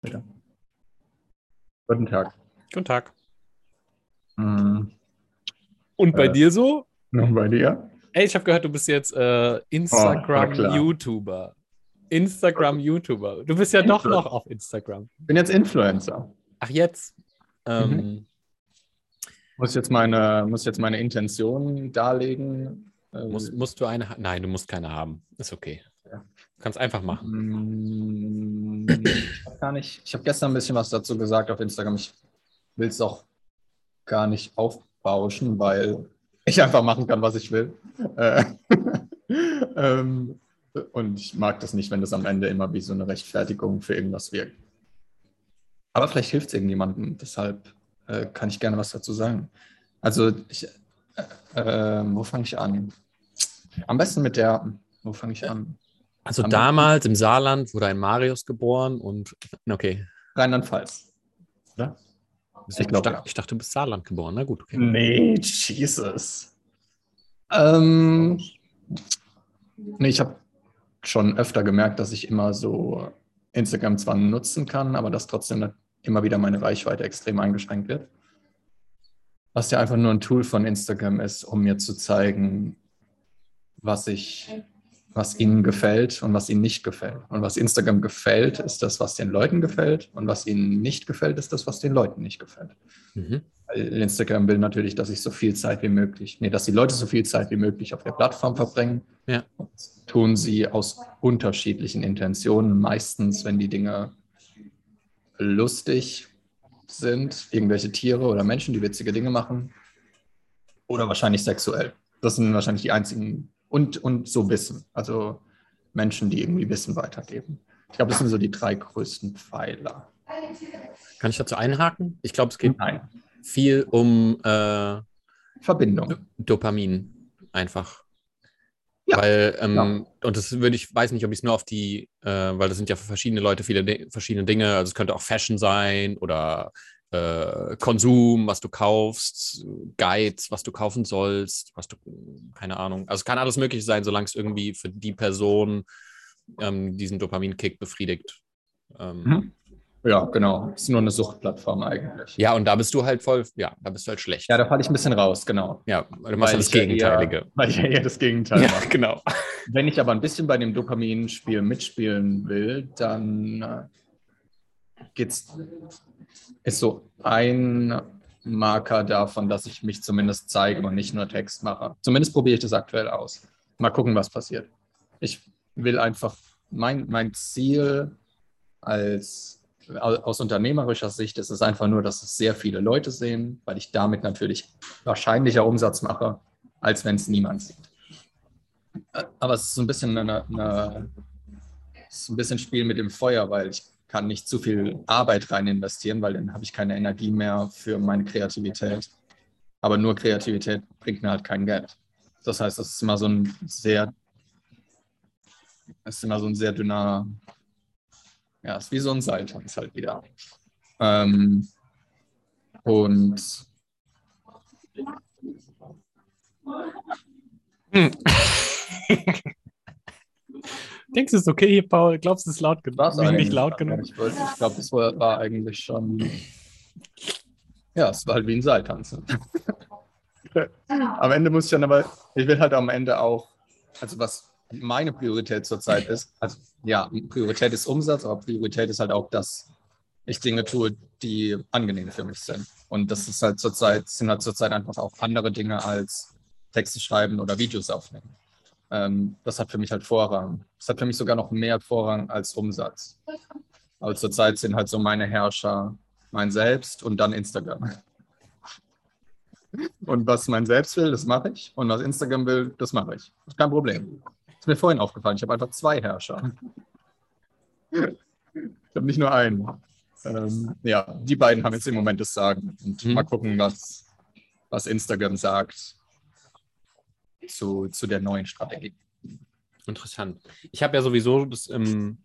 Bitte. Guten Tag. Guten Tag. Mhm. Und bei Äh. dir so? Und bei dir? Ey, ich habe gehört, du bist jetzt äh, Oh, war klar. Instagram-YouTuber. Instagram-YouTuber. Du bist ja doch noch auf Instagram. Ich bin jetzt Influencer. Ach, jetzt? Ähm, Mhm. Muss jetzt meine, muss jetzt meine Intention darlegen. Ähm, musst, musst du eine Nein, du musst keine haben. Ist okay. Ja. Du kannst einfach machen. Gar nicht. Ich habe gestern ein bisschen was dazu gesagt auf Instagram. Ich will es auch gar nicht aufbauschen, weil ich einfach machen kann, was ich will. Äh, ähm, und ich mag das nicht, wenn das am Ende immer wie so eine Rechtfertigung für irgendwas wirkt. Aber vielleicht hilft es irgendjemandem. Deshalb äh, kann ich gerne was dazu sagen. Also, ich, äh, äh, wo fange ich an? Am besten mit der. Wo fange ich an? Also Am- damals im Saarland wurde ein Marius geboren und okay. Rheinland-Pfalz. Oder? Ich glaub, dachte, ja. ich dachte, du bist Saarland geboren. Na gut, okay. Nee, Jesus. Ähm, nee, ich habe schon öfter gemerkt, dass ich immer so Instagram zwar nutzen kann, aber dass trotzdem immer wieder meine Reichweite extrem eingeschränkt wird. Was ja einfach nur ein Tool von Instagram ist, um mir zu zeigen, was ich, was ihnen gefällt und was ihnen nicht gefällt. Und was Instagram gefällt, ist das, was den Leuten gefällt. Und was ihnen nicht gefällt, ist das, was den Leuten nicht gefällt. Mhm. Instagram will natürlich, dass ich so viel Zeit wie möglich, nee, dass die Leute so viel Zeit wie möglich auf der Plattform verbringen. Ja. Tun sie aus unterschiedlichen Intentionen. Meistens, wenn die Dinge lustig sind, irgendwelche Tiere oder Menschen, die witzige Dinge machen. Oder wahrscheinlich sexuell. Das sind wahrscheinlich die einzigen. Und, und so Wissen. Also Menschen, die irgendwie Wissen weitergeben. Ich glaube, das sind so die drei größten Pfeiler. Kann ich dazu einhaken? Ich glaube, es geht Nein. viel um äh, Verbindung. Dopamin einfach. Ja, Weil, ähm, und das würde ich, weiß nicht, ob ich es nur auf die, äh, weil das sind ja für verschiedene Leute viele verschiedene Dinge. Also es könnte auch Fashion sein oder äh, Konsum, was du kaufst, Guides, was du kaufen sollst, was du, keine Ahnung. Also es kann alles Mögliche sein, solange es irgendwie für die Person ähm, diesen Dopaminkick befriedigt. Ähm, Mhm. Ja, genau. Ist nur eine Suchtplattform eigentlich. Ja, und da bist du halt voll, ja, da bist du halt schlecht. Ja, da falle ich ein bisschen raus, genau. Ja, du machst ja das Gegenteilige. Eher, weil ich ja eher das Gegenteil Ja, mache. genau. Wenn ich aber ein bisschen bei dem Dopaminspiel mitspielen will, dann äh, geht's, ist so ein Marker davon, dass ich mich zumindest zeige und nicht nur Text mache. Zumindest probiere ich das aktuell aus. Mal gucken, was passiert. Ich will einfach, mein, mein Ziel als aus unternehmerischer Sicht ist es einfach nur, dass es sehr viele Leute sehen, weil ich damit natürlich wahrscheinlicher Umsatz mache, als wenn es niemand sieht. Aber es ist so ein bisschen eine, eine ein bisschen Spiel mit dem Feuer, weil ich kann nicht zu viel Arbeit rein investieren, weil dann habe ich keine Energie mehr für meine Kreativität. Aber nur Kreativität bringt mir halt kein Geld. Das heißt, es ist immer so ein sehr, es ist immer so ein sehr dünner, ja, es ist wie so ein Seiltanz halt wieder. Ähm, und Denkst du, es ist okay hier, Paul? Glaubst du, es ist laut genug? Eigentlich. nicht laut genug? Ich, ich glaube, das war, war eigentlich schon. Ja, es war halt wie ein Seiltanz. am Ende muss ich dann aber, ich will halt am Ende auch, also was meine Priorität zurzeit ist, also ja, Priorität ist Umsatz, aber Priorität ist halt auch, dass ich Dinge tue, die angenehm für mich sind. Und das ist halt zurzeit, sind halt zurzeit einfach auch andere Dinge als Texte schreiben oder Videos aufnehmen. Ähm, das hat für mich halt Vorrang. Das hat für mich sogar noch mehr Vorrang als Umsatz. Aber zurzeit sind halt so meine Herrscher mein Selbst und dann Instagram. Und was mein Selbst will, das mache ich. Und was Instagram will, das mache ich. Das kein Problem. Ist mir vorhin aufgefallen. Ich habe einfach zwei Herrscher. Ich habe nicht nur einen. Ähm, ja, die beiden haben jetzt im Moment das Sagen. Und Mhm. mal gucken, was, was Instagram sagt zu, zu der neuen Strategie. Interessant. Ich habe ja sowieso das ähm,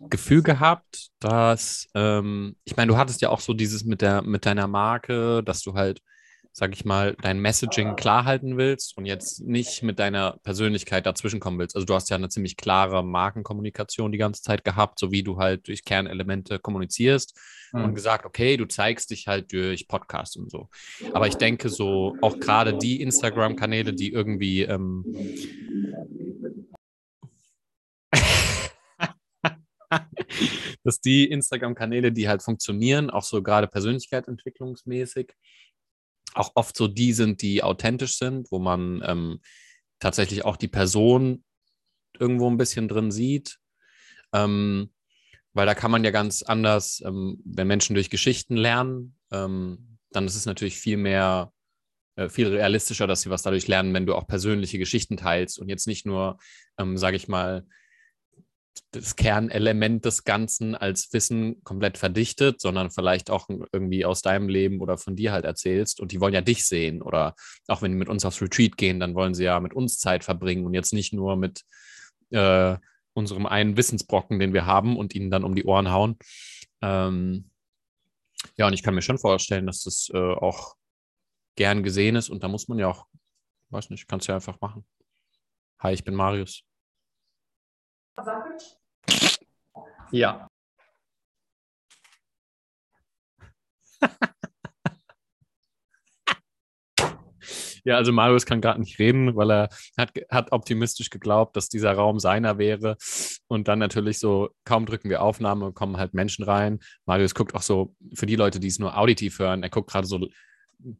Gefühl gehabt, dass, ähm, ich meine, du hattest ja auch so dieses mit der, mit deiner Marke, dass du halt sag ich mal, dein Messaging klar halten willst und jetzt nicht mit deiner Persönlichkeit dazwischenkommen willst. Also du hast ja eine ziemlich klare Markenkommunikation die ganze Zeit gehabt, so wie du halt durch Kernelemente kommunizierst mhm. und gesagt, okay, du zeigst dich halt durch Podcasts und so. Aber ich denke so, auch gerade die Instagram-Kanäle, die irgendwie ähm, dass die Instagram-Kanäle, die halt funktionieren, auch so gerade persönlichkeitsentwicklungsmäßig, auch oft so die sind, die authentisch sind, wo man ähm, tatsächlich auch die Person irgendwo ein bisschen drin sieht. Ähm, weil da kann man ja ganz anders, ähm, wenn Menschen durch Geschichten lernen, ähm, dann ist es natürlich viel mehr, äh, viel realistischer, dass sie was dadurch lernen, wenn du auch persönliche Geschichten teilst und jetzt nicht nur, ähm, sage ich mal, das Kernelement des Ganzen als Wissen komplett verdichtet, sondern vielleicht auch irgendwie aus deinem Leben oder von dir halt erzählst. Und die wollen ja dich sehen. Oder auch wenn die mit uns aufs Retreat gehen, dann wollen sie ja mit uns Zeit verbringen und jetzt nicht nur mit äh, unserem einen Wissensbrocken, den wir haben und ihnen dann um die Ohren hauen. Ähm, ja, und ich kann mir schon vorstellen, dass das äh, auch gern gesehen ist und da muss man ja auch, weiß nicht, kannst du ja einfach machen. Hi, ich bin Marius. Ja. Ja, also Marius kann gerade nicht reden, weil er hat, hat optimistisch geglaubt, dass dieser Raum seiner wäre. Und dann natürlich so, kaum drücken wir Aufnahme, kommen halt Menschen rein. Marius guckt auch so, für die Leute, die es nur auditiv hören, er guckt gerade so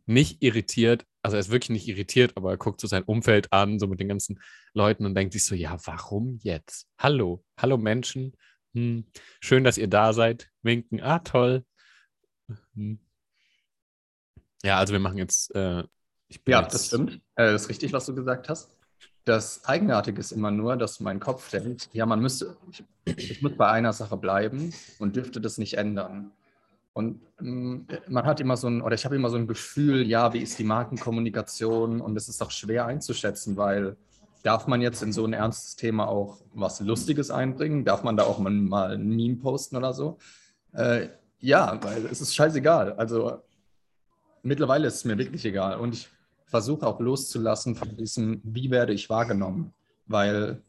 nicht irritiert, also er ist wirklich nicht irritiert, aber er guckt so sein Umfeld an, so mit den ganzen Leuten und denkt sich so, ja, warum jetzt? Hallo, hallo Menschen, hm. schön, dass ihr da seid, winken, ah, toll. Hm. Ja, also wir machen jetzt. Äh, ja, jetzt das stimmt. Äh, das ist richtig, was du gesagt hast. Das Eigenartige ist immer nur, dass mein Kopf denkt, ja, man müsste, ich, ich muss bei einer Sache bleiben und dürfte das nicht ändern. Und ähm, man hat immer so ein, oder ich habe immer so ein Gefühl, ja, wie ist die Markenkommunikation? Und es ist auch schwer einzuschätzen, weil darf man jetzt in so ein ernstes Thema auch was Lustiges einbringen? Darf man da auch mal, mal ein Meme posten oder so? Äh, ja, weil es ist scheißegal. Also mittlerweile ist es mir wirklich egal. Und ich versuche auch loszulassen von diesem, wie werde ich wahrgenommen? Weil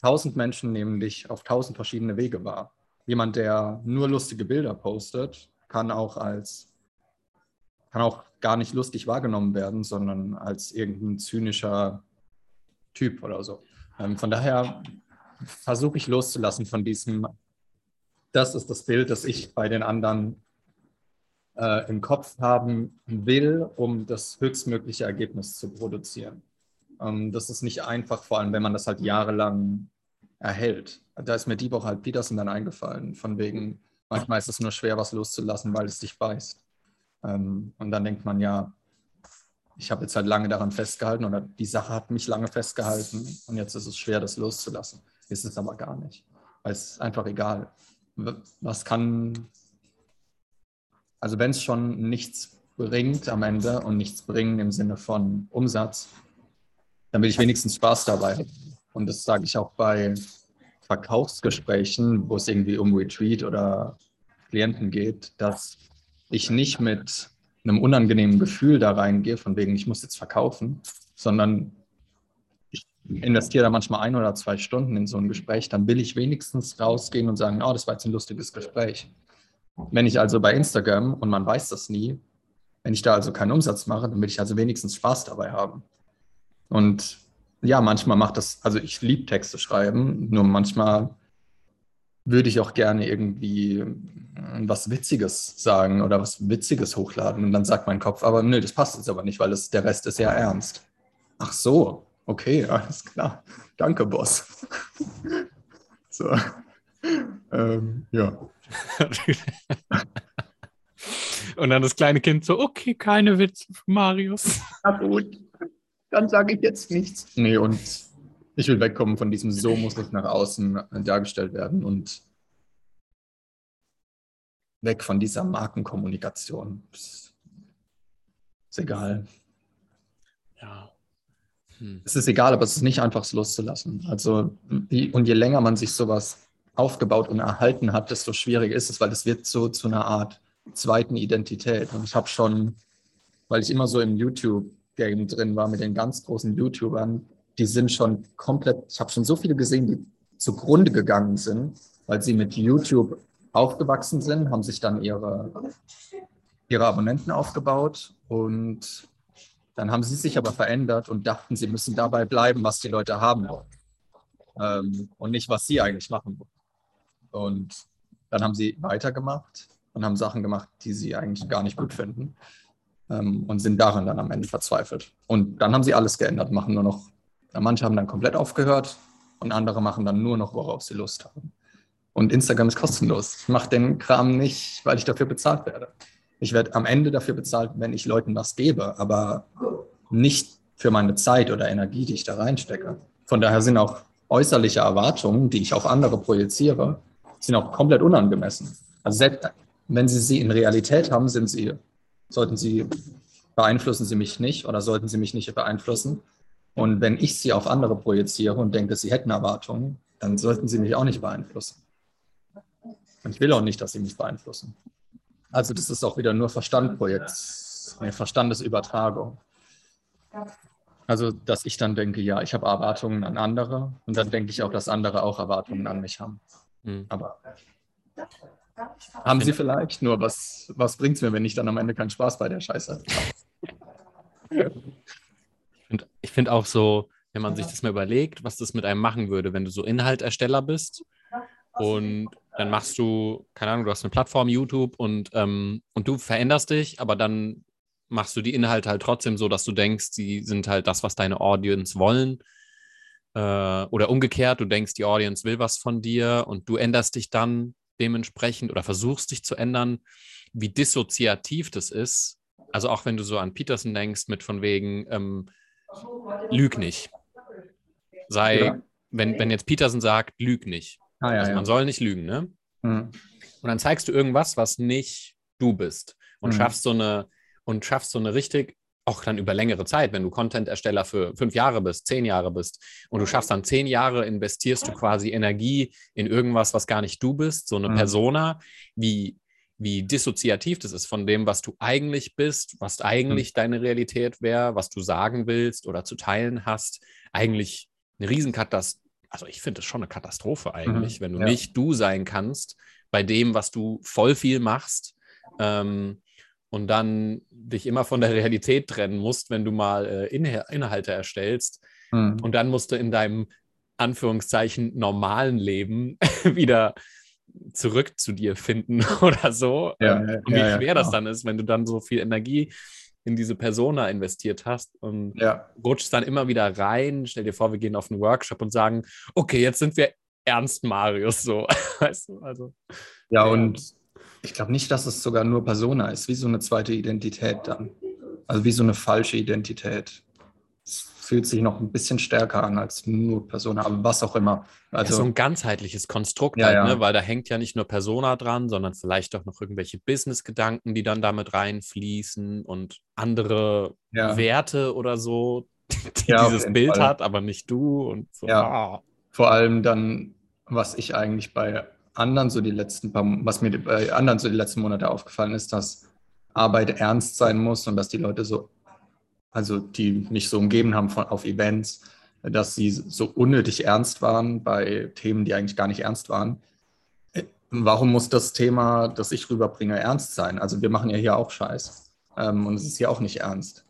tausend Menschen nehmen dich auf tausend verschiedene Wege wahr. Jemand, der nur lustige Bilder postet, kann auch als kann auch gar nicht lustig wahrgenommen werden, sondern als irgendein zynischer Typ oder so. Ähm, von daher versuche ich loszulassen von diesem, das ist das Bild, das ich bei den anderen äh, im Kopf haben will, um das höchstmögliche Ergebnis zu produzieren. Ähm, das ist nicht einfach, vor allem wenn man das halt jahrelang erhält. Da ist mir die Woche halt Peterson dann eingefallen, von wegen, Manchmal ist es nur schwer, was loszulassen, weil es dich beißt. Ähm, und dann denkt man ja, ich habe jetzt halt lange daran festgehalten oder die Sache hat mich lange festgehalten und jetzt ist es schwer, das loszulassen. Ist es aber gar nicht. Weil es ist einfach egal. Was kann, also wenn es schon nichts bringt am Ende und nichts bringen im Sinne von Umsatz, dann will ich wenigstens Spaß dabei. Und das sage ich auch bei Verkaufsgesprächen, wo es irgendwie um Retreat oder Klienten geht, dass ich nicht mit einem unangenehmen Gefühl da reingehe, von wegen, ich muss jetzt verkaufen, sondern ich investiere da manchmal ein oder zwei Stunden in so ein Gespräch, dann will ich wenigstens rausgehen und sagen, oh, das war jetzt ein lustiges Gespräch. Wenn ich also bei Instagram, und man weiß das nie, wenn ich da also keinen Umsatz mache, dann will ich also wenigstens Spaß dabei haben. Und ja, manchmal macht das, also ich liebe Texte schreiben, nur manchmal würde ich auch gerne irgendwie äh, was Witziges sagen oder was Witziges hochladen. Und dann sagt mein Kopf, aber nö, das passt jetzt aber nicht, weil das, der Rest ist ja ernst. Ach so, okay, alles klar. Danke, Boss. so. Ähm, ja. Und dann das kleine Kind so, okay, keine Witze für Marius. Na gut dann sage ich jetzt nichts. Nee, und ich will wegkommen von diesem So muss es nach außen dargestellt werden und weg von dieser Markenkommunikation. Ist egal. Ja. Hm. Es ist egal, aber es ist nicht einfach, es loszulassen. Also, und je länger man sich sowas aufgebaut und erhalten hat, desto schwieriger ist es, weil es wird so zu einer Art zweiten Identität. Und ich habe schon weil ich immer so im YouTube-Game drin war mit den ganz großen YouTubern. Die sind schon komplett, ich habe schon so viele gesehen, die zugrunde gegangen sind, weil sie mit YouTube aufgewachsen sind, haben sich dann ihre, ihre Abonnenten aufgebaut und dann haben sie sich aber verändert und dachten, sie müssen dabei bleiben, was die Leute haben wollen ähm, und nicht, was sie eigentlich machen wollen. Und dann haben sie weitergemacht und haben Sachen gemacht, die sie eigentlich gar nicht gut finden ähm, und sind daran dann am Ende verzweifelt. Und dann haben sie alles geändert, machen nur noch, manche haben dann komplett aufgehört und andere machen dann nur noch, worauf sie Lust haben. Und Instagram ist kostenlos. Ich mache den Kram nicht, weil ich dafür bezahlt werde. Ich werde am Ende dafür bezahlt, wenn ich Leuten was gebe, aber nicht für meine Zeit oder Energie, die ich da reinstecke. Von daher sind auch äußerliche Erwartungen, die ich auf andere projiziere, sind auch komplett unangemessen. Also selbst wenn Sie sie in Realität haben, sind sie, sollten Sie, beeinflussen Sie mich nicht oder sollten Sie mich nicht beeinflussen. Und wenn ich sie auf andere projiziere und denke, sie hätten Erwartungen, dann sollten sie mich auch nicht beeinflussen. Und ich will auch nicht, dass sie mich beeinflussen. Also das ist auch wieder nur Verstandprojekt, eine Verstandesübertragung. Also, dass ich dann denke, ja, ich habe Erwartungen an andere und dann denke ich auch, dass andere auch Erwartungen an mich haben. Mhm. Aber haben sie vielleicht, nur was, was bringt es mir, wenn ich dann am Ende keinen Spaß bei der Scheiße habe? Und ich finde auch so, wenn man sich das mal überlegt, was das mit einem machen würde, wenn du so Inhaltersteller bist und dann machst du, keine Ahnung, du hast eine Plattform, YouTube und, ähm, und du veränderst dich, aber dann machst du die Inhalte halt trotzdem so, dass du denkst, die sind halt das, was deine Audience wollen. Äh, oder umgekehrt, du denkst, die Audience will was von dir und du änderst dich dann dementsprechend oder versuchst dich zu ändern, wie dissoziativ das ist. Also auch wenn du so an Peterson denkst, mit von wegen, ähm, lüg nicht. Sei, ja. wenn, wenn jetzt Peterson sagt, lüg nicht. Ah, ja, also man ja. soll nicht lügen, ne? Mhm. Und dann zeigst du irgendwas, was nicht du bist und mhm. schaffst so eine und schaffst so eine richtig auch dann über längere Zeit, wenn du Content-Ersteller für fünf Jahre bist, zehn Jahre bist und du schaffst dann zehn Jahre, investierst du quasi Energie in irgendwas, was gar nicht du bist, so eine mhm. Persona, wie, wie dissoziativ das ist von dem, was du eigentlich bist, was eigentlich mhm. deine Realität wäre, was du sagen willst oder zu teilen hast. Eigentlich eine Riesenkatastrophe. Also ich finde es schon eine Katastrophe eigentlich, mhm. wenn du ja. nicht du sein kannst bei dem, was du voll viel machst. Ähm, und dann dich immer von der Realität trennen musst, wenn du mal äh, Inha Inhalte erstellst. Mhm. Und dann musst du in deinem Anführungszeichen normalen Leben wieder zurück zu dir finden oder so. Ja, ähm, und wie ja, schwer ja, das dann ist, wenn du dann so viel Energie in diese Persona investiert hast und ja. rutschst dann immer wieder rein. Stell dir vor, wir gehen auf einen Workshop und sagen, okay, jetzt sind wir ernst Marius so. weißt du, also. Ja, und ich glaube nicht, dass es sogar nur Persona ist, wie so eine zweite Identität dann. Also wie so eine falsche Identität. Fühlt sich noch ein bisschen stärker an als nur Persona, aber was auch immer. Also ja, so ein ganzheitlich Konstrukt ja, halt, ja. Ne? weil da hängt ja nicht nur Persona dran, sondern vielleicht auch noch irgendwelche Business-Gedanken, die dann damit reinfließen und andere. Werte oder so, die dieses Bild Fall. hat, aber nicht du und so. Ja. Ah. Vor allem dann, was ich eigentlich bei anderen so die letzten paar, was mir bei anderen so die letzten Monate aufgefallen ist, dass Arbeit ernst sein muss und dass die Leute so, also die mich so umgeben haben von, auf Events, dass sie so unnötig ernst waren bei Themen, die eigentlich gar nicht ernst waren. Warum muss das Thema, das ich rüberbringe, ernst sein? Also wir machen ja hier auch Scheiß ähm, und es ist hier auch nicht ernst.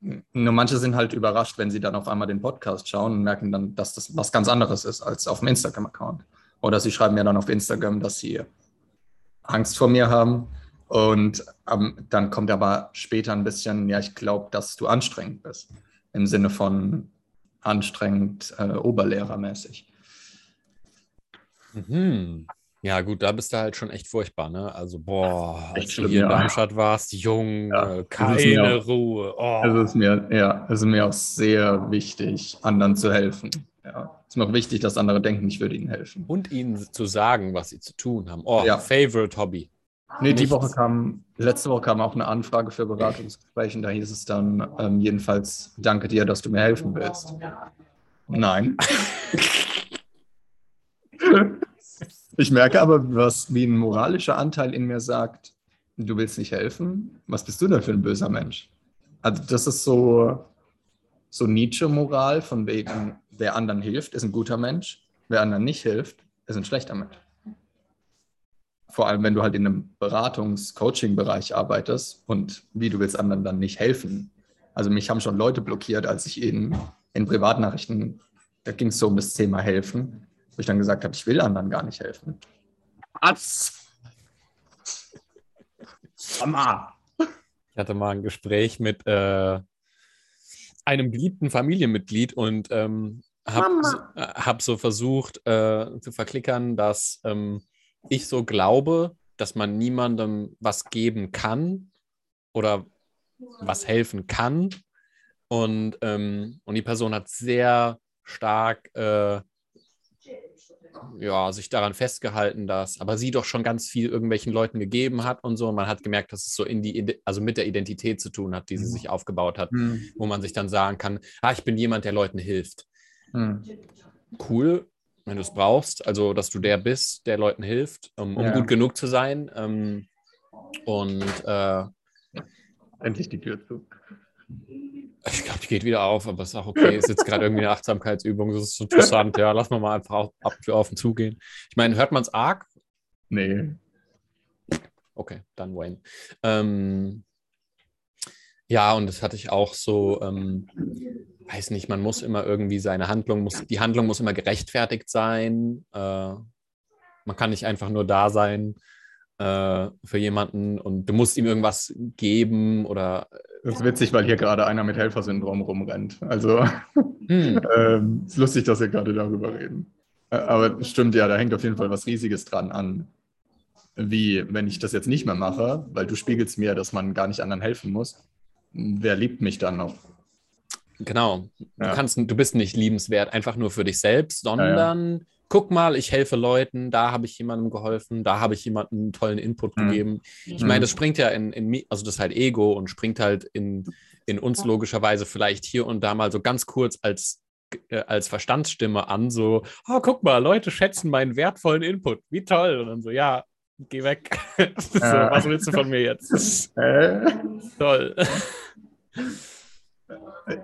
Nur manche sind halt überrascht, wenn sie dann auf einmal den Podcast schauen und merken dann, dass das was ganz anderes ist als auf dem Instagram-Account. Oder sie schreiben mir dann auf Instagram, dass sie Angst vor mir haben. Und ähm, dann kommt aber später ein bisschen, ja, ich glaube, dass du anstrengend bist. Im Sinne von anstrengend, äh, oberlehrermäßig. Mhm. Ja, gut, da bist du halt schon echt furchtbar, ne? Also, boah, als du hier in Darmstadt warst, jung, ja, äh, keine auch, Ruhe. Oh. Es ist mir, ja, es ist mir auch sehr wichtig, anderen zu helfen. Ja. Es ist mir auch wichtig, dass andere denken, ich würde ihnen helfen. Und ihnen zu sagen, was sie zu tun haben. Oh, ja. Favorite Hobby. Nee, die Woche kam, letzte Woche kam auch eine Anfrage für Beratungsgespräche und da hieß es dann ähm, jedenfalls, danke dir, dass du mir helfen willst. Nein. ich merke aber, was wie ein moralischer Anteil in mir sagt, du willst nicht helfen? Was bist du denn für ein böser Mensch? Also das ist so, so Nietzsche-Moral, von wegen, wer anderen hilft, ist ein guter Mensch, wer anderen nicht hilft, ist ein schlechter Mensch. Vor allem, wenn du halt in einem Beratungs-Coaching-Bereich arbeitest und wie du willst anderen dann nicht helfen. Also mich haben schon Leute blockiert, als ich in, in Privatnachrichten, da ging es so um das Thema helfen, wo ich dann gesagt habe, ich will anderen gar nicht helfen. Was? Mama. Ich hatte mal ein Gespräch mit äh, einem geliebten Familienmitglied und ähm, habe äh, hab so versucht äh, zu verklickern, dass ähm, ich so glaube, dass man niemandem was geben kann oder was helfen kann. Und, ähm, und die Person hat sehr stark äh, ja, sich daran festgehalten, dass aber sie doch schon ganz viel irgendwelchen Leuten gegeben hat und so. Und man hat gemerkt, dass es so in die, also mit der Identität zu tun hat, die sie mhm. sich aufgebaut hat, mhm. wo man sich dann sagen kann, ah, ich bin jemand, der Leuten hilft. Mhm. Cool, wenn du es brauchst, also dass du der bist, der Leuten hilft, um, um ja. gut genug zu sein. Ähm, und äh, endlich die Tür zu. Ich glaube, die geht wieder auf, aber ist auch okay. Ist jetzt gerade irgendwie eine Achtsamkeitsübung. Das ist interessant. Ja, lass mal mal einfach auf, auf, auf den zugehen. Ich meine, hört man es arg? Nee. Okay, dann Wayne. Ähm, ja, und das hatte ich auch so, ähm, weiß nicht, man muss immer irgendwie seine Handlung, muss, die Handlung muss immer gerechtfertigt sein. Äh, man kann nicht einfach nur da sein äh, für jemanden und du musst ihm irgendwas geben oder das ist witzig, weil hier gerade einer mit Helfersyndrom rumrennt. Also hm. ähm, ist lustig, dass wir gerade darüber reden. Äh, aber stimmt ja, da hängt auf jeden Fall was Riesiges dran an. Wie, wenn ich das jetzt nicht mehr mache, weil du spiegelst mir, dass man gar nicht anderen helfen muss, wer liebt mich dann noch? Genau. Ja. Du, kannst, du bist nicht liebenswert einfach nur für dich selbst, sondern ja, ja guck mal, ich helfe Leuten, da habe ich jemandem geholfen, da habe ich jemandem einen tollen Input mhm. gegeben. Ich meine, das springt ja in, in, also das ist halt Ego und springt halt in, in uns logischerweise vielleicht hier und da mal so ganz kurz als, äh, als Verstandsstimme an, so, oh, guck mal, Leute schätzen meinen wertvollen Input, wie toll. Und dann so, ja, geh weg. so, was willst du von mir jetzt? Äh? Toll.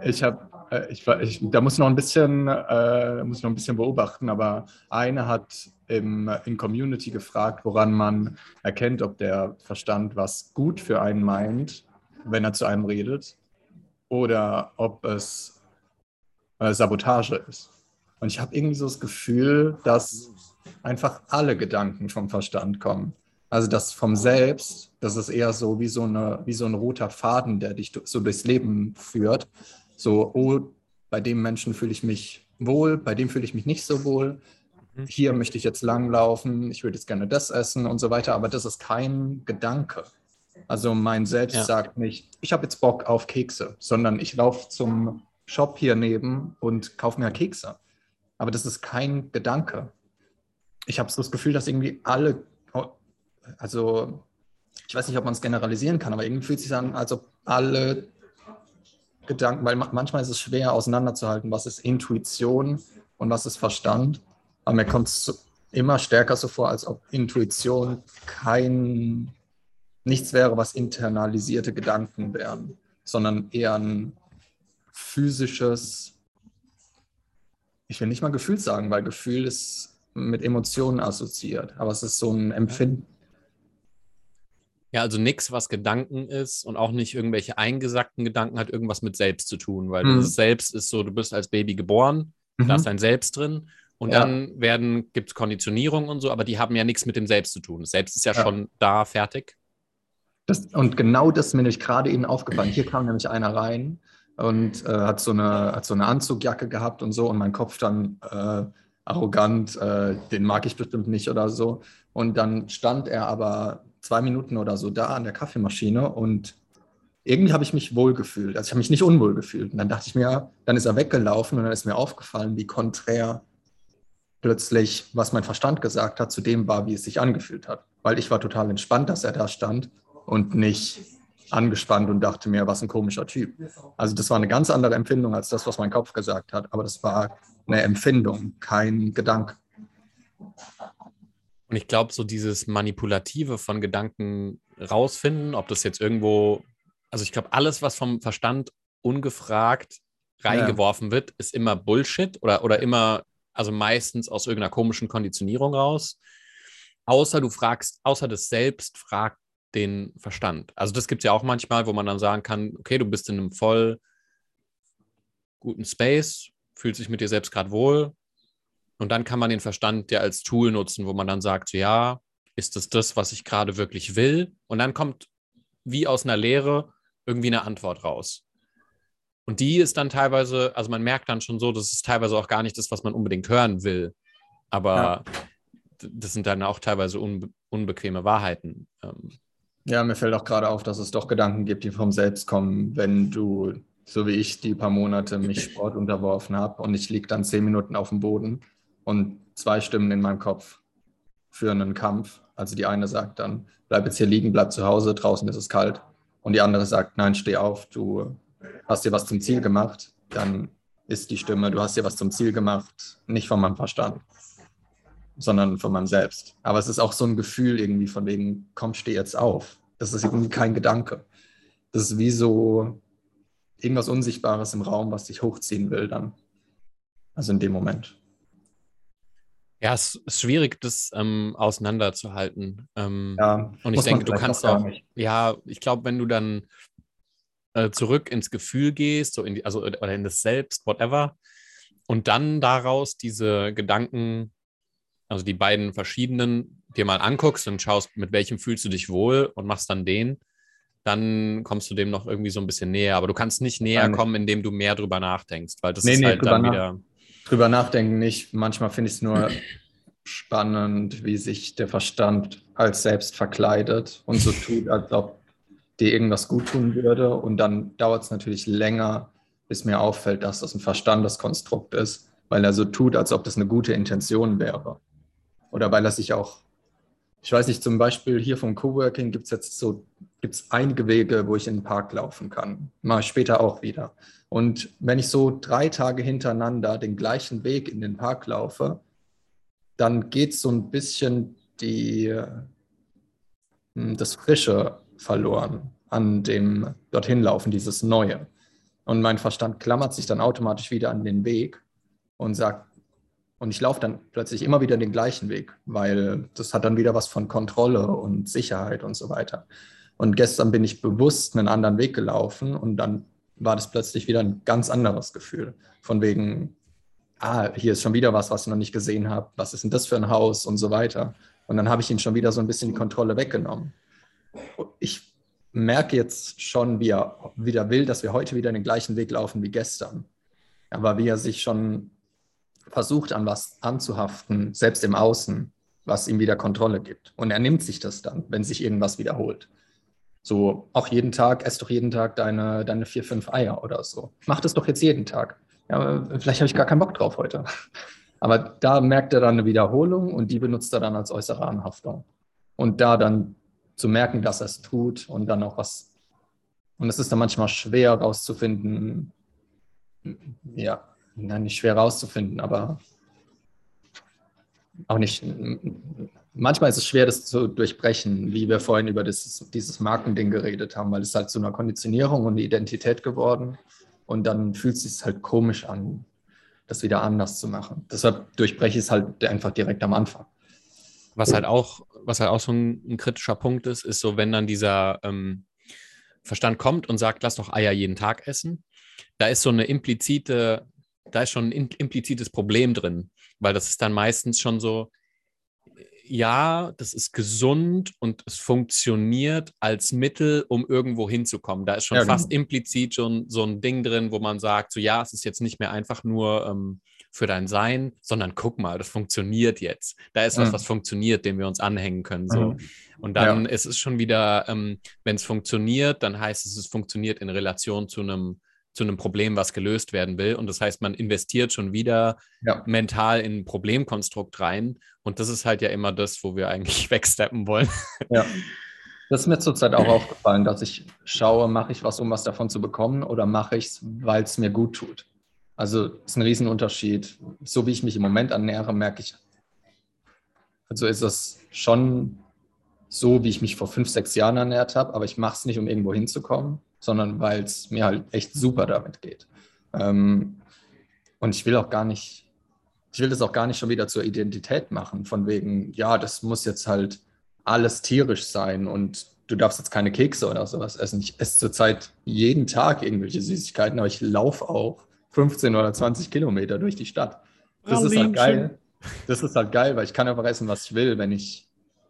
Ich habe, äh, ich, ich, da muss noch ein bisschen, äh, muss noch ein bisschen beobachten, aber eine hat im, in Community gefragt, woran man erkennt, ob der Verstand was gut für einen meint, wenn er zu einem redet, oder ob es äh, Sabotage ist. Und ich habe irgendwie so das Gefühl, dass einfach alle Gedanken vom Verstand kommen. Also das vom Selbst, das ist eher so wie so, eine, wie so ein roter Faden, der dich so durchs Leben führt. So, oh, bei dem Menschen fühle ich mich wohl, bei dem fühle ich mich nicht so wohl. Mhm. Hier möchte ich jetzt langlaufen, ich würde jetzt gerne das essen und so weiter, aber das ist kein Gedanke. Also mein Selbst ja. sagt nicht, ich habe jetzt Bock auf Kekse, sondern ich laufe zum Shop hier neben und kaufe mir Kekse. Aber das ist kein Gedanke. Ich habe so das Gefühl, dass irgendwie alle also ich weiß nicht, ob man es generalisieren kann, aber irgendwie fühlt es sich an, als ob alle Gedanken, weil manchmal ist es schwer auseinanderzuhalten, was ist Intuition und was ist Verstand. Aber mir kommt es immer stärker so vor, als ob Intuition kein nichts wäre, was internalisierte Gedanken wären, sondern eher ein physisches, ich will nicht mal Gefühl sagen, weil Gefühl ist mit Emotionen assoziiert, aber es ist so ein Empfinden. Ja, also nichts, was Gedanken ist und auch nicht irgendwelche eingesackten Gedanken hat irgendwas mit Selbst zu tun, weil mhm. das Selbst ist so, du bist als Baby geboren, mhm. da ist dein Selbst drin und ja. dann werden, gibt es Konditionierung und so, aber die haben ja nichts mit dem Selbst zu tun. Das Selbst ist ja, ja. schon da, fertig. Das, und genau das ist mir nämlich gerade eben aufgefallen. Hier kam nämlich einer rein und äh, hat, so eine, hat so eine Anzugjacke gehabt und so und mein Kopf dann äh, arrogant, äh, den mag ich bestimmt nicht oder so. Und dann stand er aber zwei Minuten oder so da an der Kaffeemaschine und irgendwie habe ich mich wohl gefühlt. Also ich habe mich nicht unwohl gefühlt. Und dann dachte ich mir, dann ist er weggelaufen und dann ist mir aufgefallen, wie konträr plötzlich, was mein Verstand gesagt hat, zu dem war, wie es sich angefühlt hat. Weil ich war total entspannt, dass er da stand und nicht angespannt und dachte mir, was ein komischer Typ. Also das war eine ganz andere Empfindung als das, was mein Kopf gesagt hat. Aber das war eine Empfindung, kein Gedanke. Und ich glaube, so dieses Manipulative von Gedanken rausfinden, ob das jetzt irgendwo, also ich glaube, alles, was vom Verstand ungefragt reingeworfen ja. wird, ist immer Bullshit oder, oder immer, also meistens aus irgendeiner komischen Konditionierung raus. Außer du fragst, außer das Selbst fragt den Verstand. Also das gibt es ja auch manchmal, wo man dann sagen kann, okay, du bist in einem voll guten Space, fühlt sich mit dir selbst gerade wohl, und dann kann man den Verstand ja als Tool nutzen, wo man dann sagt, ja, ist es das, was ich gerade wirklich will? Und dann kommt wie aus einer Lehre irgendwie eine Antwort raus. Und die ist dann teilweise, also man merkt dann schon so, das ist teilweise auch gar nicht das, was man unbedingt hören will. Aber ja. das sind dann auch teilweise unbe unbequeme Wahrheiten. Ähm. Ja, mir fällt auch gerade auf, dass es doch Gedanken gibt, die vom Selbst kommen, wenn du, so wie ich, die paar Monate mich Sport unterworfen habe und ich liege dann zehn Minuten auf dem Boden und zwei Stimmen in meinem Kopf führen einen Kampf. Also die eine sagt dann, bleib jetzt hier liegen, bleib zu Hause, draußen ist es kalt. Und die andere sagt, nein, steh auf, du hast dir was zum Ziel gemacht. Dann ist die Stimme, du hast dir was zum Ziel gemacht, nicht von meinem Verstand, sondern von meinem Selbst. Aber es ist auch so ein Gefühl irgendwie von wegen, komm, steh jetzt auf. Das ist irgendwie kein Gedanke. Das ist wie so irgendwas Unsichtbares im Raum, was dich hochziehen will dann. Also in dem Moment. Ja, es ist schwierig, das ähm, auseinanderzuhalten. Ähm, ja, und ich denke, du kannst auch, auch ja, ich glaube, wenn du dann äh, zurück ins Gefühl gehst, so in die, also oder in das Selbst, whatever, und dann daraus diese Gedanken, also die beiden verschiedenen, dir mal anguckst und schaust, mit welchem fühlst du dich wohl und machst dann den, dann kommst du dem noch irgendwie so ein bisschen näher. Aber du kannst nicht näher kommen, indem du mehr drüber nachdenkst, weil das nee, ist nee, halt dann wieder drüber nachdenken nicht. Manchmal finde ich es nur spannend, wie sich der Verstand als selbst verkleidet und so tut, als ob dir irgendwas gut tun würde. Und dann dauert es natürlich länger, bis mir auffällt, dass das ein Verstandeskonstrukt ist, weil er so tut, als ob das eine gute Intention wäre. Oder weil er sich auch, ich weiß nicht, zum Beispiel hier vom Coworking gibt es jetzt so, gibt es einige Wege, wo ich in den Park laufen kann. Mal später auch wieder. Und wenn ich so drei Tage hintereinander den gleichen Weg in den Park laufe, dann geht so ein bisschen die, hm, das Frische verloren an dem dorthin laufen, dieses Neue. Und mein Verstand klammert sich dann automatisch wieder an den Weg und sagt, und ich laufe dann plötzlich immer wieder den gleichen Weg, weil das hat dann wieder was von Kontrolle und Sicherheit und so weiter. Und gestern bin ich bewusst einen anderen Weg gelaufen und dann war das plötzlich wieder ein ganz anderes Gefühl. Von wegen, ah, hier ist schon wieder was, was ich noch nicht gesehen habe. Was ist denn das für ein Haus und so weiter. Und dann habe ich ihn schon wieder so ein bisschen die Kontrolle weggenommen. Ich merke jetzt schon, wie er wieder will, dass wir heute wieder den gleichen Weg laufen wie gestern. Aber wie er sich schon versucht, an was anzuhaften, selbst im Außen, was ihm wieder Kontrolle gibt. Und er nimmt sich das dann, wenn sich irgendwas wiederholt. So, auch jeden Tag, ess doch jeden Tag deine, deine vier, fünf Eier oder so. Mach das doch jetzt jeden Tag. Ja, vielleicht habe ich gar keinen Bock drauf heute. Aber da merkt er dann eine Wiederholung und die benutzt er dann als äußere Anhaftung. Und da dann zu merken, dass er es tut und dann auch was. Und es ist dann manchmal schwer rauszufinden, ja, nicht schwer rauszufinden, aber auch nicht manchmal ist es schwer, das zu durchbrechen, wie wir vorhin über das, dieses Markending geredet haben, weil es halt zu einer Konditionierung und Identität geworden. Und dann fühlt es sich halt komisch an, das wieder anders zu machen. Deshalb durchbreche ich es halt einfach direkt am Anfang. Was halt auch, was halt auch so ein, ein kritischer Punkt ist, ist so, wenn dann dieser ähm, Verstand kommt und sagt, lass doch Eier jeden Tag essen, da ist so eine implizite, da ist schon ein implizites Problem drin, weil das ist dann meistens schon so, ja, das ist gesund und es funktioniert als Mittel, um irgendwo hinzukommen. Da ist schon ja, genau. fast implizit schon so ein Ding drin, wo man sagt, so ja, es ist jetzt nicht mehr einfach nur ähm, für dein Sein, sondern guck mal, das funktioniert jetzt. Da ist was, was funktioniert, dem wir uns anhängen können. So. Mhm. Und dann ja. ist es schon wieder, ähm, wenn es funktioniert, dann heißt es, es funktioniert in Relation zu einem zu einem Problem, was gelöst werden will. Und das heißt, man investiert schon wieder ja. mental in ein Problemkonstrukt rein. Und das ist halt ja immer das, wo wir eigentlich wegsteppen wollen. Ja. Das ist mir zurzeit auch aufgefallen, dass ich schaue, mache ich was, um was davon zu bekommen oder mache ich es, weil es mir gut tut. Also ist ein Riesenunterschied. So wie ich mich im Moment ernähre, merke ich, Also ist das schon so, wie ich mich vor fünf, sechs Jahren ernährt habe, aber ich mache es nicht, um irgendwo hinzukommen, sondern weil es mir halt echt super damit geht. Ähm, und ich will auch gar nicht, ich will das auch gar nicht schon wieder zur Identität machen, von wegen, ja, das muss jetzt halt alles tierisch sein und du darfst jetzt keine Kekse oder sowas essen. Ich esse zurzeit jeden Tag irgendwelche Süßigkeiten, aber ich laufe auch 15 oder 20 Kilometer durch die Stadt. Das ist halt geil. Das ist halt geil, weil ich kann einfach essen, was ich will, wenn ich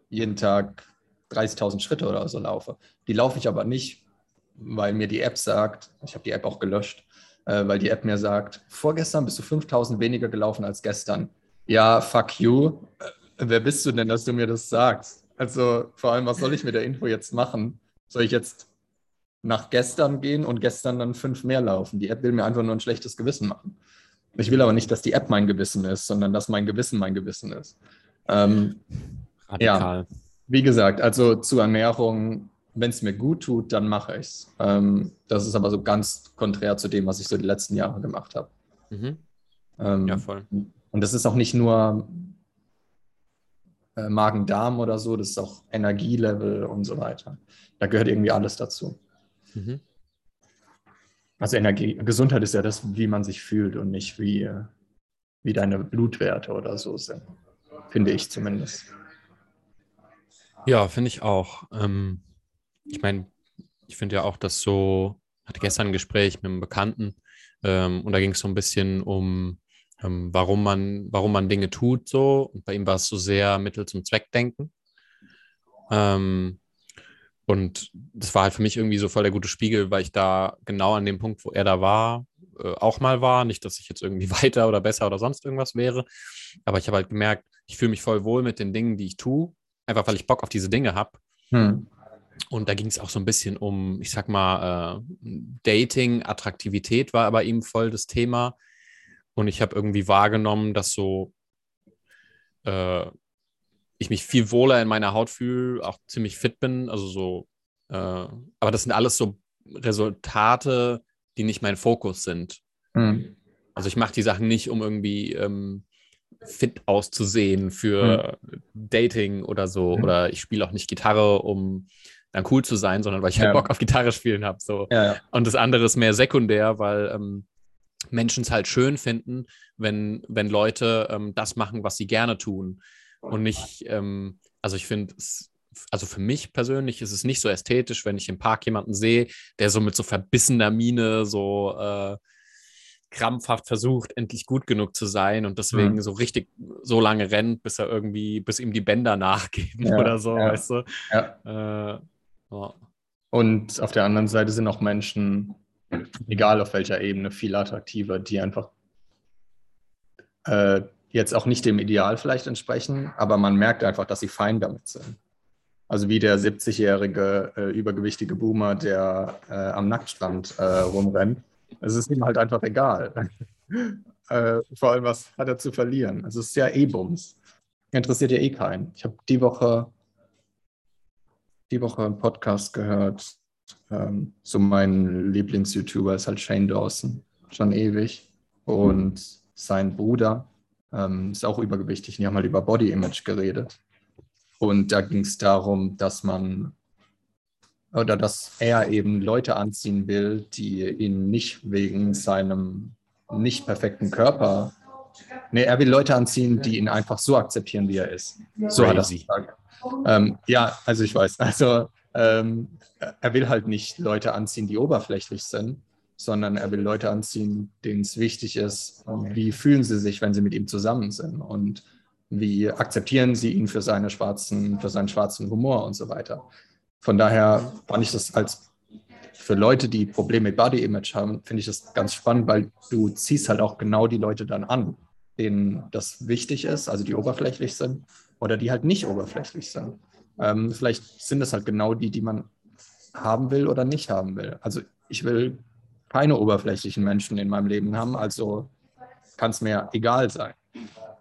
jeden Tag 30.000 Schritte oder so laufe. Die laufe ich aber nicht, weil mir die App sagt, ich habe die App auch gelöscht, äh, weil die App mir sagt, vorgestern bist du 5.000 weniger gelaufen als gestern. Ja, fuck you. Äh, wer bist du denn, dass du mir das sagst? Also vor allem, was soll ich mit der Info jetzt machen? Soll ich jetzt nach gestern gehen und gestern dann fünf mehr laufen? Die App will mir einfach nur ein schlechtes Gewissen machen. Ich will aber nicht, dass die App mein Gewissen ist, sondern dass mein Gewissen mein Gewissen ist. Ähm, Radikal. Ja, wie gesagt, also zur Ernährung, wenn es mir gut tut, dann mache ich es. Ähm, das ist aber so ganz konträr zu dem, was ich so die letzten Jahre gemacht habe. Mhm. Ähm, ja, voll. Und das ist auch nicht nur äh, Magen-Darm oder so, das ist auch Energielevel und so weiter. Da gehört irgendwie alles dazu. Mhm. Also Energie, Gesundheit ist ja das, wie man sich fühlt und nicht wie, wie deine Blutwerte oder so sind. Finde ich zumindest. Ja, finde ich auch. Ähm, ich meine, ich finde ja auch, dass so, hatte gestern ein Gespräch mit einem Bekannten ähm, und da ging es so ein bisschen um ähm, warum, man, warum man Dinge tut so. Und bei ihm war es so sehr Mittel zum Zweck denken. Ähm, und das war halt für mich irgendwie so voll der gute Spiegel, weil ich da genau an dem Punkt, wo er da war, äh, auch mal war. Nicht, dass ich jetzt irgendwie weiter oder besser oder sonst irgendwas wäre. Aber ich habe halt gemerkt, ich fühle mich voll wohl mit den Dingen, die ich tue. Einfach weil ich Bock auf diese Dinge habe. Hm. Und da ging es auch so ein bisschen um, ich sag mal, äh, Dating, Attraktivität war aber eben voll das Thema. Und ich habe irgendwie wahrgenommen, dass so äh, ich mich viel wohler in meiner Haut fühle, auch ziemlich fit bin. Also so, äh, aber das sind alles so Resultate, die nicht mein Fokus sind. Mhm. Also ich mache die Sachen nicht, um irgendwie ähm, fit auszusehen für mhm. Dating oder so. Mhm. Oder ich spiele auch nicht Gitarre, um dann cool zu sein, sondern weil ich halt ja. Bock auf Gitarre spielen habe. So. Ja. Und das andere ist mehr sekundär, weil ähm, Menschen es halt schön finden, wenn, wenn Leute ähm, das machen, was sie gerne tun. Und nicht, ähm, also ich finde, also für mich persönlich ist es nicht so ästhetisch, wenn ich im Park jemanden sehe, der so mit so verbissener Miene so äh, krampfhaft versucht, endlich gut genug zu sein und deswegen mhm. so richtig so lange rennt, bis er irgendwie, bis ihm die Bänder nachgeben ja, oder so, ja, weißt du? Ja. Äh, ja. Und auf der anderen Seite sind auch Menschen, egal auf welcher Ebene, viel attraktiver, die einfach äh, jetzt auch nicht dem Ideal vielleicht entsprechen, aber man merkt einfach, dass sie fein damit sind. Also wie der 70-jährige äh, übergewichtige Boomer, der äh, am Nacktstrand äh, rumrennt. Es ist ihm halt einfach egal. Äh, vor allem, was hat er zu verlieren? Es ist ja eh Bums. Interessiert ja eh keinen. Ich habe die Woche die Woche einen Podcast gehört ähm, so mein Lieblings-YouTuber ist halt Shane Dawson, schon ewig. Und sein Bruder ähm, ist auch übergewichtig. Die haben halt über Body Image geredet. Und da ging es darum, dass man oder dass er eben Leute anziehen will, die ihn nicht wegen seinem nicht perfekten Körper. Nee, er will Leute anziehen, die ihn einfach so akzeptieren, wie er ist. So Crazy. hat er es gesagt. Ähm, ja, also ich weiß. Also ähm, er will halt nicht Leute anziehen, die oberflächlich sind, sondern er will Leute anziehen, denen es wichtig ist, wie fühlen sie sich, wenn sie mit ihm zusammen sind und wie akzeptieren sie ihn für, seine schwarzen, für seinen schwarzen Humor und so weiter. Von daher fand ich das als für Leute, die Probleme mit Body Image haben, finde ich das ganz spannend, weil du ziehst halt auch genau die Leute dann an, denen das wichtig ist, also die oberflächlich sind oder die halt nicht oberflächlich sind. Ähm, vielleicht sind es halt genau die, die man haben will oder nicht haben will. Also ich will keine oberflächlichen Menschen in meinem Leben haben, also kann es mir egal sein.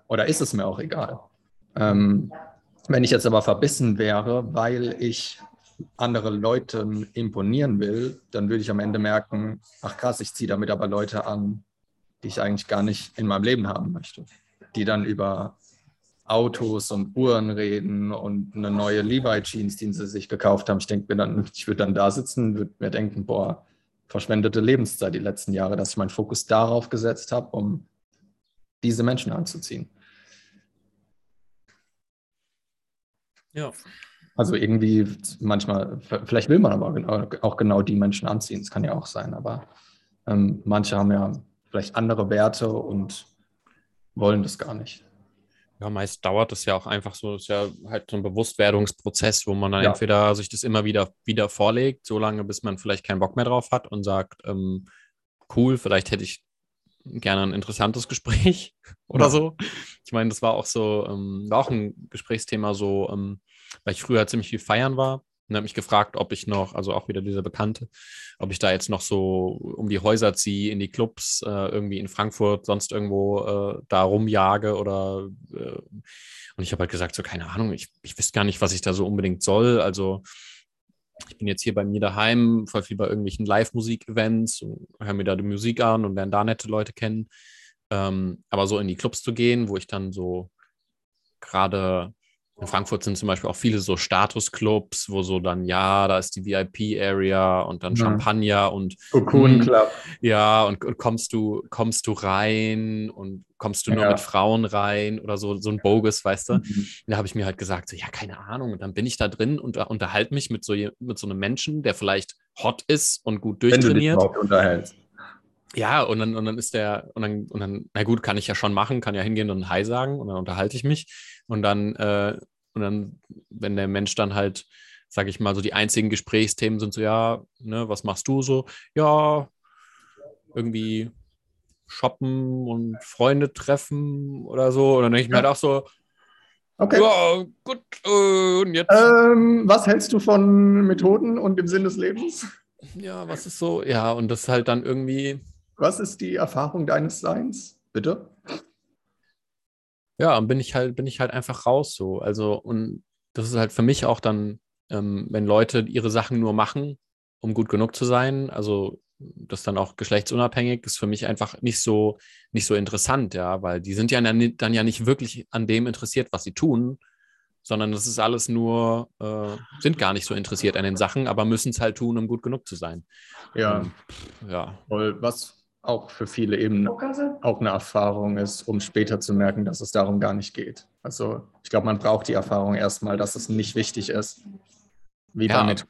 Oder ist es mir auch egal. Ähm, wenn ich jetzt aber verbissen wäre, weil ich andere Leuten imponieren will, dann würde ich am Ende merken, ach krass, ich ziehe damit aber Leute an, die ich eigentlich gar nicht in meinem Leben haben möchte, die dann über Autos und Uhren reden und eine neue Levi-Jeans, die sie sich gekauft haben. Ich denke mir dann, ich würde dann da sitzen, würde mir denken, boah, verschwendete Lebenszeit die letzten Jahre, dass ich meinen Fokus darauf gesetzt habe, um diese Menschen anzuziehen. Ja. Also irgendwie manchmal, vielleicht will man aber auch genau die Menschen anziehen, das kann ja auch sein, aber ähm, manche haben ja vielleicht andere Werte und wollen das gar nicht. Ja, meist dauert es ja auch einfach so, das ist ja halt so ein Bewusstwerdungsprozess, wo man dann ja. entweder sich das immer wieder, wieder vorlegt, so lange, bis man vielleicht keinen Bock mehr drauf hat und sagt, ähm, cool, vielleicht hätte ich gerne ein interessantes Gespräch oder ja. so. Ich meine, das war auch so, ähm, war auch ein Gesprächsthema so, ähm, weil ich früher ziemlich viel feiern war und habe mich gefragt, ob ich noch, also auch wieder dieser Bekannte, ob ich da jetzt noch so um die Häuser ziehe, in die Clubs, äh, irgendwie in Frankfurt, sonst irgendwo äh, da rumjage oder äh, und ich habe halt gesagt, so keine Ahnung, ich, ich wüsste gar nicht, was ich da so unbedingt soll. Also ich bin jetzt hier bei mir daheim, voll viel bei irgendwelchen Live-Musik-Events höre mir da die Musik an und lerne da nette Leute kennen. Ähm, aber so in die Clubs zu gehen, wo ich dann so gerade in Frankfurt sind zum Beispiel auch viele so Statusclubs, wo so dann, ja, da ist die VIP-Area und dann ja. Champagner und Cocoon hm, Club. Ja, und, und, kommst du, kommst du rein und kommst du nur ja. mit Frauen rein oder so, so ein Bogus, weißt du? Mhm. Da habe ich mir halt gesagt, so, ja, keine Ahnung. Und dann bin ich da drin und unterhalte mich mit so, mit so einem Menschen, der vielleicht hot ist und gut durchtrainiert. Wenn du dich unterhältst. Ja, und dann, und dann ist der, und dann, und dann, na gut, kann ich ja schon machen, kann ja hingehen und Hi sagen und dann unterhalte ich mich. Und dann, äh, und dann, wenn der Mensch dann halt, sage ich mal, so die einzigen Gesprächsthemen sind so, ja, ne, was machst du so? Ja, irgendwie shoppen und Freunde treffen oder so. Und dann denke ich mir halt auch so, Okay. Ja, gut. Äh, und jetzt. Ähm, was hältst du von Methoden und dem Sinn des Lebens? Ja, was ist so? Ja, und das halt dann irgendwie. Was ist die Erfahrung deines Seins? Bitte? Ja, bin ich halt, bin ich halt einfach raus so. Also, und das ist halt für mich auch dann, ähm, wenn Leute ihre Sachen nur machen, um gut genug zu sein, also das dann auch geschlechtsunabhängig, ist für mich einfach nicht so, nicht so interessant, ja, weil die sind ja dann, dann ja nicht wirklich an dem interessiert, was sie tun, sondern das ist alles nur, äh, sind gar nicht so interessiert an den Sachen, aber müssen es halt tun, um gut genug zu sein. Ja. Und, ja. Was auch für viele eben auch eine Erfahrung ist, um später zu merken, dass es darum gar nicht geht. Also ich glaube, man braucht die Erfahrung erstmal, dass es nicht wichtig ist, wie ja, damit,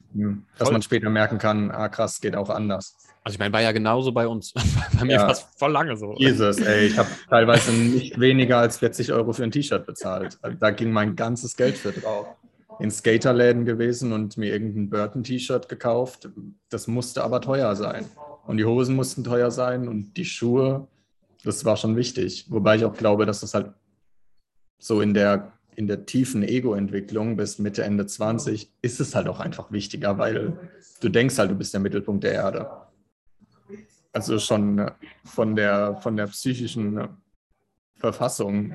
dass voll. man später merken kann, ah krass, geht auch anders. Also ich meine, war ja genauso bei uns. bei mir ja. fast voll lange so. Jesus, ey, ich habe teilweise nicht weniger als 40 Euro für ein T-Shirt bezahlt. Also da ging mein ganzes Geld für drauf. In Skaterläden gewesen und mir irgendein Burton-T-Shirt gekauft. Das musste aber teuer sein. Und die Hosen mussten teuer sein und die Schuhe, das war schon wichtig. Wobei ich auch glaube, dass das halt so in der, in der tiefen Ego-Entwicklung bis Mitte, Ende 20 ist es halt auch einfach wichtiger, weil du denkst halt, du bist der Mittelpunkt der Erde. Also schon von der, von der psychischen Verfassung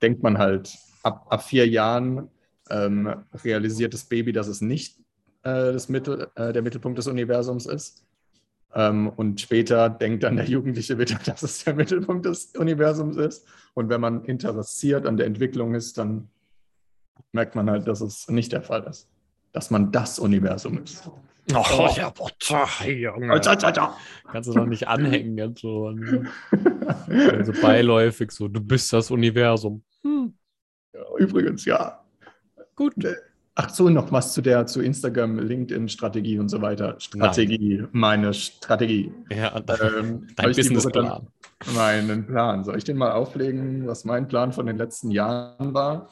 denkt man halt, ab, ab vier Jahren ähm, realisiert das Baby, dass es nicht äh, das Mittel, äh, der Mittelpunkt des Universums ist. Ähm, und später denkt dann der Jugendliche wieder, dass es der Mittelpunkt des Universums ist. Und wenn man interessiert an der Entwicklung ist, dann merkt man halt, dass es nicht der Fall ist. Dass man das Universum ist. Oh, oh. ja, Butter, Junge. Kannst du doch nicht anhängen jetzt so. Also beiläufig so, du bist das Universum. Hm. Ja, übrigens, ja. Gut. Ach so, noch was zu der, zu Instagram, LinkedIn-Strategie und so weiter. Strategie, Nein. meine Strategie. Ja, ähm, dein Businessplan. Meinen Plan. Soll ich den mal auflegen, was mein Plan von den letzten Jahren war?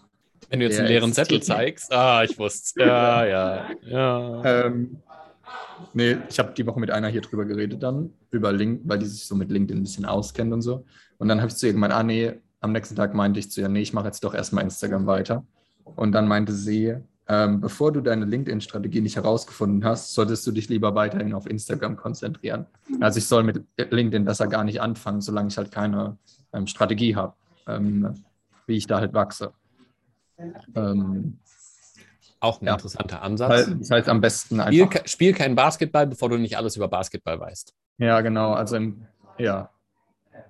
Wenn du jetzt einen leeren Zettel zeigst. Ah, ich wusste Ja, ja, ja. Ähm, nee, ich habe die Woche mit einer hier drüber geredet dann, über Link, weil die sich so mit LinkedIn ein bisschen auskennt und so. Und dann habe ich zu ihr gemeint, ah nee, am nächsten Tag meinte ich zu ihr, nee, ich mache jetzt doch erstmal Instagram weiter. Und dann meinte sie, ähm, bevor du deine LinkedIn-Strategie nicht herausgefunden hast, solltest du dich lieber weiterhin auf Instagram konzentrieren. Also ich soll mit LinkedIn besser gar nicht anfangen, solange ich halt keine ähm, Strategie habe, ähm, wie ich da halt wachse. Ähm, Auch ein ja. interessanter Ansatz. Das heißt am besten einfach. Spiel, spiel kein Basketball, bevor du nicht alles über Basketball weißt. Ja, genau. Also im, ja,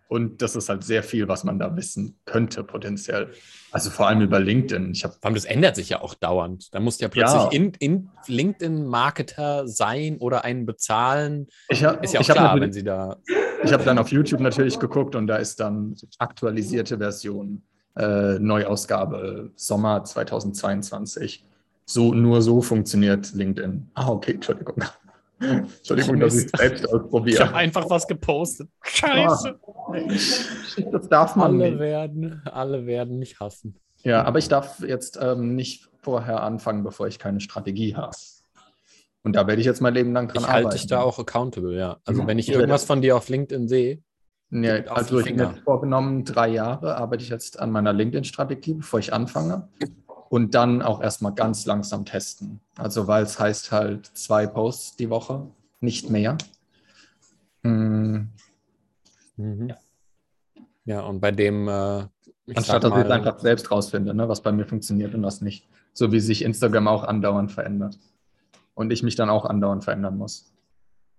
Und das ist halt sehr viel, was man da wissen könnte, potenziell. Also vor allem über LinkedIn. Ich Vor allem, das ändert sich ja auch dauernd. Da musst du ja plötzlich Ja. in, in LinkedIn-Marketer sein oder einen bezahlen. ich hab, Ist ja auch ich hab klar, wenn sie da. Ich habe dann auf YouTube natürlich geguckt und da ist dann aktualisierte Version, äh, Neuausgabe Sommer 2022. So, nur so funktioniert LinkedIn. Ah, okay, Entschuldigung. Entschuldigung, dass ich es selbst Ich habe ausprobiere. einfach was gepostet. Das darf man Alle nicht. werden, alle werden mich hassen. Ja, aber ich darf jetzt ähm, nicht vorher anfangen, bevor ich keine Strategie habe. Und da werde ich jetzt mein Leben lang dran Ich arbeiten. halte dich da auch accountable, ja. Also Ja. wenn ich Ich irgendwas von dir auf LinkedIn sehe, auf also ich habe vorgenommen, drei Jahre arbeite ich jetzt an meiner LinkedIn-Strategie, bevor ich anfange. Und dann auch erstmal ganz langsam testen. Also weil es heißt halt zwei Posts die Woche, nicht mehr. Hm, Mhm. Ja, und bei dem, äh, Anstatt dass ich es einfach selbst rausfinde, ne, was bei mir funktioniert und was nicht. So wie sich Instagram auch andauernd verändert. Und ich mich dann auch andauernd verändern muss.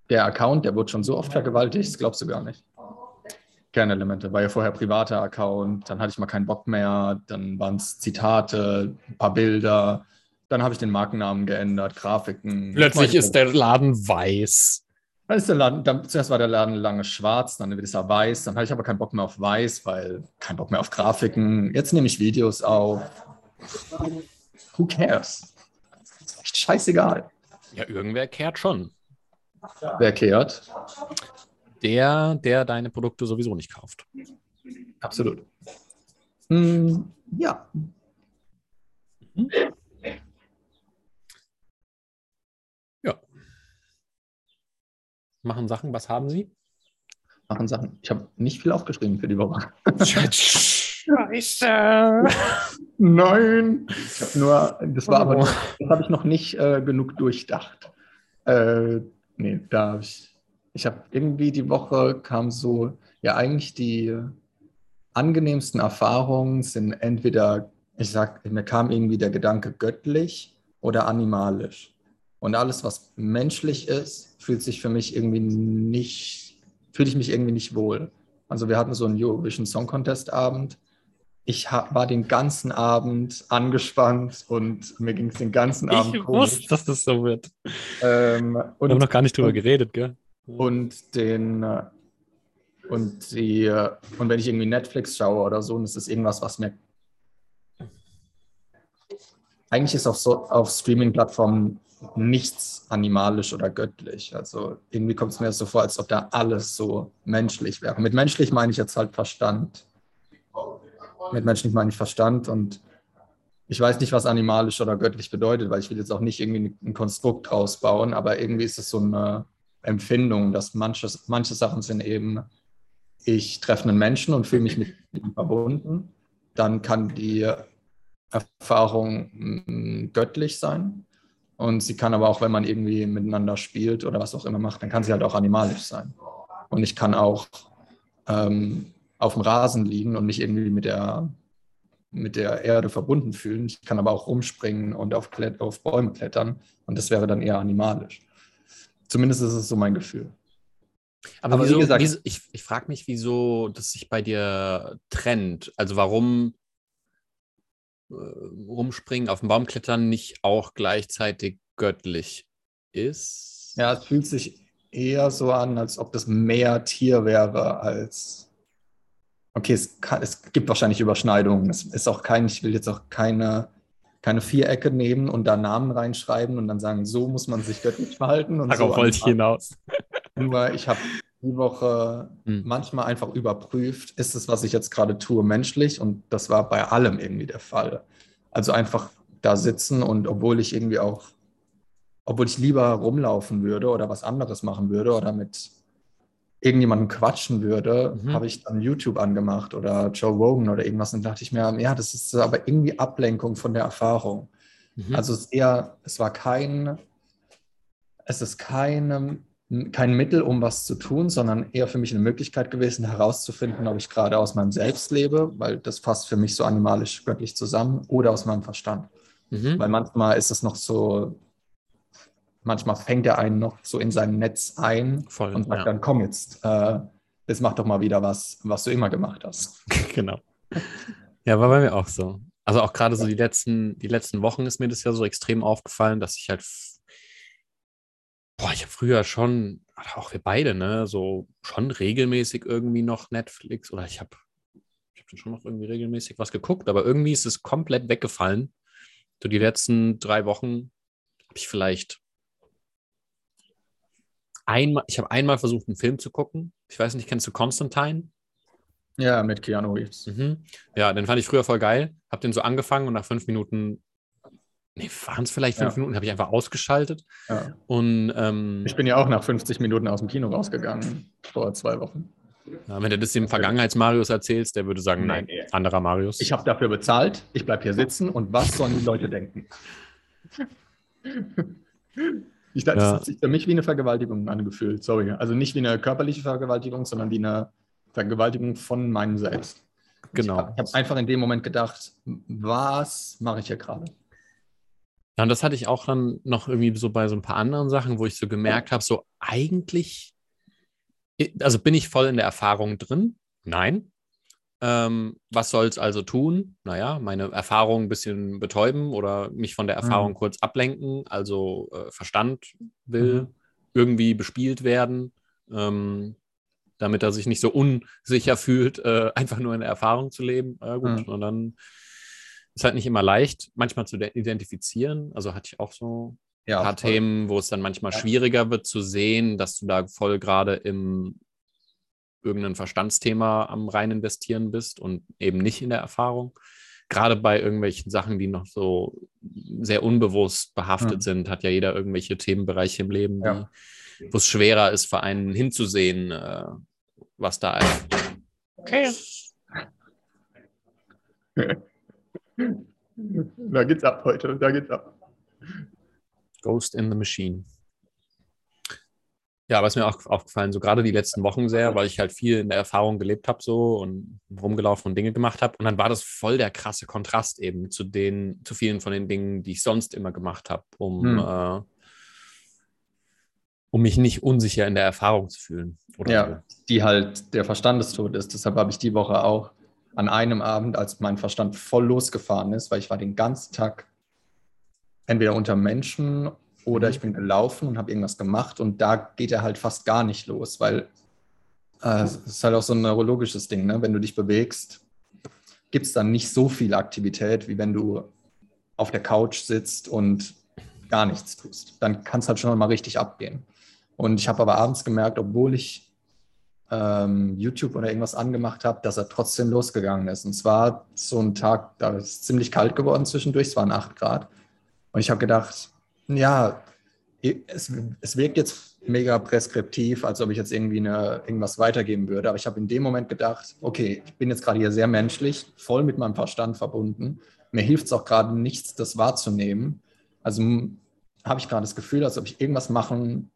Der Account, der wurde schon so oft vergewaltigt, das glaubst du gar nicht. Kernelemente, war ja vorher privater Account, dann hatte ich mal keinen Bock mehr, dann waren es Zitate, ein paar Bilder, dann habe ich den Markennamen geändert, Grafiken. plötzlich ist der Laden weiß. Dann ist der Laden, dann, zuerst war der Laden lange schwarz, dann ist er weiß, dann hatte ich aber keinen Bock mehr auf weiß, weil kein Bock mehr auf Grafiken. Jetzt nehme ich Videos auf. Who cares? Ist echt scheißegal. Ja, irgendwer kehrt schon. Wer kehrt? Der, der deine Produkte sowieso nicht kauft. Absolut. Hm, ja. Machen Sachen, was haben sie? Machen Sachen. Ich habe nicht viel aufgeschrieben für die Woche. Scheiße. Nein. Ich habe nur, das war aber, Oh. das habe ich noch nicht äh, genug durchdacht. Äh, nee, da habe ich, ich habe irgendwie die Woche kam so, ja, eigentlich die angenehmsten Erfahrungen sind entweder, ich sag, mir kam irgendwie der Gedanke göttlich oder animalisch. Und alles, was menschlich ist, fühlt sich für mich irgendwie nicht, fühle ich mich irgendwie nicht wohl. Also wir hatten so einen Eurovision Song Contest Abend. Ich war den ganzen Abend angespannt und mir ging es den ganzen Abend Ich komisch. wusste, dass das so wird. Ähm, Wir haben und, noch gar nicht drüber und- geredet, gell? Und den äh, und die äh, und wenn ich irgendwie Netflix schaue oder so, und es ist irgendwas, was mir eigentlich ist auf so auf Streaming-Plattformen nichts animalisch oder göttlich. Also irgendwie kommt es mir so vor, als ob da alles so menschlich wäre. Mit menschlich meine ich jetzt halt Verstand. Mit menschlich meine ich Verstand und ich weiß nicht, was animalisch oder göttlich bedeutet, weil ich will jetzt auch nicht irgendwie ein Konstrukt draus bauen, aber irgendwie ist es so eine Empfindung, dass manche, manche Sachen sind eben, ich treffe einen Menschen und fühle mich mit ihm verbunden. Dann kann die Erfahrung mm, göttlich sein. Und sie kann aber auch, wenn man irgendwie miteinander spielt oder was auch immer macht, dann kann sie halt auch animalisch sein. Und ich kann auch ähm, auf dem Rasen liegen und mich irgendwie mit der, mit der Erde verbunden fühlen. Ich kann aber auch rumspringen und auf, Klett auf Bäume klettern. Und das wäre dann eher animalisch. Zumindest ist es so mein Gefühl. Aber, Aber wie wieso, gesagt- wieso, ich, ich frage mich, wieso das sich bei dir trennt. Also warum äh, rumspringen, auf den Baum klettern nicht auch gleichzeitig göttlich ist? Ja, es fühlt sich eher so an, als ob das mehr Tier wäre als. Okay, es, kann, es gibt wahrscheinlich Überschneidungen. Es ist auch kein, ich will jetzt auch keine, keine Vierecke nehmen und da Namen reinschreiben und dann sagen, so muss man sich göttlich verhalten. Und Darauf so wollte ich hinaus. Nur ich habe die Woche Hm. manchmal einfach überprüft, ist es, was ich jetzt gerade tue, menschlich? Und das war bei allem irgendwie der Fall. Also einfach da sitzen und obwohl ich irgendwie auch, obwohl ich lieber rumlaufen würde oder was anderes machen würde oder mit irgendjemandem quatschen würde, Mhm. habe ich dann YouTube angemacht oder Joe Rogan oder irgendwas und dachte ich mir, ja, das ist aber irgendwie Ablenkung von der Erfahrung. Mhm. Also es ist eher, es war kein, es ist keine, kein Mittel, um was zu tun, sondern eher für mich eine Möglichkeit gewesen, herauszufinden, ob ich gerade aus meinem Selbst lebe, weil das passt für mich so animalisch göttlich zusammen, oder aus meinem Verstand. Mhm. Weil manchmal ist es noch so, manchmal fängt er einen noch so in sein Netz ein Voll. und sagt ja. dann, komm jetzt, äh, jetzt mach doch mal wieder was, was du immer gemacht hast. genau. Ja, war bei mir auch so. Also auch gerade so die letzten, die letzten Wochen ist mir das ja so extrem aufgefallen, dass ich halt, boah, ich habe früher schon, auch wir beide, ne, so schon regelmäßig irgendwie noch Netflix oder ich habe ich habe schon noch irgendwie regelmäßig was geguckt, aber irgendwie ist es komplett weggefallen. So die letzten drei Wochen habe ich vielleicht einmal, ich habe einmal versucht, einen Film zu gucken. Ich weiß nicht, kennst du Constantine? Ja, mit Keanu Reeves. Mhm. Ja, den fand ich früher voll geil. Hab den so angefangen und nach fünf Minuten, nee, waren es vielleicht fünf ja. Minuten, habe ich einfach ausgeschaltet. Ja. Und ähm, ich bin ja auch nach 50 Minuten aus dem Kino rausgegangen vor zwei Wochen. Ja, wenn du das dem Vergangenheits-Marius erzählst, der würde sagen, nein, nein anderer Marius. Ich habe dafür bezahlt, ich bleibe hier sitzen und was sollen die Leute denken? Ich, das ja. hat sich für mich wie eine Vergewaltigung angefühlt, sorry. Also nicht wie eine körperliche Vergewaltigung, sondern wie eine Vergewaltigung von meinem Selbst. Genau. Ich habe hab einfach in dem Moment gedacht, was mache ich hier gerade? Ja, und das hatte ich auch dann noch irgendwie so bei so ein paar anderen Sachen, wo ich so gemerkt habe, so eigentlich, also bin ich voll in der Erfahrung drin? Nein. Ähm, was soll es also tun? Naja, meine Erfahrung ein bisschen betäuben oder mich von der Erfahrung mhm. kurz ablenken. Also äh, Verstand will mhm. irgendwie bespielt werden. Ähm, damit er sich nicht so unsicher fühlt, äh, einfach nur in der Erfahrung zu leben. Äh, gut, mhm. und dann ist halt nicht immer leicht, manchmal zu identifizieren. Also hatte ich auch so ja, ein paar voll. Themen, wo es dann manchmal ja. schwieriger wird zu sehen, dass du da voll gerade im irgendein Verstandsthema am rein investieren bist und eben nicht in der Erfahrung. Gerade bei irgendwelchen Sachen, die noch so sehr unbewusst behaftet mhm. sind, hat ja jeder irgendwelche Themenbereiche im Leben, ja. wo es schwerer ist, für einen hinzusehen, äh, was da ist. Okay. Da geht's ab heute, da geht's ab. Ghost in the Machine. Ja, aber es ist mir auch aufgefallen, so gerade die letzten Wochen sehr, weil ich halt viel in der Erfahrung gelebt habe so und rumgelaufen und Dinge gemacht habe. Und dann war das voll der krasse Kontrast eben zu den, zu vielen von den Dingen, die ich sonst immer gemacht habe, um, hm. äh, um mich nicht unsicher in der Erfahrung zu fühlen. ja, die halt der Verstandestod ist. Deshalb habe ich die Woche auch an einem Abend, als mein Verstand voll losgefahren ist, weil ich war den ganzen Tag entweder unter Menschen oder mhm. ich bin gelaufen und habe irgendwas gemacht und da geht er halt fast gar nicht los, weil äh, es ist halt auch so ein neurologisches Ding, ne? wenn du dich bewegst, gibt es dann nicht so viel Aktivität, wie wenn du auf der Couch sitzt und gar nichts tust. Dann kann es halt schon mal richtig abgehen. Und ich habe aber abends gemerkt, obwohl ich ähm, YouTube oder irgendwas angemacht habe, dass er trotzdem losgegangen ist. Und zwar so ein Tag, da ist es ziemlich kalt geworden zwischendurch, es waren 8 Grad. Und ich habe gedacht, ja, es, es wirkt jetzt mega preskriptiv, als ob ich jetzt irgendwie eine, irgendwas weitergeben würde. Aber ich habe in dem Moment gedacht, okay, ich bin jetzt gerade hier sehr menschlich, voll mit meinem Verstand verbunden. Mir hilft es auch gerade nichts, das wahrzunehmen. Also habe ich gerade das Gefühl, als ob ich irgendwas machen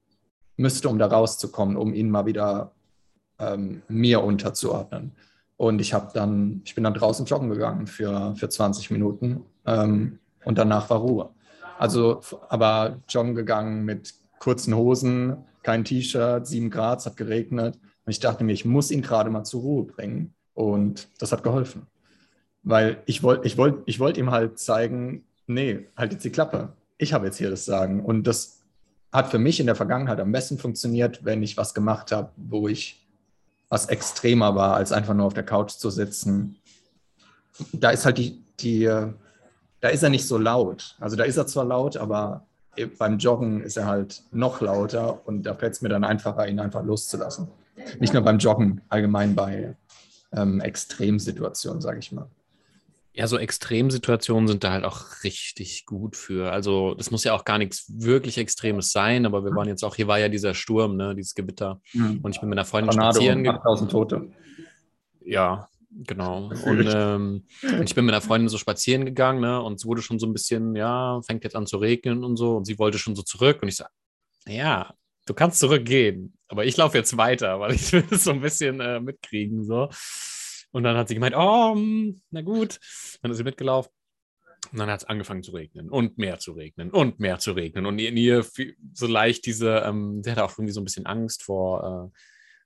müsste, um da rauszukommen, um ihn mal wieder ähm, mir unterzuordnen. Und ich habe dann, ich bin dann draußen joggen gegangen für, für 20 Minuten ähm, und danach war Ruhe. Also, aber joggen gegangen mit kurzen Hosen, kein T-Shirt, sieben Grad, es hat geregnet. Und ich dachte mir, ich muss ihn gerade mal zur Ruhe bringen. Und das hat geholfen. Weil ich wollte ich wollt, ich wollt ihm halt zeigen, nee, halt jetzt die Klappe. Ich habe jetzt hier das Sagen. Und das hat für mich in der Vergangenheit am besten funktioniert, wenn ich was gemacht habe, wo ich was extremer war, als einfach nur auf der Couch zu sitzen. Da ist halt die, die, da ist er nicht so laut. Also da ist er zwar laut, aber beim Joggen ist er halt noch lauter und da fällt es mir dann einfacher, ihn einfach loszulassen. Nicht nur beim Joggen, allgemein bei ähm, Extremsituationen, sage ich mal. Ja, so Extremsituationen sind da halt auch richtig gut für. Also, das muss ja auch gar nichts wirklich Extremes sein, aber wir waren jetzt auch, hier war ja dieser Sturm, ne, dieses Gewitter. Mhm. Und ich bin mit einer Freundin Tornado, spazieren gegangen. 8000 Tote. Ja, genau. Und ähm, ich bin mit einer Freundin so spazieren gegangen, ne, und es wurde schon so ein bisschen, ja, fängt jetzt an zu regnen und so. Und sie wollte schon so zurück. Und ich so, ja, du kannst zurückgehen, aber ich laufe jetzt weiter, weil ich will es so ein bisschen äh, mitkriegen, so. Und dann hat sie gemeint, oh, hm, na gut. Dann ist sie mitgelaufen. Und dann hat es angefangen zu regnen und mehr zu regnen und mehr zu regnen. Und in ihr so leicht diese, ähm, sie hatte auch irgendwie so ein bisschen Angst vor, äh,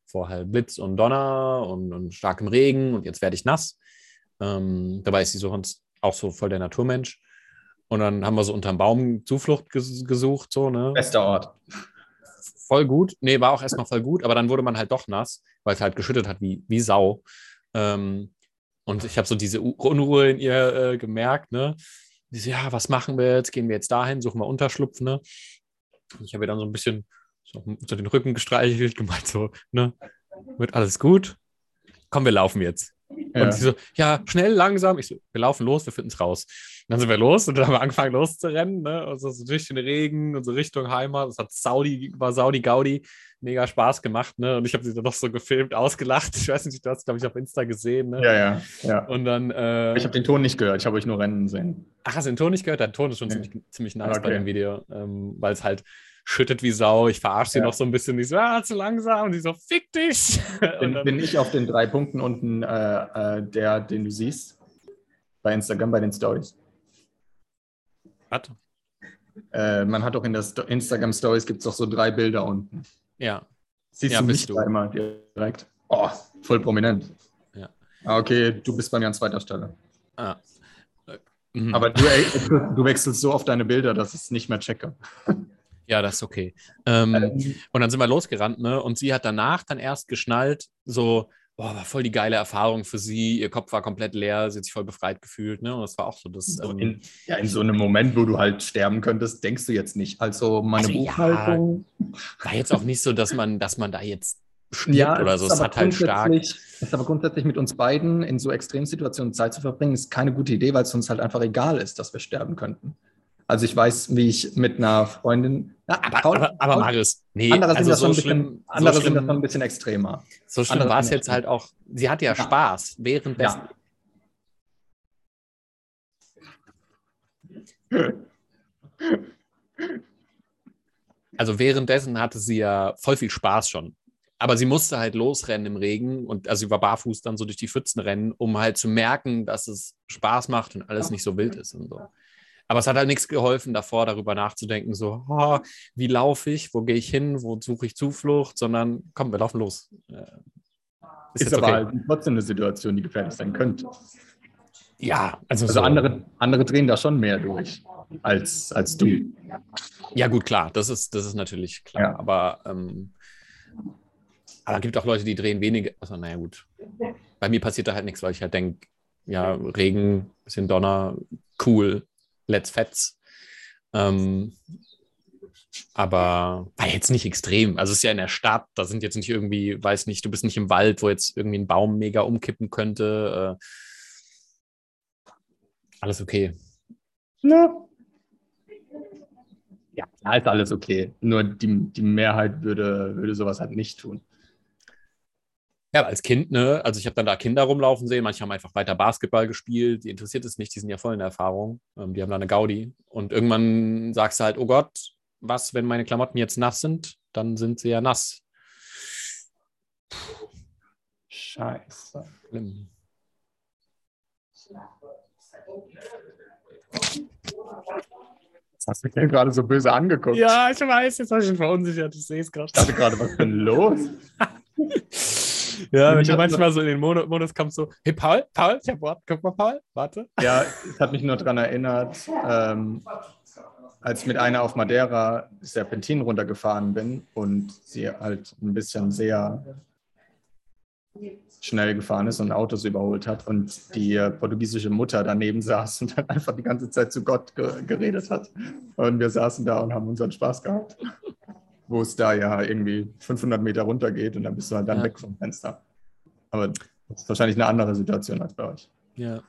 vor halt Blitz und Donner und, und starkem Regen und jetzt werde ich nass. Ähm, dabei ist sie so auch so voll der Naturmensch. Und dann haben wir so unterm Baum Zuflucht ges gesucht, so, ne? Bester Ort. Voll gut. Nee, war auch erstmal voll gut, aber dann wurde man halt doch nass, weil es halt geschüttet hat wie, wie Sau. Ähm, und ich habe so diese Unruhe in ihr äh, gemerkt, ne? Die so, ja, was machen wir jetzt? Gehen wir jetzt dahin, suchen wir Unterschlupf, ne? Ich habe ihr dann so ein bisschen so den Rücken gestreichelt, gemeint so, ne? Wird alles gut? Komm, wir laufen jetzt. Ja. Und sie so, ja, schnell, langsam. Ich so, wir laufen los, wir finden es raus. Und dann sind wir los und dann haben wir angefangen loszurennen, ne? Und so, so durch den Regen und so Richtung Heimat. Das hat Saudi, war Saudi Gaudi, mega Spaß gemacht, ne? Und ich habe sie dann noch so gefilmt, ausgelacht. Ich weiß nicht, du hast, glaube ich, auf Insta gesehen, ne? Ja, ja, ja. Und dann. Äh, ich habe den Ton nicht gehört, ich habe euch nur rennen sehen. Ach, hast du den Ton nicht gehört? Der Ton ist schon nee. ziemlich, ziemlich nice okay. bei dem Video, ähm, weil es halt schüttet wie Sau. Ich verarsche sie ja. noch so ein bisschen. Die so, ah, zu langsam. Und die so, fick dich. Bin, bin ich auf den drei Punkten unten, äh, äh, der, den du siehst? Bei Instagram, bei den Stories. Was? Äh, man hat auch in der Sto Instagram Stories gibt es auch so drei Bilder unten. Ja. Siehst ja, du mich du. einmal direkt? Oh, voll prominent. Ja. Ah, okay, du bist bei mir an zweiter Stelle. Ah. Mhm. Aber du, du, wechselst so auf deine Bilder, dass ich es nicht mehr checke. Ja, das ist okay. Ähm, ähm, und dann sind wir losgerannt, ne? Und sie hat danach dann erst geschnallt, so, boah, war voll die geile Erfahrung für sie. Ihr Kopf war komplett leer, sie hat sich voll befreit gefühlt, ne? Und das war auch so das. Ähm, in, ja, in so einem Moment, wo du halt sterben könntest, denkst du jetzt nicht. Also meine also, Buchhaltung. Ja, war jetzt auch nicht so, dass man, dass man da jetzt ja, oder so. Es hat halt stark. Ist aber grundsätzlich mit uns beiden in so Extremsituationen Zeit zu verbringen, ist keine gute Idee, weil es uns halt einfach egal ist, dass wir sterben könnten. Also ich weiß, wie ich mit einer Freundin. Ja, aber, Paul, aber, aber Marius, nee, andere, sind, also das so schlimm, bisschen, andere so schlimm, das schon ein bisschen extremer. So schlimm war es jetzt halt auch. Sie hatte ja, ja. Spaß währenddessen. Ja. Also währenddessen hatte sie ja voll viel Spaß schon. Aber sie musste halt losrennen im Regen und also sie war barfuß dann so durch die Pfützen rennen, um halt zu merken, dass es Spaß macht und alles nicht so wild ist und so. Aber es hat halt nichts geholfen, davor darüber nachzudenken, so, oh, wie laufe ich, wo gehe ich hin, wo suche ich Zuflucht, sondern komm, wir laufen los. Äh, ist, ist aber okay. halt trotzdem eine Situation, die gefährlich sein könnte. Ja, also, also so. andere, andere drehen da schon mehr durch als, als du. Ja, gut, klar, das ist, das ist natürlich klar. Ja. Aber, ähm, aber es gibt auch Leute, die drehen weniger. Also, naja, gut. Bei mir passiert da halt nichts, weil ich halt denke, ja, Regen, bisschen Donner, cool, Let's Fets. Ähm, aber war jetzt nicht extrem. Also es ist ja in der Stadt, da sind jetzt nicht irgendwie, weiß nicht, du bist nicht im Wald, wo jetzt irgendwie ein Baum mega umkippen könnte. Äh, alles okay. Ja. Ja, ist alles okay. Nur die, die Mehrheit würde, würde sowas halt nicht tun. Ja, als Kind, ne? Also ich habe dann da Kinder rumlaufen sehen, manche haben einfach weiter Basketball gespielt, die interessiert es nicht, die sind ja voll in der Erfahrung, ähm, die haben da eine Gaudi. Und irgendwann sagst du halt, oh Gott, was, wenn meine Klamotten jetzt nass sind? Dann sind sie ja nass. Scheiße. Schlimm. Das hast du mir gerade so böse angeguckt. Ja, ich weiß, jetzt habe ich schon verunsichert, ich sehe es gerade. Ich dachte gerade, was ist denn los? Ja, wenn du manchmal so in den Modus kommst, so, hey Paul, Paul, ich hab Wort, guck mal, Paul, warte. Ja, es hat mich nur daran erinnert, ähm, als ich mit einer auf Madeira Serpentin runtergefahren bin und sie halt ein bisschen sehr schnell gefahren ist und Autos überholt hat und die portugiesische Mutter daneben saß und dann einfach die ganze Zeit zu Gott ge geredet hat. Und wir saßen da und haben unseren Spaß gehabt wo es da ja irgendwie 500 Meter runter geht und dann bist du halt dann ja. weg vom Fenster. Aber das ist wahrscheinlich eine andere Situation als bei euch. Ja.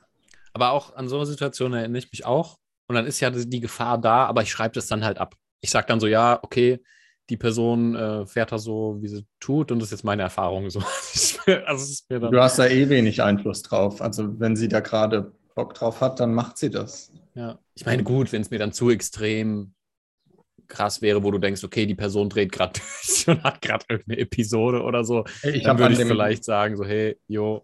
Aber auch an so eine Situation erinnere ich mich auch. Und dann ist ja die Gefahr da, aber ich schreibe das dann halt ab. Ich sage dann so, ja, okay, die Person äh, fährt da so, wie sie tut, und das ist jetzt meine Erfahrung. So. also du hast da eh wenig Einfluss drauf. Also wenn sie da gerade Bock drauf hat, dann macht sie das. Ja, ich meine, gut, wenn es mir dann zu extrem krass wäre, wo du denkst, okay, die Person dreht gerade durch und hat gerade irgendeine Episode oder so, ich dann würde ich vielleicht sagen, so, hey, jo.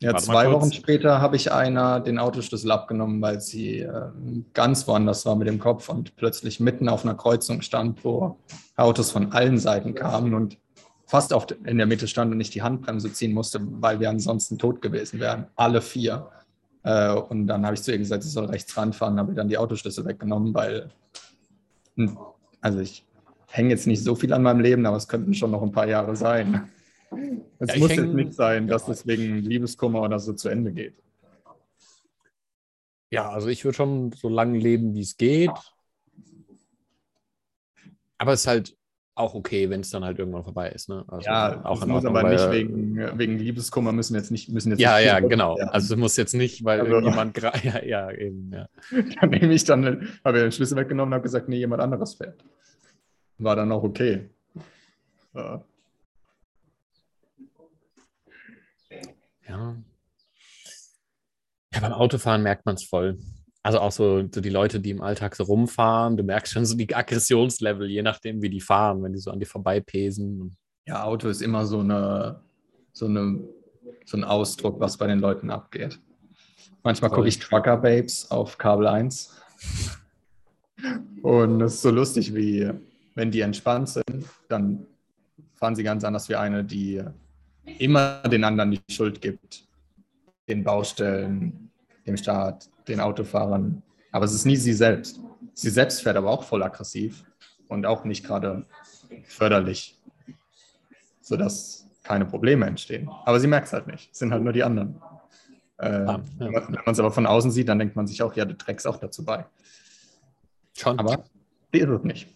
Ja, zwei Wochen später habe ich einer den Autoschlüssel abgenommen, weil sie äh, ganz woanders war mit dem Kopf und plötzlich mitten auf einer Kreuzung stand, wo Autos von allen Seiten kamen und fast auf, in der Mitte stand und nicht die Handbremse ziehen musste, weil wir ansonsten tot gewesen wären. Alle vier. Äh, und dann habe ich zu ihr gesagt, sie soll rechts ranfahren, habe dann die Autoschlüssel weggenommen, weil, hm, also ich hänge jetzt nicht so viel an meinem Leben, aber es könnten schon noch ein paar Jahre sein. Es Ja, muss häng- jetzt nicht sein, dass deswegen Liebeskummer oder so zu Ende geht. Ja, also ich würde schon so lange leben, wie es geht. Aber es ist halt auch okay, wenn es dann halt irgendwann vorbei ist. Ne? Also Ja, auch es in muss Ordnung, aber nicht wegen, wegen Liebeskummer müssen jetzt nicht müssen jetzt Ja, nicht ja, genau. werden. Also es muss jetzt nicht, weil Also- irgendjemand gra- ja, ja, eben, ja. dann nehme ich dann, habe ich den Schlüssel weggenommen und habe gesagt, nee, jemand anderes fährt. War dann auch okay. Ja. Ja. Ja, beim Autofahren merkt man es voll. Also auch so, so die Leute, die im Alltag so rumfahren, du merkst schon so die Aggressionslevel, je nachdem, wie die fahren, wenn die so an dir vorbeipesen. ja, Auto ist immer so eine, so eine, so ein Ausdruck, was bei den Leuten abgeht. Manchmal gucke ich Trucker Babes auf Kabel 1. Und es ist so lustig, wie wenn die entspannt sind, dann fahren sie ganz anders wie eine, die immer den anderen die Schuld gibt. Den Baustellen, dem Staat, den Autofahrern. Aber es ist nie sie selbst. Sie selbst fährt aber auch voll aggressiv und auch nicht gerade förderlich, sodass keine Probleme entstehen. Aber sie merkt es halt nicht. Es sind halt nur die anderen. Äh, Ah, ja. Wenn man es aber von außen sieht, dann denkt man sich auch, ja, du trägst auch dazu bei. Schon. Aber die ist es nicht.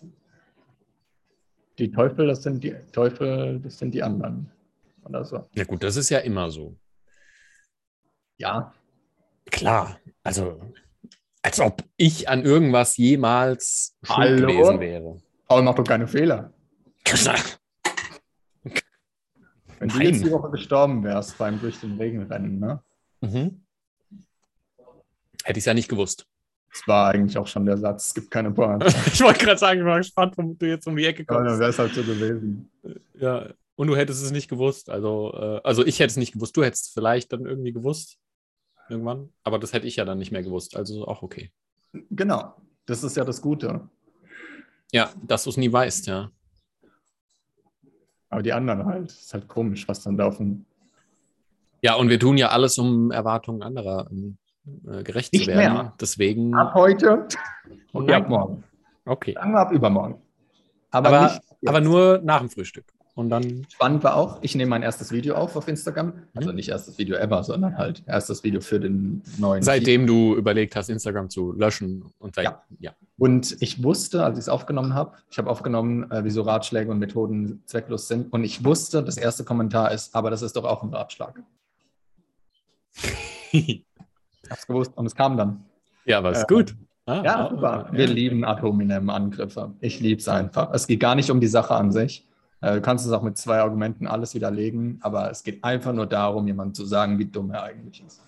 Die Teufel, das sind die Teufel, das sind die anderen. Oder so. ja gut, das ist ja immer so. Ja, Klar, also als ob ich an irgendwas jemals schuld gewesen wäre. Paul macht doch keine Fehler. Wenn du jetzt die Woche gestorben wärst beim durch den Regen rennen, ne? Mhm. Hätte ich es ja nicht gewusst. Das war eigentlich auch schon der Satz, es gibt keine Pointe. ich wollte gerade sagen, ich war gespannt, wo du jetzt um die Ecke Aber dann kommst. wäre es halt so gewesen. Ja, und du hättest es nicht gewusst. Also, äh, also ich hätte es nicht gewusst. Du hättest es vielleicht dann irgendwie gewusst. Irgendwann. Aber das hätte ich ja dann nicht mehr gewusst. Also auch okay. Genau, das ist ja das Gute. Ja, dass du es nie weißt, ja. Aber die anderen halt, ist halt komisch, was dann da auf dem. Ja, und wir tun ja alles, um Erwartungen anderer ähm, äh, gerecht Nicht zu werden. mehr. Deswegen. Ab heute Oh und ab morgen. Okay. Wir ab übermorgen. Aber, Aber, aber nur nach dem Frühstück. Und dann. Spannend war auch, ich nehme mein erstes Video auf auf Instagram. Also Mhm. nicht erstes Video ever, sondern halt erstes Video für den neuen. Seitdem du überlegt hast, Instagram zu löschen und seit, Ja. ja. Und ich wusste, als ich es aufgenommen habe, ich habe aufgenommen, äh, wieso Ratschläge und Methoden zwecklos sind. Und ich wusste, das erste Kommentar ist, aber das ist doch auch ein Ratschlag. Ich habe es gewusst und es kam dann. ja, aber ist Äh, gut. Ah, Ja, ah, super. ah, Wir ja. lieben ad hominem Angriffe. Ich liebe es einfach. Es geht gar nicht um die Sache an sich. Äh, Du kannst es auch mit zwei Argumenten alles widerlegen, aber es geht einfach nur darum, jemandem zu sagen, wie dumm er eigentlich ist.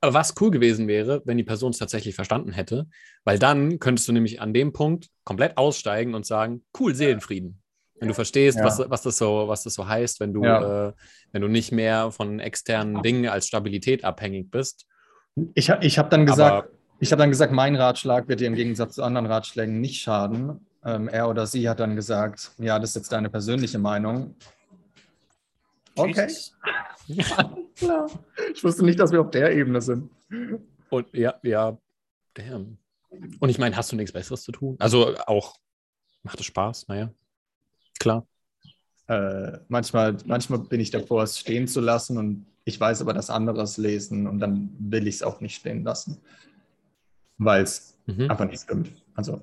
Aber was cool gewesen wäre, wenn die Person es tatsächlich verstanden hätte, weil dann könntest du nämlich an dem Punkt komplett aussteigen und sagen, cool, Seelenfrieden. Wenn du verstehst, Ja. was, was, das so, was das so heißt, wenn du, Ja. äh, wenn du nicht mehr von externen Dingen als Stabilität abhängig bist. Ich, ich habe dann gesagt, Aber- ich habe dann gesagt, mein Ratschlag wird dir im Gegensatz zu anderen Ratschlägen nicht schaden. Ähm, er oder sie hat dann gesagt, ja, das ist jetzt deine persönliche Meinung. Okay. Klar. Ich wusste nicht, dass wir auf der Ebene sind. Und ja, ja, damn. Und ich meine, hast du nichts Besseres zu tun? Also auch, macht es Spaß? Naja, klar. Äh, manchmal, manchmal bin ich davor, es stehen zu lassen und ich weiß aber, dass andere es lesen und dann will ich es auch nicht stehen lassen, weil es Mhm. einfach nicht stimmt. Also,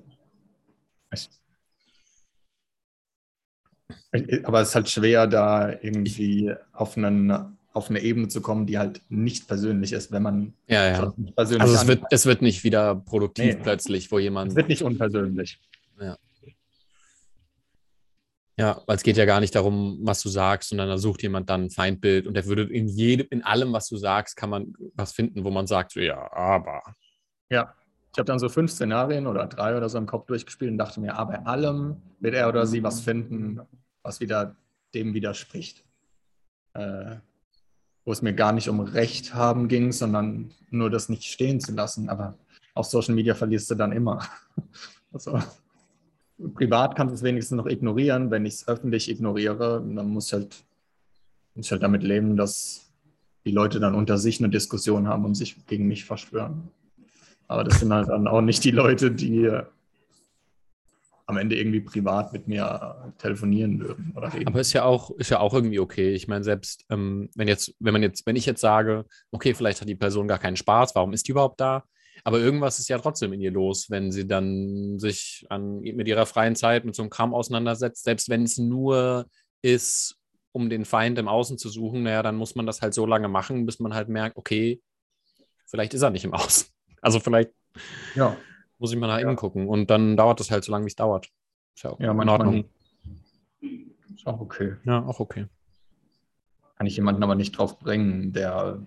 aber es ist halt schwer, da irgendwie auf, einen, auf eine Ebene zu kommen, die halt nicht persönlich ist, wenn man Ja, ja. persönlich Also es wird, es wird nicht wieder produktiv Nee. plötzlich, wo jemand es wird nicht unpersönlich. Ja, weil es geht ja gar nicht darum, was du sagst, sondern da sucht jemand dann ein Feindbild und der würde in jedem, in allem, was du sagst, kann man was finden, wo man sagt, so, ja, aber. Ja, ich habe dann so fünf Szenarien oder drei oder so im Kopf durchgespielt und dachte mir, ah, bei allem wird er oder sie was finden, was wieder dem widerspricht. Äh, wo es mir gar nicht um Recht haben ging, sondern nur das nicht stehen zu lassen. Aber auf Social Media verlierst du dann immer. also, privat kannst du es wenigstens noch ignorieren. Wenn ich es öffentlich ignoriere, dann muss ich halt, muss ich halt damit leben, dass die Leute dann unter sich eine Diskussion haben und sich gegen mich verschwören. Aber das sind halt dann auch nicht die Leute, die am Ende irgendwie privat mit mir telefonieren würden oder reden. Aber ist ja auch, ist ja auch irgendwie okay. Ich meine, selbst ähm, wenn jetzt, wenn man jetzt, wenn ich jetzt sage, okay, vielleicht hat die Person gar keinen Spaß, warum ist die überhaupt da? Aber irgendwas ist ja trotzdem in ihr los, wenn sie dann sich an, mit ihrer freien Zeit mit so einem Kram auseinandersetzt. Selbst wenn es nur ist, um den Feind im Außen zu suchen, naja, dann muss man das halt so lange machen, bis man halt merkt, okay, vielleicht ist er nicht im Außen. Also vielleicht ja muss ich mal nach innen gucken. Und dann dauert das halt so lange, wie es dauert. Ist ja, auch ja in Ordnung. Ist auch okay. Ja, auch okay. Kann ich jemanden aber nicht drauf bringen, der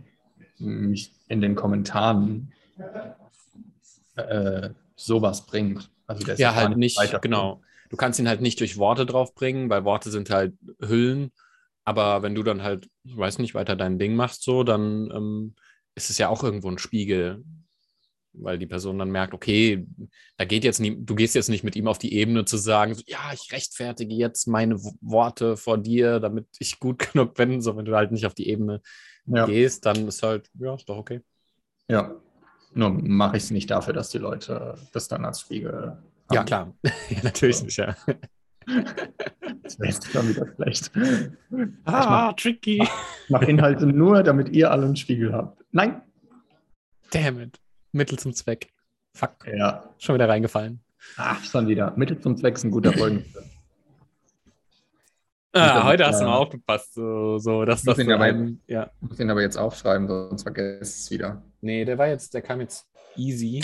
mich in den Kommentaren äh, sowas bringt. Also der ja, halt nicht, genau. Du kannst ihn halt nicht durch Worte drauf bringen, weil Worte sind halt Hüllen. Aber wenn du dann halt, weiß nicht, weiter dein Ding machst, so, dann ähm, ist es ja auch irgendwo ein Spiegel weil die Person dann merkt, okay, da geht jetzt nie, du gehst jetzt nicht mit ihm auf die Ebene zu sagen, so, ja, ich rechtfertige jetzt meine Worte vor dir, damit ich gut genug bin. So, wenn du halt nicht auf die Ebene ja. gehst, dann ist halt, ja, ist doch okay. Ja, nur mache ich es nicht dafür, dass die Leute das dann als Spiegel. Haben. Ja, klar. ja, natürlich so. nicht, ja. Das wäre jetzt schon wieder schlecht. Ah, mach, tricky. Ich mache Inhalte nur, damit ihr alle einen Spiegel habt. Nein. Damn it. Mittel zum Zweck. Fuck. Ja. Schon wieder reingefallen. Ach, schon wieder. Mittel zum Zweck ist ein guter Folgen. ah, heute hast du mal aufgepasst, so, so dass das. So ein, ja. muss ihn aber jetzt aufschreiben, sonst vergesst es wieder. Nee, der war jetzt, der kam jetzt easy.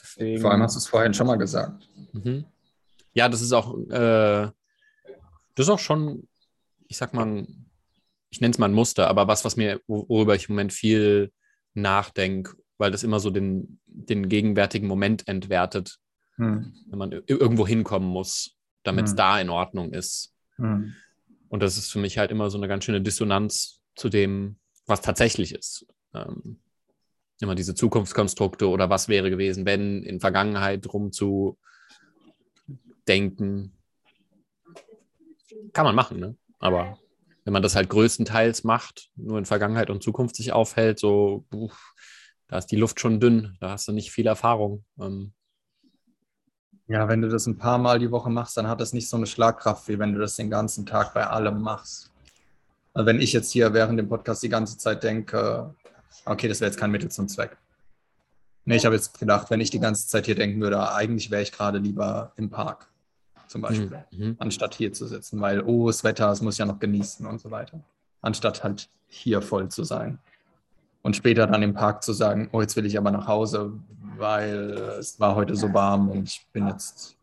Deswegen... Vor allem hast du es vorhin schon mal gesagt. Mhm. Ja, das ist auch, äh, das ist auch schon, ich sag mal, ich nenne es mal ein Muster, aber was, was mir, worüber ich im Moment viel nachdenke weil das immer so den, den gegenwärtigen Moment entwertet, hm. wenn man irgendwo hinkommen muss, damit es hm. da in Ordnung ist. Hm. Und das ist für mich halt immer so eine ganz schöne Dissonanz zu dem, was tatsächlich ist. Ähm, immer diese Zukunftskonstrukte oder was wäre gewesen, wenn in Vergangenheit rum zu denken. Kann man machen, ne? Aber wenn man das halt größtenteils macht, nur in Vergangenheit und Zukunft sich aufhält, so, uff, da ist die Luft schon dünn, da hast du nicht viel Erfahrung. Ähm, ja, wenn du das ein paar Mal die Woche machst, dann hat das nicht so eine Schlagkraft, wie wenn du das den ganzen Tag bei allem machst. Also wenn ich jetzt hier während dem Podcast die ganze Zeit denke, okay, das wäre jetzt kein Mittel zum Zweck. Nee, ich habe jetzt gedacht, wenn ich die ganze Zeit hier denken würde, eigentlich wäre ich gerade lieber im Park, zum Beispiel, mhm. mhm. anstatt hier zu sitzen, weil, oh, das Wetter, das muss ja noch genießen und so weiter. Anstatt halt hier voll zu sein und später dann im Park zu sagen, oh, jetzt will ich aber nach Hause, weil es war heute so warm und ich bin jetzt,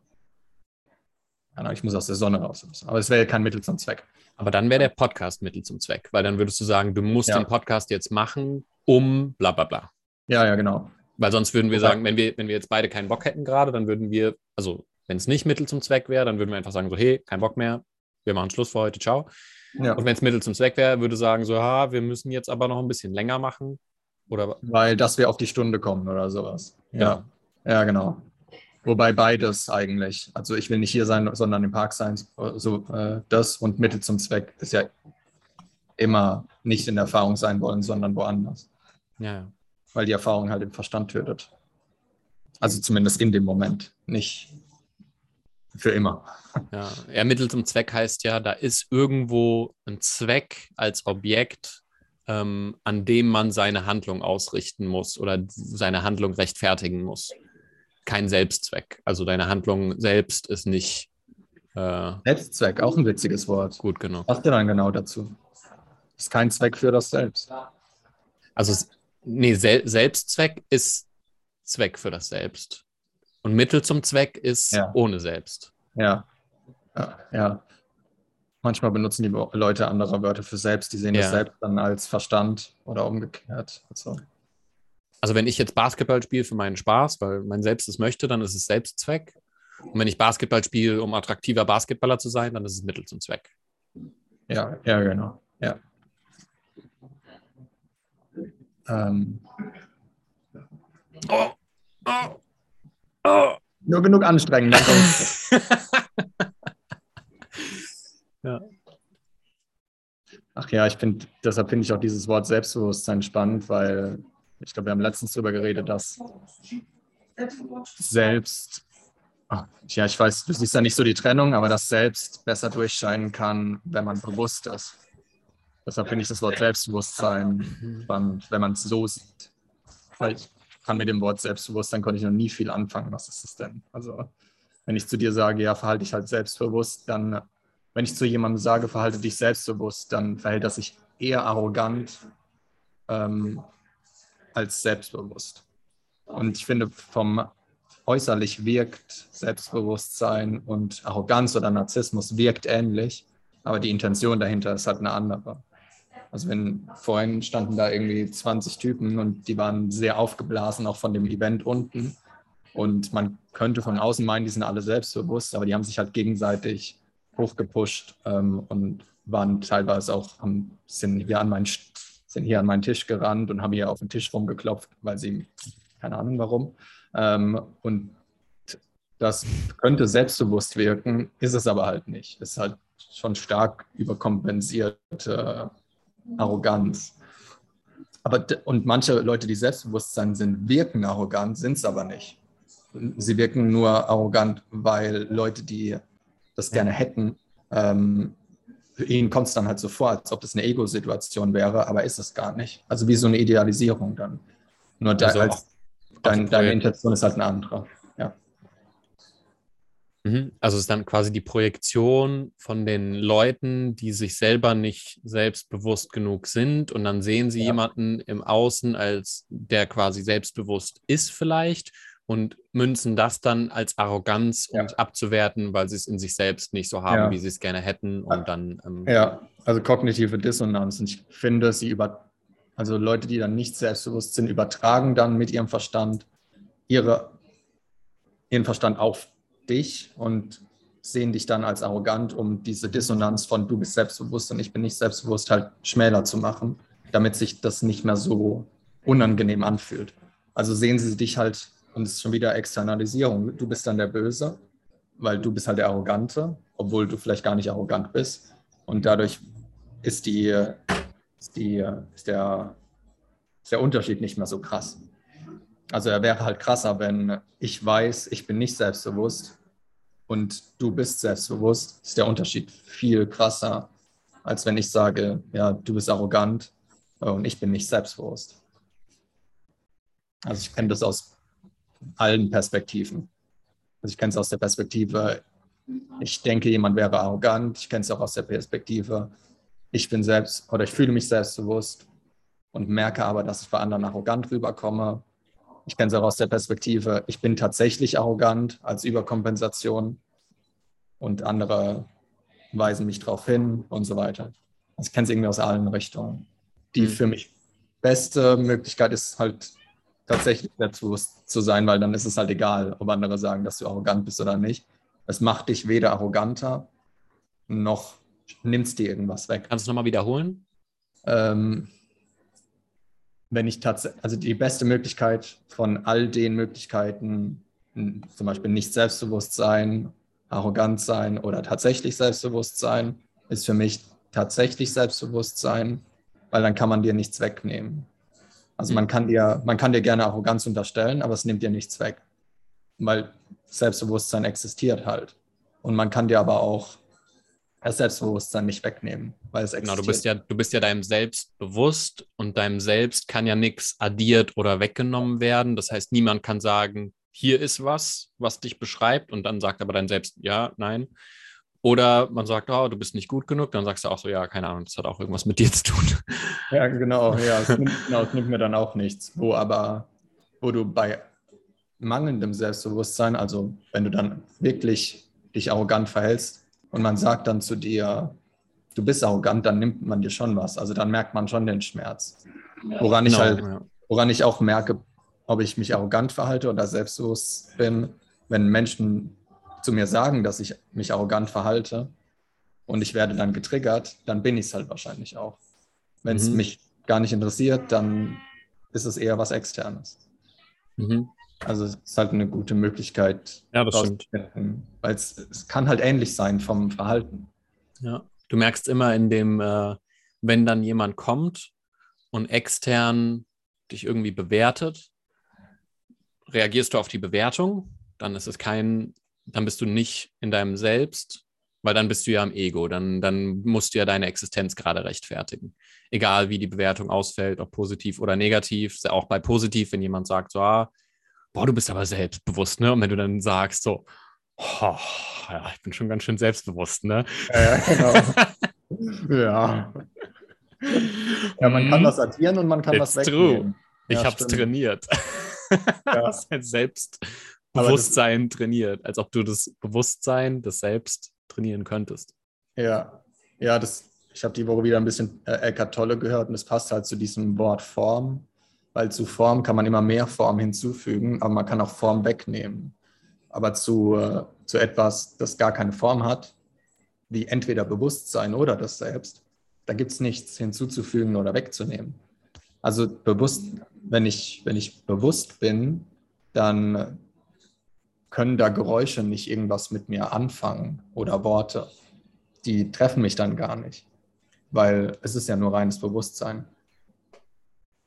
ich muss aus der Sonne raus. Aber es wäre kein Mittel zum Zweck. Aber dann wäre der Podcast Mittel zum Zweck, weil dann würdest du sagen, du musst ja. den Podcast jetzt machen, um bla bla bla. Ja, ja, genau. Weil sonst würden wir sagen, wenn wir, wenn wir jetzt beide keinen Bock hätten gerade, dann würden wir, also wenn es nicht Mittel zum Zweck wäre, dann würden wir einfach sagen, so, hey, kein Bock mehr, wir machen Schluss für heute, ciao. Ja. Und wenn es Mittel zum Zweck wäre, würde sagen so, ha, wir müssen jetzt aber noch ein bisschen länger machen. Oder? Weil dass wir auf die Stunde kommen oder sowas. Ja. Ja, ja genau. Wobei beides eigentlich. Also ich will nicht hier sein, sondern im Park sein. So äh, das und Mittel zum Zweck ist ja immer nicht in der Erfahrung sein wollen, sondern woanders. Ja. Weil die Erfahrung halt im Verstand tötet. Also zumindest in dem Moment, nicht für immer. Ja, ja, Mittel zum Zweck heißt ja, da ist irgendwo ein Zweck als Objekt, ähm, an dem man seine Handlung ausrichten muss oder seine Handlung rechtfertigen muss. Kein Selbstzweck. Also deine Handlung selbst ist nicht. Äh, Selbstzweck, auch ein witziges Wort. Gut, genau. Was denn dann genau dazu? Ist kein Zweck für das Selbst. Also, nee, Sel Selbstzweck ist Zweck für das Selbst. Und Mittel zum Zweck ist ja. ohne Selbst. Ja. ja. ja. Manchmal benutzen die Leute andere Wörter für selbst. Die sehen ja. das selbst dann als Verstand oder umgekehrt. Also. also wenn ich jetzt Basketball spiele für meinen Spaß, weil mein Selbst es möchte, dann ist es Selbstzweck. Und wenn ich Basketball spiele, um attraktiver Basketballer zu sein, dann ist es Mittel zum Zweck. Ja, ja, genau. Ja. Ähm. Oh, oh, oh. Nur genug anstrengen. ja. Ach ja, ich finde, deshalb finde ich auch dieses Wort Selbstbewusstsein spannend, weil ich glaube, wir haben letztens darüber geredet, dass selbst, ach, ja, ich weiß, du siehst ja nicht so die Trennung, aber das Selbst besser durchscheinen kann, wenn man bewusst ist. Deshalb finde ich das Wort Selbstbewusstsein spannend, wenn man es so sieht. Weil ich kann mit dem Wort Selbstbewusstsein konnte ich noch nie viel anfangen. Was ist das denn? Also, wenn ich zu dir sage, ja, verhalte dich halt selbstbewusst, dann wenn ich zu jemandem sage, verhalte dich selbstbewusst, dann verhält er sich eher arrogant ähm, als selbstbewusst. Und ich finde, vom äußerlich wirkt Selbstbewusstsein und Arroganz oder Narzissmus wirkt ähnlich, aber die Intention dahinter ist halt eine andere. Also wenn vorhin standen da irgendwie 20 Typen und die waren sehr aufgeblasen, auch von dem Event unten. Und man könnte von außen meinen, die sind alle selbstbewusst, aber die haben sich halt gegenseitig hochgepusht ähm, und waren teilweise auch, haben, sind, hier an meinen, sind hier an meinen Tisch gerannt und haben hier auf den Tisch rumgeklopft, weil sie, keine Ahnung warum. Ähm, und das könnte selbstbewusst wirken, ist es aber halt nicht. Ist halt schon stark überkompensierte Arroganz. Aber, und manche Leute, die selbstbewusst sind, wirken arrogant, sind es aber nicht. Sie wirken nur arrogant, weil Leute, die das gerne hätten. Ähm, für ihn kommt es dann halt so vor, als ob das eine Ego-Situation wäre, aber ist es gar nicht. Also wie so eine Idealisierung dann. Nur da, also als, dein, deine Intention ist halt eine andere. Mhm. Also es ist dann quasi die Projektion von den Leuten, die sich selber nicht selbstbewusst genug sind und dann sehen sie ja. jemanden im Außen als der quasi selbstbewusst ist vielleicht und münzen das dann als Arroganz ja. und abzuwerten, weil sie es in sich selbst nicht so haben, ja. wie sie es gerne hätten. Und dann. Ähm, ja, also kognitive Dissonanz. Und ich finde, sie über, also Leute, die dann nicht selbstbewusst sind, übertragen dann mit ihrem Verstand ihre, ihren Verstand auf dich und sehen dich dann als arrogant, um diese Dissonanz von du bist selbstbewusst und ich bin nicht selbstbewusst halt schmäler zu machen, damit sich das nicht mehr so unangenehm anfühlt. Also sehen sie dich halt und es ist schon wieder Externalisierung. Du bist dann der Böse, weil du bist halt der Arrogante, obwohl du vielleicht gar nicht arrogant bist. Und dadurch ist, die, ist, die, ist, der, ist der Unterschied nicht mehr so krass. Also er wäre halt krasser, wenn ich weiß, ich bin nicht selbstbewusst und du bist selbstbewusst, ist der Unterschied viel krasser, als wenn ich sage, ja, du bist arrogant und ich bin nicht selbstbewusst. Also ich kenne das aus allen Perspektiven. Also ich kenne es aus der Perspektive, ich denke, jemand wäre arrogant. Ich kenne es auch aus der Perspektive, ich bin selbst oder ich fühle mich selbstbewusst und merke aber, dass ich bei anderen arrogant rüberkomme. Ich kenne es auch aus der Perspektive, ich bin tatsächlich arrogant als Überkompensation und andere weisen mich darauf hin und so weiter. Also ich kenne es irgendwie aus allen Richtungen. Die mhm. für mich beste Möglichkeit ist halt tatsächlich selbstbewusst zu sein, weil dann ist es halt egal, ob andere sagen, dass du arrogant bist oder nicht. Es macht dich weder arroganter noch nimmt es dir irgendwas weg. Kannst du nochmal wiederholen? Ähm, wenn ich tatsächlich, also die beste Möglichkeit von all den Möglichkeiten, zum Beispiel nicht selbstbewusst sein, arrogant sein oder tatsächlich selbstbewusst sein, ist für mich tatsächlich selbstbewusst sein, weil dann kann man dir nichts wegnehmen. Also man kann dir, man kann dir gerne Arroganz unterstellen, aber es nimmt dir nichts weg. Weil Selbstbewusstsein existiert halt. Und man kann dir aber auch das Selbstbewusstsein nicht wegnehmen, weil es existiert. Genau, du bist ja, du bist ja deinem Selbst bewusst und deinem Selbst kann ja nichts addiert oder weggenommen werden. Das heißt, niemand kann sagen, hier ist was, was dich beschreibt und dann sagt aber dein Selbst ja, nein. Oder man sagt, oh, du bist nicht gut genug, dann sagst du auch so, ja, keine Ahnung, das hat auch irgendwas mit dir zu tun. Ja, genau, ja, es nimmt, genau, es nimmt mir dann auch nichts. Wo aber, wo du bei mangelndem Selbstbewusstsein, also wenn du dann wirklich dich arrogant verhältst und man sagt dann zu dir, du bist arrogant, dann nimmt man dir schon was. Also dann merkt man schon den Schmerz. Woran ich genau, halt, woran ich auch merke, ob ich mich arrogant verhalte oder selbstbewusst bin, wenn Menschen zu mir sagen, dass ich mich arrogant verhalte und ich werde dann getriggert, dann bin ich es halt wahrscheinlich auch. Wenn es mhm. mich gar nicht interessiert, dann ist es eher was Externes. Mhm. Also es ist halt eine gute Möglichkeit, ja, das stimmt. weil es, es kann halt ähnlich sein vom Verhalten. Ja, du merkst immer in dem, äh, wenn dann jemand kommt und extern dich irgendwie bewertet, reagierst du auf die Bewertung, dann ist es kein, dann bist du nicht in deinem Selbst, weil dann bist du ja im Ego, dann, dann musst du ja deine Existenz gerade rechtfertigen. Egal wie die Bewertung ausfällt, ob positiv oder negativ, auch bei positiv, wenn jemand sagt, so, ah, boah, du bist aber selbstbewusst, ne? Und wenn du dann sagst, so, oh, ja, ich bin schon ganz schön selbstbewusst, ne? Ja, genau. ja. Ja, man kann mhm. das addieren und man kann It's das wegnehmen. True. Ich ja, habe es trainiert. Ja. das Selbstbewusstsein trainiert, als ob du das Bewusstsein des Selbst trainieren könntest. Ja, ja, das, ich habe die Woche wieder ein bisschen äh, Eckart Tolle gehört und es passt halt zu diesem Wort Form, weil zu Form kann man immer mehr Form hinzufügen, aber man kann auch Form wegnehmen. Aber zu, äh, zu etwas, das gar keine Form hat, wie entweder Bewusstsein oder das Selbst, da gibt es nichts hinzuzufügen oder wegzunehmen. Also bewusst, wenn ich, wenn ich bewusst bin, dann können da Geräusche nicht irgendwas mit mir anfangen oder Worte. Die treffen mich dann gar nicht, weil es ist ja nur reines Bewusstsein.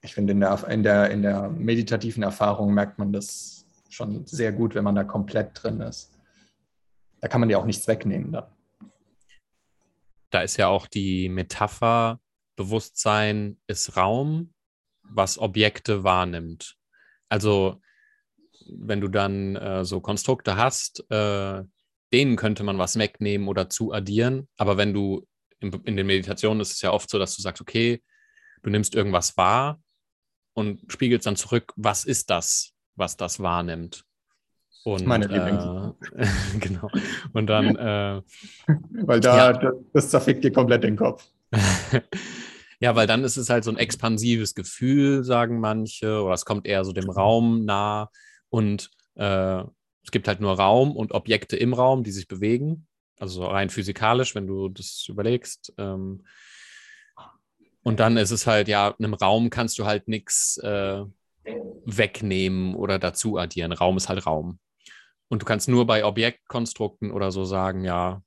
Ich finde, in der, in der, in der meditativen Erfahrung merkt man das schon sehr gut, wenn man da komplett drin ist. Da kann man ja auch nichts wegnehmen dann. Da ist ja auch die Metapher, Bewusstsein ist Raum was Objekte wahrnimmt. Also wenn du dann äh, so Konstrukte hast, äh, denen könnte man was wegnehmen oder zu addieren. Aber wenn du in, in den Meditationen ist es ja oft so, dass du sagst, okay, du nimmst irgendwas wahr und spiegelst dann zurück, was ist das, was das wahrnimmt. Und, Meine. Äh, genau. Und dann. Äh, Weil da, ja. das, das zerfickt dir komplett den Kopf. Ja, weil dann ist es halt so ein expansives Gefühl, sagen manche, oder es kommt eher so dem Raum nah und äh, es gibt halt nur Raum und Objekte im Raum, die sich bewegen. Also rein physikalisch, wenn du das überlegst. Ähm, und dann ist es halt, ja, in einem Raum kannst du halt nichts äh, wegnehmen oder dazu addieren. Raum ist halt Raum. Und du kannst nur bei Objektkonstrukten oder so sagen, ja,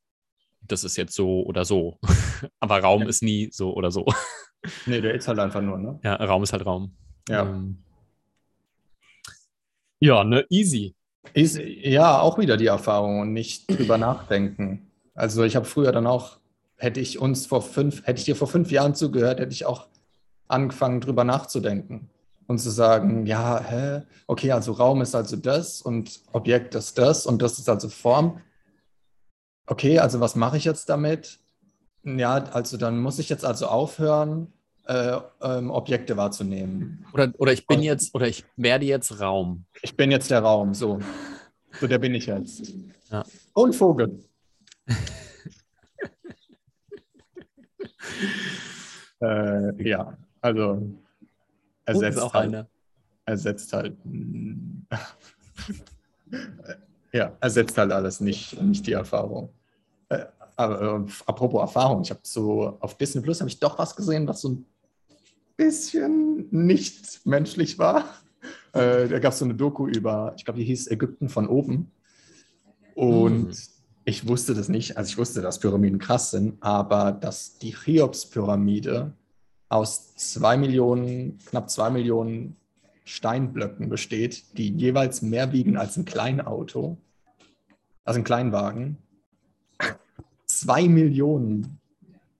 das ist jetzt so oder so. Aber Raum ja. ist nie so oder so. Nee, der ist halt einfach nur, ne? Ja, Raum ist halt Raum. Ja. Ähm, ja, ne, easy. Ist, ja, auch wieder die Erfahrung und nicht drüber nachdenken. Also ich habe früher dann auch, hätte ich uns vor fünf, hätte ich dir vor fünf Jahren zugehört, hätte ich auch angefangen, drüber nachzudenken und zu sagen, ja, hä, okay, also Raum ist also das und Objekt ist das und das ist also Form. Okay, also was mache ich jetzt damit? Ja, also dann muss ich jetzt also aufhören, äh, ähm, Objekte wahrzunehmen. Oder, oder ich bin jetzt, oder ich werde jetzt Raum. Ich bin jetzt der Raum, so. So, der bin ich jetzt. Ja. Und Vogel. äh, ja, also ersetzt auch halt, einer. Ersetzt halt. ja, ersetzt halt alles, nicht, nicht die Erfahrung. Äh, aber, äh, apropos Erfahrung, ich habe so auf Disney Plus habe ich doch was gesehen, was so ein bisschen nicht menschlich war. Äh, da gab es so eine Doku über, ich glaube, die hieß Ägypten von oben. Und mm. Ich wusste das nicht, also ich wusste, dass Pyramiden krass sind, aber dass die Cheops-Pyramide aus zwei Millionen, knapp zwei Millionen Steinblöcken besteht, die jeweils mehr wiegen als ein Kleinauto, also ein Kleinwagen. Zwei Millionen.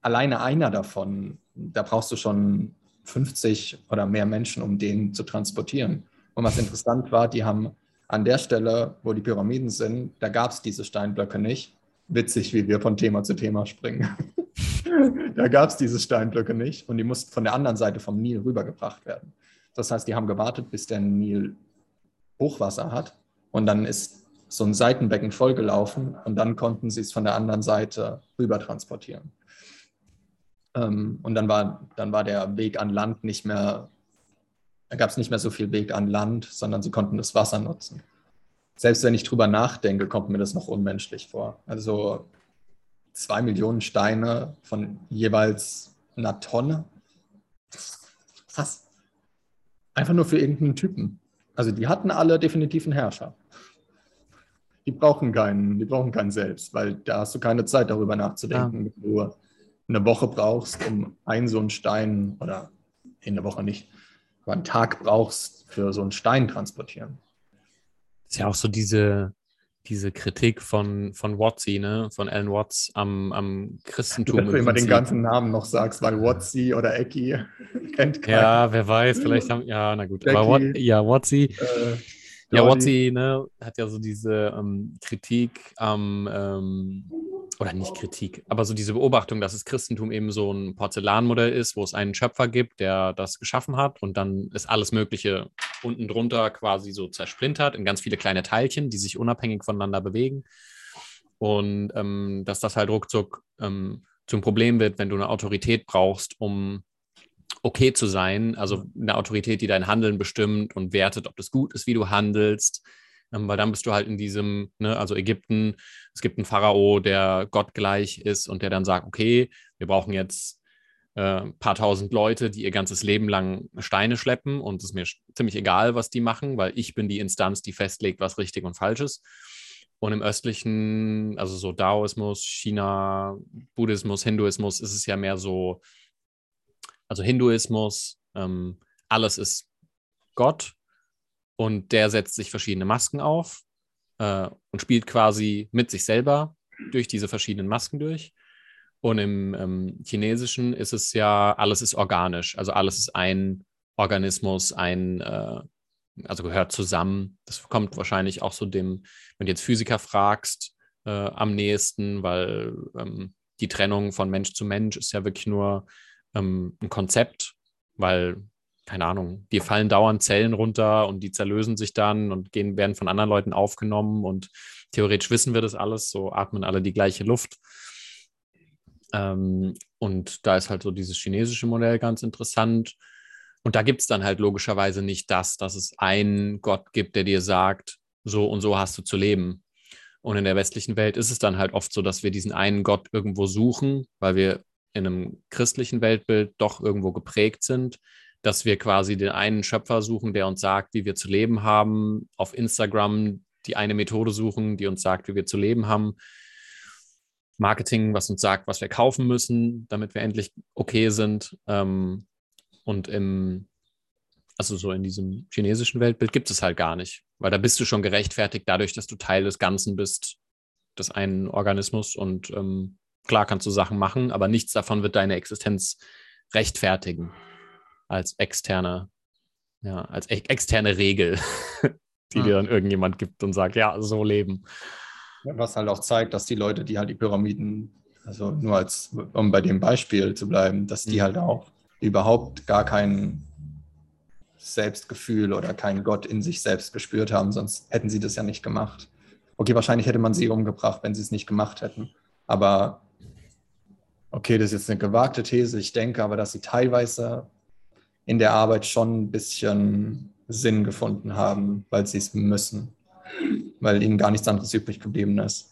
Alleine einer davon, da brauchst du schon 50 oder mehr Menschen, um den zu transportieren. Und was interessant war, die haben an der Stelle, wo die Pyramiden sind, da gab es diese Steinblöcke nicht. Witzig, wie wir von Thema zu Thema springen. da gab es diese Steinblöcke nicht und die mussten von der anderen Seite vom Nil rübergebracht werden. Das heißt, die haben gewartet, bis der Nil Hochwasser hat und dann ist so ein Seitenbecken vollgelaufen und dann konnten sie es von der anderen Seite rüber transportieren. Ähm, und dann war, dann war der Weg an Land nicht mehr, da gab es nicht mehr so viel Weg an Land, sondern sie konnten das Wasser nutzen. Selbst wenn ich drüber nachdenke, kommt mir das noch unmenschlich vor. Also zwei Millionen Steine von jeweils einer Tonne. Krass. Einfach nur für irgendeinen Typen. Also die hatten alle definitiv einen Herrscher. Die brauchen keinen, die brauchen keinen selbst, weil da hast du keine Zeit darüber nachzudenken. Ja. Wenn du eine Woche brauchst, um einen so einen Stein, oder in der Woche nicht, aber einen Tag brauchst für so einen Stein transportieren. Das ist ja auch so diese, diese Kritik von, von Watsi, ne? von Alan Watts am, am Christentum. Dass du immer den ganzen Namen noch sagst, weil Watsi oder Ecki kennt keiner. Ja, wer weiß, vielleicht haben, ja, na gut, aber Wat, ja, Watsi. Äh, ja, Watsi ne, hat ja so diese ähm, Kritik am, ähm, oder nicht Kritik, aber so diese Beobachtung, dass das Christentum eben so ein Porzellanmodell ist, wo es einen Schöpfer gibt, der das geschaffen hat und dann ist alles Mögliche unten drunter quasi so zersplintert in ganz viele kleine Teilchen, die sich unabhängig voneinander bewegen. Und ähm, dass das halt ruckzuck ähm, zum Problem wird, wenn du eine Autorität brauchst, um okay zu sein, also eine Autorität, die dein Handeln bestimmt und wertet, ob das gut ist, wie du handelst ähm, weil dann bist du halt in diesem, ne, also Ägypten, es gibt einen Pharao, der gottgleich ist und der dann sagt, okay, wir brauchen jetzt äh, ein paar tausend Leute, die ihr ganzes Leben lang Steine schleppen und es ist mir ziemlich egal, was die machen, weil ich bin die Instanz, die festlegt, was richtig und falsch ist. Und im östlichen, also so Daoismus, China, Buddhismus, Hinduismus, ist es ja mehr so, also Hinduismus, ähm, alles ist Gott und der setzt sich verschiedene Masken auf äh, und spielt quasi mit sich selber durch diese verschiedenen Masken durch. Und im ähm, Chinesischen ist es ja, alles ist organisch, also alles ist ein Organismus, ein, äh, also gehört zusammen. Das kommt wahrscheinlich auch so dem, wenn du jetzt Physiker fragst, äh, am nächsten, weil ähm, die Trennung von Mensch zu Mensch ist ja wirklich nur ähm, ein Konzept, weil keine Ahnung, dir fallen dauernd Zellen runter und die zerlösen sich dann und gehen, werden von anderen Leuten aufgenommen und theoretisch wissen wir das alles, so atmen alle die gleiche Luft. Ähm, und da ist halt so dieses chinesische Modell ganz interessant. Und da gibt es dann halt logischerweise nicht das, dass es einen Gott gibt, der dir sagt, so und so hast du zu leben. Und in der westlichen Welt ist es dann halt oft so, dass wir diesen einen Gott irgendwo suchen, weil wir in einem christlichen Weltbild doch irgendwo geprägt sind, dass wir quasi den einen Schöpfer suchen, der uns sagt, wie wir zu leben haben, auf Instagram die eine Methode suchen, die uns sagt, wie wir zu leben haben. Marketing, was uns sagt, was wir kaufen müssen, damit wir endlich okay sind. Ähm, und im, also so in diesem chinesischen Weltbild gibt es halt gar nicht, weil da bist du schon gerechtfertigt dadurch, dass du Teil des Ganzen bist, des einen Organismus. Und ähm, klar kannst du Sachen machen, aber nichts davon wird deine Existenz rechtfertigen als externe, ja, als e externe Regel, die dir dann irgendjemand gibt und sagt, ja, so leben. Was halt auch zeigt, dass die Leute, die halt die Pyramiden, also nur als, um bei dem Beispiel zu bleiben, dass die mhm. halt auch überhaupt gar kein Selbstgefühl oder keinen Gott in sich selbst gespürt haben, sonst hätten sie das ja nicht gemacht. Okay, wahrscheinlich hätte man sie umgebracht, wenn sie es nicht gemacht hätten. Aber okay, das ist jetzt eine gewagte These. Ich denke aber, dass sie teilweise in der Arbeit schon ein bisschen Sinn gefunden haben, weil sie es müssen, weil ihnen gar nichts anderes übrig geblieben ist.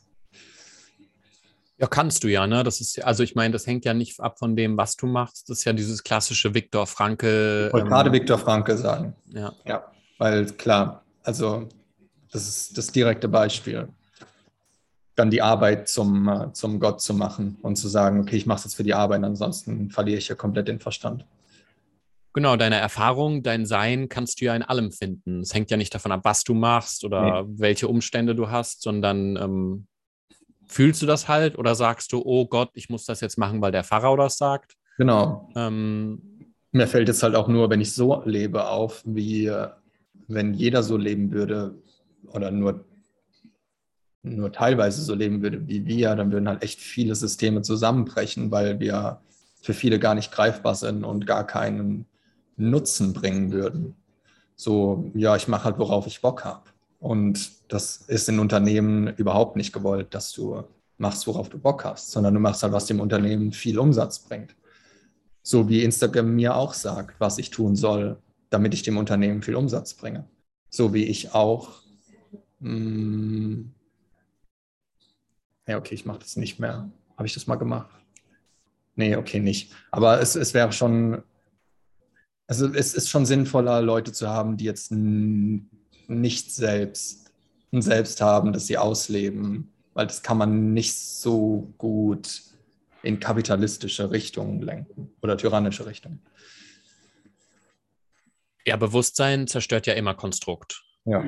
Ja, kannst du ja, ne? Das ist also ich meine, das hängt ja nicht ab von dem, was du machst. Das ist ja dieses klassische Viktor Franke. Ich wollte ähm, gerade Viktor Franke sagen. Ja. Ja, weil klar, also das ist das direkte Beispiel. Dann die Arbeit zum, äh, zum Gott zu machen und zu sagen, okay, ich mache es jetzt für die Arbeit, ansonsten verliere ich ja komplett den Verstand. Genau, deine Erfahrung, dein Sein kannst du ja in allem finden. Es hängt ja nicht davon ab, was du machst oder nee. welche Umstände du hast, sondern ähm, fühlst du das halt oder sagst du, oh Gott, ich muss das jetzt machen, weil der Pharao das sagt? Genau. Ähm, Mir fällt es halt auch nur, wenn ich so lebe, auf, wie wenn jeder so leben würde oder nur, nur teilweise so leben würde wie wir, dann würden halt echt viele Systeme zusammenbrechen, weil wir für viele gar nicht greifbar sind und gar keinen Nutzen bringen würden. So, ja, ich mache halt, worauf ich Bock habe. Und das ist in Unternehmen überhaupt nicht gewollt, dass du machst, worauf du Bock hast, sondern du machst halt, was dem Unternehmen viel Umsatz bringt. So wie Instagram mir auch sagt, was ich tun soll, damit ich dem Unternehmen viel Umsatz bringe. So wie ich auch. Mh, hm, ja, okay, ich mache das nicht mehr. Habe ich das mal gemacht? Nee, okay, nicht. Aber es, es wäre schon Also es ist schon sinnvoller, Leute zu haben, die jetzt nicht selbst ein Selbst haben, das sie ausleben, weil das kann man nicht so gut in kapitalistische Richtungen lenken oder tyrannische Richtungen. Ja, Bewusstsein zerstört ja immer Konstrukt. Ja.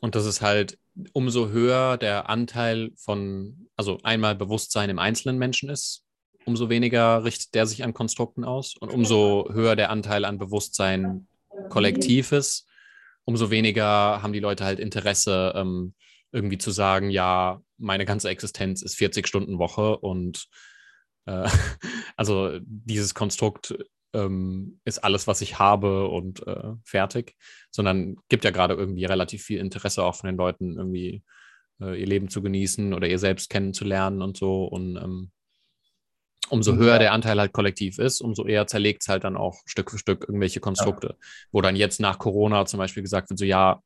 Und das ist halt umso höher der Anteil von, also einmal Bewusstsein im einzelnen Menschen ist, umso weniger richtet der sich an Konstrukten aus und umso höher der Anteil an Bewusstsein kollektiv ist, umso weniger haben die Leute halt Interesse, ähm, irgendwie zu sagen, ja, meine ganze Existenz ist 40 Stunden Woche und äh, also dieses Konstrukt ähm, ist alles, was ich habe und äh, fertig, sondern gibt ja gerade irgendwie relativ viel Interesse auch von den Leuten, irgendwie äh, ihr Leben zu genießen oder ihr selbst kennenzulernen und so. Und ähm, umso höher der Anteil halt kollektiv ist, umso eher zerlegt es halt dann auch Stück für Stück irgendwelche Konstrukte, ja. wo dann jetzt nach Corona zum Beispiel gesagt wird, so ja,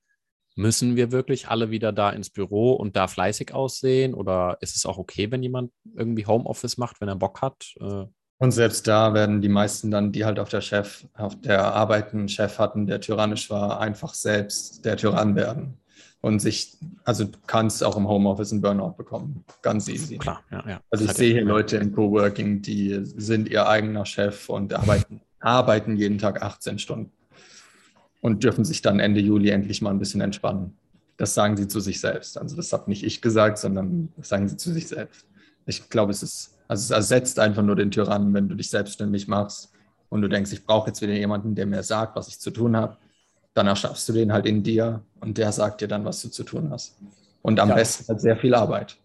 müssen wir wirklich alle wieder da ins Büro und da fleißig aussehen? Oder ist es auch okay, wenn jemand irgendwie Homeoffice macht, wenn er Bock hat? Äh, und selbst da werden die meisten dann, die halt auf der Chef, auf der Arbeit einen Chef hatten, der tyrannisch war, einfach selbst der Tyrann werden. Und sich, also du kannst auch im Homeoffice einen Burnout bekommen. Ganz easy. Klar, ja, ja. Also ich sehe hier Leute im Coworking, die sind ihr eigener Chef und arbeiten, arbeiten jeden Tag 18 Stunden und dürfen sich dann Ende Juli endlich mal ein bisschen entspannen. Das sagen sie zu sich selbst. Also das habe nicht ich gesagt, sondern das sagen sie zu sich selbst. Ich glaube, es ist also es ersetzt einfach nur den Tyrannen, wenn du dich selbstständig machst und du denkst, ich brauche jetzt wieder jemanden, der mir sagt, was ich zu tun habe. Dann erschaffst du den halt in dir und der sagt dir dann, was du zu tun hast. Und am ja. besten halt sehr viel Arbeit.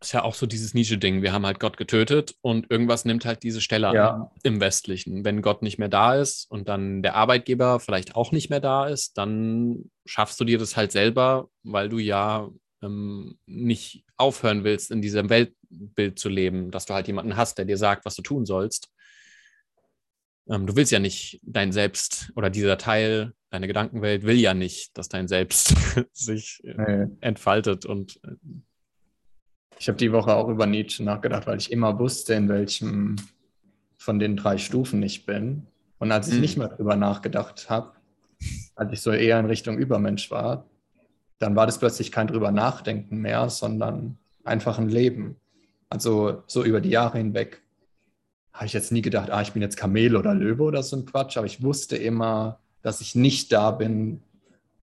Ist ja auch so dieses Nische-Ding. Wir haben halt Gott getötet und irgendwas nimmt halt diese Stelle ja. im Westlichen. Wenn Gott nicht mehr da ist und dann der Arbeitgeber vielleicht auch nicht mehr da ist, dann schaffst du dir das halt selber, weil du ja ähm, nicht aufhören willst, in diesem Weltbild zu leben, dass du halt jemanden hast, der dir sagt, was du tun sollst. Ähm, du willst ja nicht dein Selbst oder dieser Teil, deine Gedankenwelt will ja nicht, dass dein Selbst sich äh, entfaltet und äh, ich habe die Woche auch über Nietzsche nachgedacht, weil ich immer wusste, in welchem von den drei Stufen ich bin. Und als ich mhm. nicht mehr darüber nachgedacht habe, als ich so eher in Richtung Übermensch war, dann war das plötzlich kein drüber nachdenken mehr, sondern einfach ein Leben. Also so über die Jahre hinweg habe ich jetzt nie gedacht, ah, ich bin jetzt Kamel oder Löwe oder so ein Quatsch, aber ich wusste immer, dass ich nicht da bin,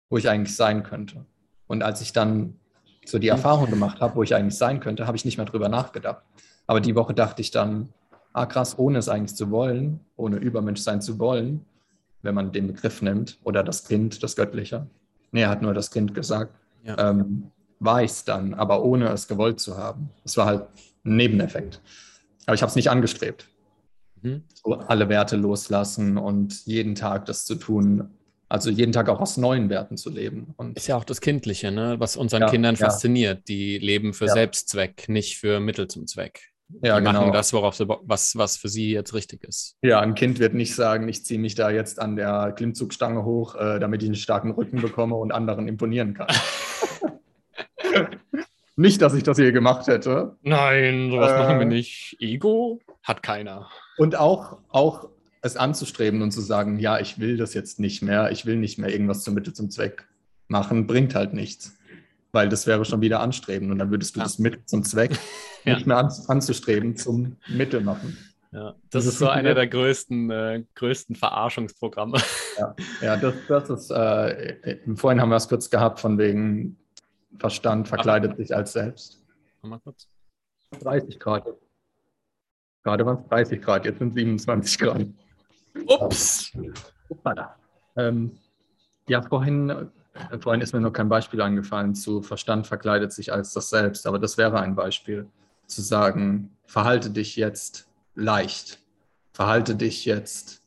wo ich eigentlich sein könnte. Und als ich dann so die Erfahrung gemacht habe, wo ich eigentlich sein könnte, habe ich nicht mehr drüber nachgedacht. Aber die Woche dachte ich dann, ah krass, ohne es eigentlich zu wollen, ohne Übermensch sein zu wollen, wenn man den Begriff nimmt, oder das Kind, das Göttliche, Nee, er hat nur das Kind gesagt. Ja. Ähm, war ich es dann, aber ohne es gewollt zu haben. Es war halt ein Nebeneffekt. Aber ich habe es nicht angestrebt. Mhm. So alle Werte loslassen und jeden Tag das zu tun. Also jeden Tag auch aus neuen Werten zu leben. Und ist ja auch das Kindliche, ne? was unseren ja, Kindern fasziniert. Die leben für ja. Selbstzweck, nicht für Mittel zum Zweck. Ja, die genau. machen das, worauf sie, was, was für sie jetzt richtig ist. Ja, ein Kind wird nicht sagen, ich ziehe mich da jetzt an der Klimmzugstange hoch, äh, damit ich einen starken Rücken bekomme und anderen imponieren kann. nicht, dass ich das je gemacht hätte. Nein, sowas äh, machen wir nicht. Ego hat keiner. Und auch, auch es anzustreben und zu sagen, ja, ich will das jetzt nicht mehr, ich will nicht mehr irgendwas zum Mittel zum Zweck machen, bringt halt nichts weil das wäre schon wieder anstreben und dann würdest du ja. das Mittel zum Zweck ja. nicht mehr an, anzustreben zum Mittel machen. Ja, das, das ist so einer der größten, äh, größten Verarschungsprogramme. Ja, ja das, das ist, äh, vorhin haben wir es kurz gehabt, von wegen Verstand verkleidet Aber, sich als selbst. Mal kurz. 30 Grad. Gerade waren es 30 Grad, jetzt sind 27 Grad. Ups! Ähm, ja, vorhin Vorhin ist mir noch kein Beispiel eingefallen zu Verstand verkleidet sich als das Selbst, aber das wäre ein Beispiel, zu sagen, verhalte dich jetzt leicht, verhalte dich jetzt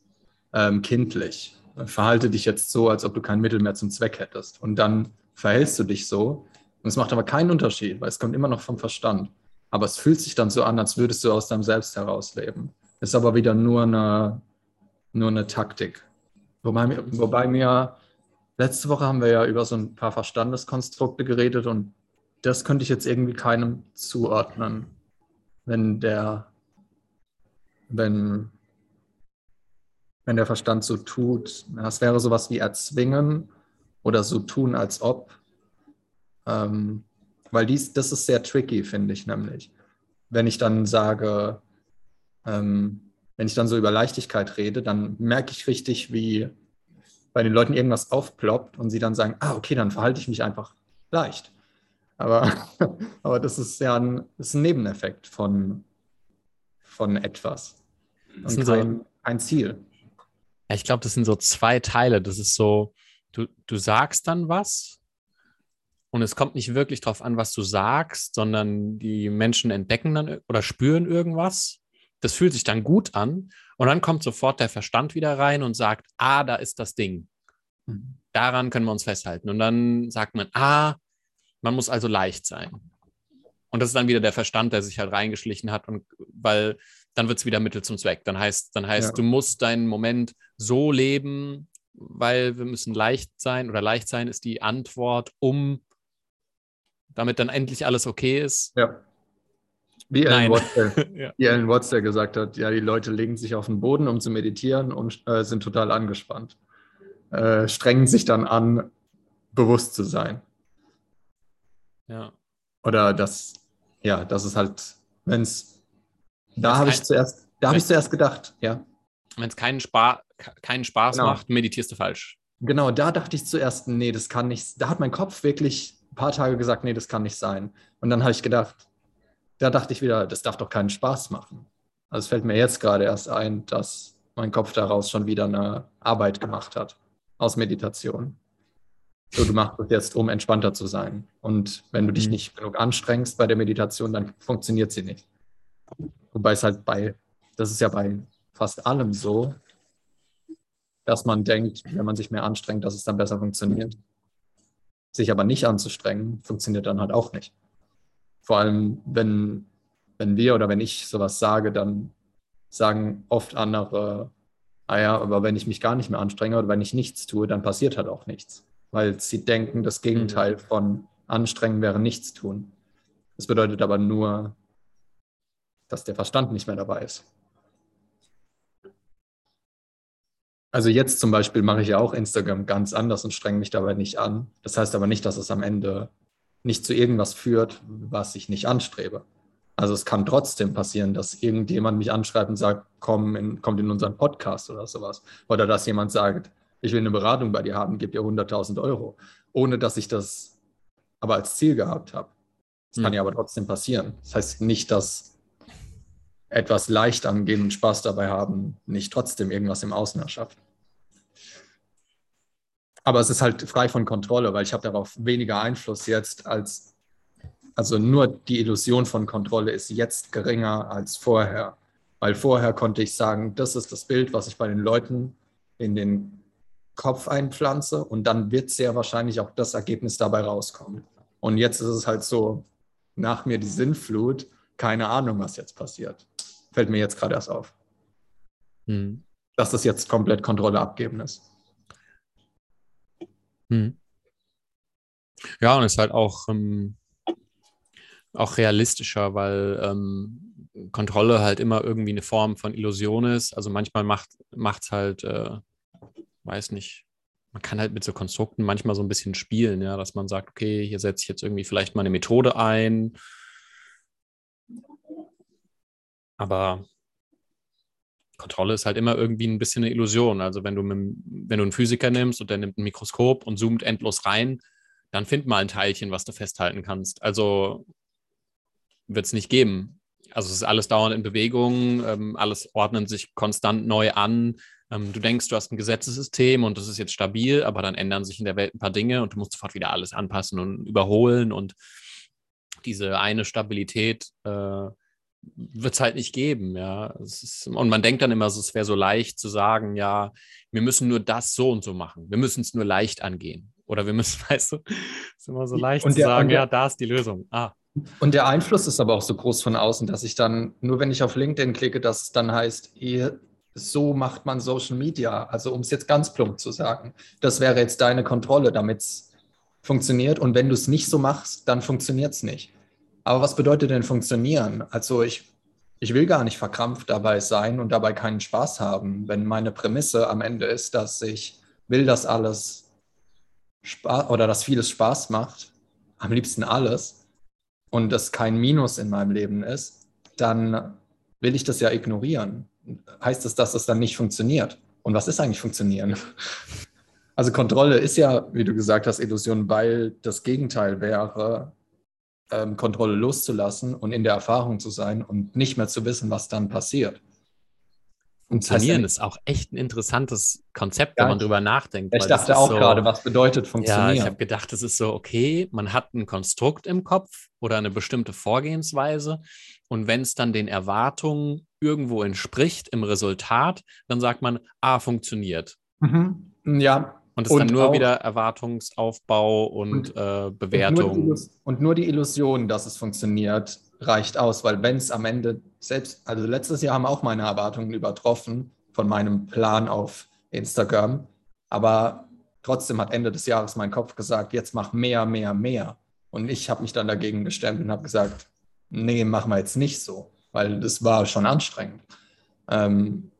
ähm, kindlich, verhalte dich jetzt so, als ob du kein Mittel mehr zum Zweck hättest. Und dann verhältst du dich so. Und es macht aber keinen Unterschied, weil es kommt immer noch vom Verstand. Aber es fühlt sich dann so an, als würdest du aus deinem Selbst herausleben. Ist aber wieder nur eine, nur eine Taktik. Wobei, wobei mir Letzte Woche haben wir ja über so ein paar Verstandeskonstrukte geredet und das könnte ich jetzt irgendwie keinem zuordnen, wenn der, wenn, wenn der Verstand so tut. Das wäre sowas wie erzwingen oder so tun, als ob. Ähm, weil dies, das ist sehr tricky, finde ich nämlich. Wenn ich dann sage, ähm, wenn ich dann so über Leichtigkeit rede, dann merke ich richtig, wie bei den Leuten irgendwas aufploppt und sie dann sagen, ah, okay, dann verhalte ich mich einfach leicht. Aber, aber das ist ja ein, ist ein Nebeneffekt von, von etwas und kein, so, kein Ziel. Ja, ich glaube, das sind so zwei Teile. Das ist so, du, du sagst dann was und es kommt nicht wirklich darauf an, was du sagst, sondern die Menschen entdecken dann oder spüren irgendwas. Das fühlt sich dann gut an und dann kommt sofort der Verstand wieder rein und sagt, ah, da ist das Ding. Mhm. Daran können wir uns festhalten. Und dann sagt man, ah, man muss also leicht sein. Und das ist dann wieder der Verstand, der sich halt reingeschlichen hat und weil dann wird es wieder Mittel zum Zweck. Dann heißt, dann heißt, ja. du musst deinen Moment so leben, weil wir müssen leicht sein oder leicht sein ist die Antwort, um damit dann endlich alles okay ist. Ja. Wie Ellen, Watts, ja. wie Ellen Watts, der gesagt hat, ja, die Leute legen sich auf den Boden, um zu meditieren und äh, sind total angespannt. Äh, strengen sich dann an, bewusst zu sein. Ja. Oder das, ja, das ist halt, wenn es, da habe ich zuerst, da habe ich zuerst gedacht, ja. Wenn es keinen, Spa keinen Spaß genau. macht, meditierst du falsch. Genau, da dachte ich zuerst, nee, das kann nicht, da hat mein Kopf wirklich ein paar Tage gesagt, nee, das kann nicht sein. Und dann habe ich gedacht, da dachte ich wieder, das darf doch keinen Spaß machen. Also es fällt mir jetzt gerade erst ein, dass mein Kopf daraus schon wieder eine Arbeit gemacht hat aus Meditation. So, du machst es jetzt, um entspannter zu sein. Und wenn du dich mhm. nicht genug anstrengst bei der Meditation, dann funktioniert sie nicht. Wobei es halt bei, das ist ja bei fast allem so, dass man denkt, wenn man sich mehr anstrengt, dass es dann besser funktioniert. Sich aber nicht anzustrengen, funktioniert dann halt auch nicht. Vor allem, wenn, wenn wir oder wenn ich sowas sage, dann sagen oft andere, ah ja, aber wenn ich mich gar nicht mehr anstrenge oder wenn ich nichts tue, dann passiert halt auch nichts. Weil sie denken, das Gegenteil mhm. von anstrengen wäre nichts tun. Das bedeutet aber nur, dass der Verstand nicht mehr dabei ist. Also jetzt zum Beispiel mache ich ja auch Instagram ganz anders und strenge mich dabei nicht an. Das heißt aber nicht, dass es am Ende nicht zu irgendwas führt, was ich nicht anstrebe. Also es kann trotzdem passieren, dass irgendjemand mich anschreibt und sagt, komm in, kommt in unseren Podcast oder sowas. Oder dass jemand sagt, ich will eine Beratung bei dir haben, gib dir 100.000 Euro, ohne dass ich das aber als Ziel gehabt habe. Das hm. kann ja aber trotzdem passieren. Das heißt nicht, dass etwas leicht angehen und Spaß dabei haben, nicht trotzdem irgendwas im Außen erschafft. Aber es ist halt frei von Kontrolle, weil ich habe darauf weniger Einfluss jetzt als, also nur die Illusion von Kontrolle ist jetzt geringer als vorher. Weil vorher konnte ich sagen, das ist das Bild, was ich bei den Leuten in den Kopf einpflanze und dann wird sehr wahrscheinlich auch das Ergebnis dabei rauskommen. Und jetzt ist es halt so, nach mir die Sinnflut, keine Ahnung, was jetzt passiert. Fällt mir jetzt gerade erst auf. Hm. Dass das jetzt komplett Kontrolle abgeben ist. Hm. Ja, und ist halt auch, ähm, auch realistischer, weil ähm, Kontrolle halt immer irgendwie eine Form von Illusion ist. Also manchmal macht es halt, äh, weiß nicht, man kann halt mit so Konstrukten manchmal so ein bisschen spielen, ja, dass man sagt, okay, hier setze ich jetzt irgendwie vielleicht mal eine Methode ein aber Kontrolle ist halt immer irgendwie ein bisschen eine Illusion. Also wenn du, mit, wenn du einen Physiker nimmst und der nimmt ein Mikroskop und zoomt endlos rein, dann find mal ein Teilchen, was du festhalten kannst. Also wird es nicht geben. Also es ist alles dauernd in Bewegung, ähm, alles ordnet sich konstant neu an. Ähm, du denkst, du hast ein Gesetzessystem und das ist jetzt stabil, aber dann ändern sich in der Welt ein paar Dinge und du musst sofort wieder alles anpassen und überholen und diese eine Stabilität äh, wird es halt nicht geben, ja. Ist, und man denkt dann immer, es wäre so leicht zu sagen, ja, wir müssen nur das so und so machen. Wir müssen es nur leicht angehen. Oder wir müssen, weißt du, es ist immer so leicht und zu der, sagen, der, ja, da ist die Lösung. Ah. Und der Einfluss ist aber auch so groß von außen, dass ich dann, nur wenn ich auf LinkedIn klicke, dass es dann heißt, ihr, so macht man Social Media. Also um es jetzt ganz plump zu sagen, das wäre jetzt deine Kontrolle, damit es funktioniert. Und wenn du es nicht so machst, dann funktioniert es nicht. Aber was bedeutet denn funktionieren? Also ich, ich will gar nicht verkrampft dabei sein und dabei keinen Spaß haben, wenn meine Prämisse am Ende ist, dass ich will, dass alles Spaß oder dass vieles Spaß macht, am liebsten alles und es kein Minus in meinem Leben ist, dann will ich das ja ignorieren. Heißt es, dass es dann nicht funktioniert? Und was ist eigentlich funktionieren? Also Kontrolle ist ja, wie du gesagt hast, Illusion, weil das Gegenteil wäre, ähm, Kontrolle loszulassen und in der Erfahrung zu sein und nicht mehr zu wissen, was dann passiert. Funktionieren das heißt, ist auch echt ein interessantes Konzept, ja, wenn man drüber nachdenkt. Ich dachte auch so, gerade, was bedeutet funktionieren? Ja, ich habe gedacht, es ist so, okay, man hat ein Konstrukt im Kopf oder eine bestimmte Vorgehensweise und wenn es dann den Erwartungen irgendwo entspricht im Resultat, dann sagt man, ah, funktioniert. Mhm. Ja, und es ist dann nur wieder Erwartungsaufbau und, und äh, Bewertung. Und, und nur, die Illusion, dass es funktioniert, reicht aus, weil wenn es am Ende selbst, also letztes Jahr haben auch meine Erwartungen übertroffen von meinem Plan auf Instagram, aber trotzdem hat Ende des Jahres mein Kopf gesagt, jetzt mach mehr, mehr, mehr. Und ich habe mich dann dagegen gestemmt und habe gesagt, nee, machen wir jetzt nicht so, weil das war schon anstrengend. Ähm,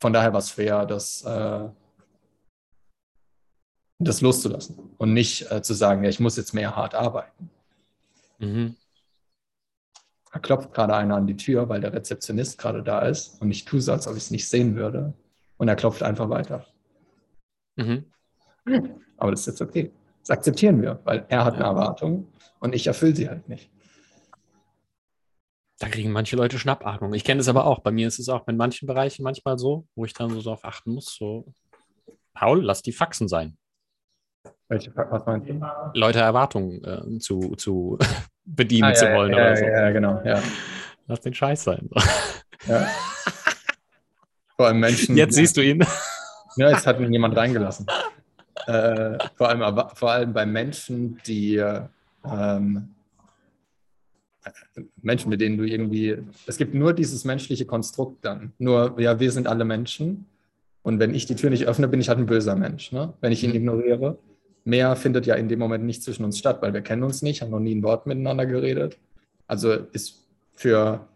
von daher war es fair, dass äh, das loszulassen und nicht äh, zu sagen, ja, ich muss jetzt mehr hart arbeiten. Mhm. Da klopft gerade einer an die Tür, weil der Rezeptionist gerade da ist und ich tue so, als ob ich es nicht sehen würde. Und er klopft einfach weiter. Mhm. Aber das ist jetzt okay. Das akzeptieren wir, weil er hat eine Erwartung und ich erfülle sie halt nicht. Da kriegen manche Leute Schnappatmung. Ich kenne es aber auch. Bei mir ist es auch in manchen Bereichen manchmal so, wo ich dann so darauf achten muss, so, Paul, lass die Faxen sein. Welche, was meinst du? Leute Erwartungen äh, zu, zu bedienen ah, zu wollen ja, oder ja, so. Ja, genau, ja. Lass den Scheiß sein. Ja. Vor allem Menschen. Jetzt siehst du ihn. Ja, jetzt hat ihn jemand reingelassen. Äh, vor, allem, vor allem bei Menschen, die ähm, Menschen, mit denen du irgendwie, es gibt nur dieses menschliche Konstrukt dann. Nur, ja, wir sind alle Menschen. Und wenn ich die Tür nicht öffne, bin ich halt ein böser Mensch, ne? wenn ich ihn mhm. ignoriere mehr findet ja in dem Moment nicht zwischen uns statt, weil wir kennen uns nicht, haben noch nie ein Wort miteinander geredet. Also ist für,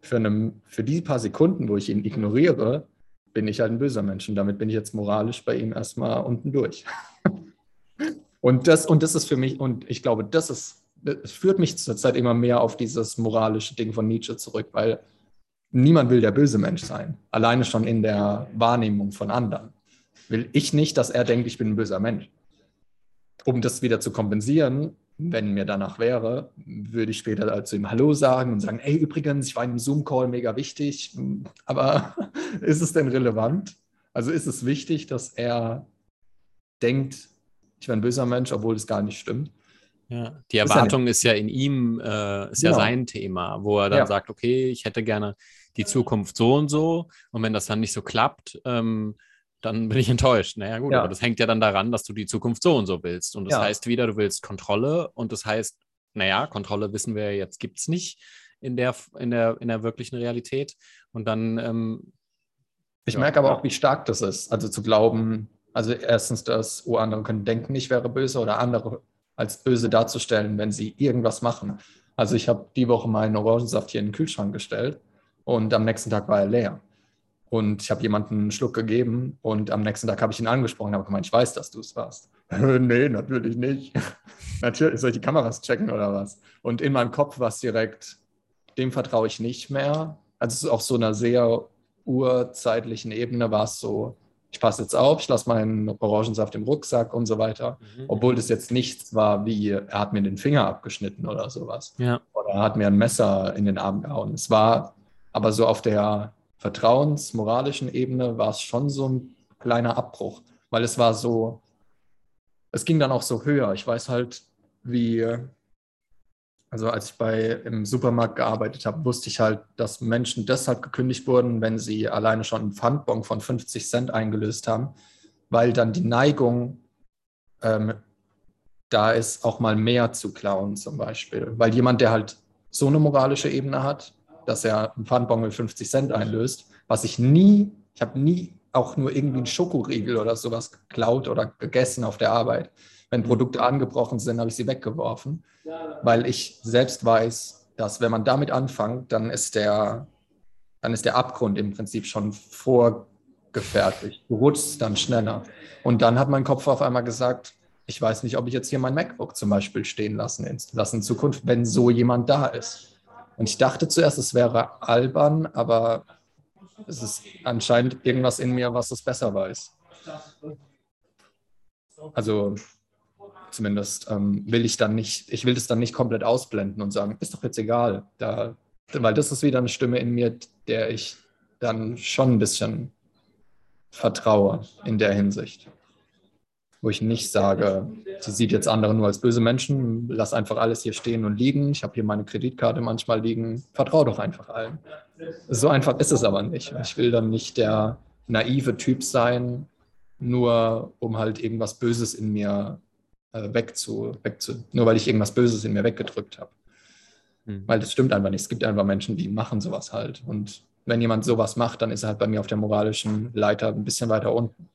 für, eine, für die paar Sekunden, wo ich ihn ignoriere, bin ich halt ein böser Mensch. Und damit bin ich jetzt moralisch bei ihm erstmal unten durch. und, das, und das ist für mich, und ich glaube, das ist, das führt mich zurzeit immer mehr auf dieses moralische Ding von Nietzsche zurück, weil niemand will der böse Mensch sein. Alleine schon in der Wahrnehmung von anderen. Will ich nicht, dass er denkt, ich bin ein böser Mensch um das wieder zu kompensieren, wenn mir danach wäre, würde ich später zu ihm Hallo sagen und sagen, ey, übrigens, ich war in einem Zoom-Call mega wichtig, aber ist es denn relevant? Also ist es wichtig, dass er denkt, ich bin ein böser Mensch, obwohl es gar nicht stimmt? Ja, die Erwartung ist ja, ist ja in ihm, äh, ist genau. ja sein Thema, wo er dann ja. sagt, okay, ich hätte gerne die Zukunft so und so und wenn das dann nicht so klappt, ähm, dann bin ich enttäuscht. Naja, gut, ja. aber das hängt ja dann daran, dass du die Zukunft so und so willst. Und das ja. heißt wieder, du willst Kontrolle und das heißt, naja, Kontrolle wissen wir jetzt, gibt es nicht in der, in, der, in der wirklichen Realität. Und dann. Ähm, ich ja. merke aber auch, wie stark das ist. Also zu glauben, also erstens, dass oh, andere können denken, ich wäre böse oder andere als böse darzustellen, wenn sie irgendwas machen. Also ich habe die Woche meinen Orangensaft hier in den Kühlschrank gestellt und am nächsten Tag war er leer. Und ich habe jemanden einen Schluck gegeben und am nächsten Tag habe ich ihn angesprochen, habe gemeint, ich weiß, dass du es warst. nee, natürlich nicht. natürlich, soll ich die Kameras checken oder was? Und in meinem Kopf war es direkt, dem vertraue ich nicht mehr. Also auf so einer sehr urzeitlichen Ebene war es so, ich passe jetzt auf, ich lasse meinen Orangensaft im Rucksack und so weiter. Mhm. Obwohl das jetzt nichts war, wie er hat mir den Finger abgeschnitten oder sowas. Ja. Oder er hat mir ein Messer in den Arm gehauen. Es war aber so auf der vertrauensmoralischen Ebene war es schon so ein kleiner Abbruch, weil es war so, es ging dann auch so höher. Ich weiß halt, wie, also als ich bei im Supermarkt gearbeitet habe, wusste ich halt, dass Menschen deshalb gekündigt wurden, wenn sie alleine schon einen Pfandbon von 50 Cent eingelöst haben, weil dann die Neigung ähm, da ist, auch mal mehr zu klauen zum Beispiel. Weil jemand, der halt so eine moralische Ebene hat, dass er einen Pfandbon mit 50 Cent einlöst, was ich nie, ich habe nie auch nur irgendwie einen Schokoriegel oder sowas geklaut oder gegessen auf der Arbeit. Wenn Produkte angebrochen sind, habe ich sie weggeworfen, weil ich selbst weiß, dass wenn man damit anfängt, dann ist der, dann ist der Abgrund im Prinzip schon vorgefertigt. Du rutschst dann schneller. Und dann hat mein Kopf auf einmal gesagt, ich weiß nicht, ob ich jetzt hier mein MacBook zum Beispiel stehen lassen lassen in Zukunft, wenn so jemand da ist. Und ich dachte zuerst, es wäre albern, aber es ist anscheinend irgendwas in mir, was es besser weiß. Also zumindest ähm, will ich dann nicht, ich will das dann nicht komplett ausblenden und sagen, ist doch jetzt egal. Da, weil das ist wieder eine Stimme in mir, der ich dann schon ein bisschen vertraue in der Hinsicht. Wo ich nicht sage, sie sieht jetzt andere nur als böse Menschen, lass einfach alles hier stehen und liegen. Ich habe hier meine Kreditkarte manchmal liegen. Vertraue doch einfach allen. So einfach ist es aber nicht. Ich will dann nicht der naive Typ sein, nur um halt irgendwas Böses in mir äh, wegzu, wegzu, nur weil ich irgendwas Böses in mir weggedrückt habe. Mhm. Weil das stimmt einfach nicht. Es gibt einfach Menschen, die machen sowas halt. Und wenn jemand sowas macht, dann ist er halt bei mir auf der moralischen Leiter ein bisschen weiter unten.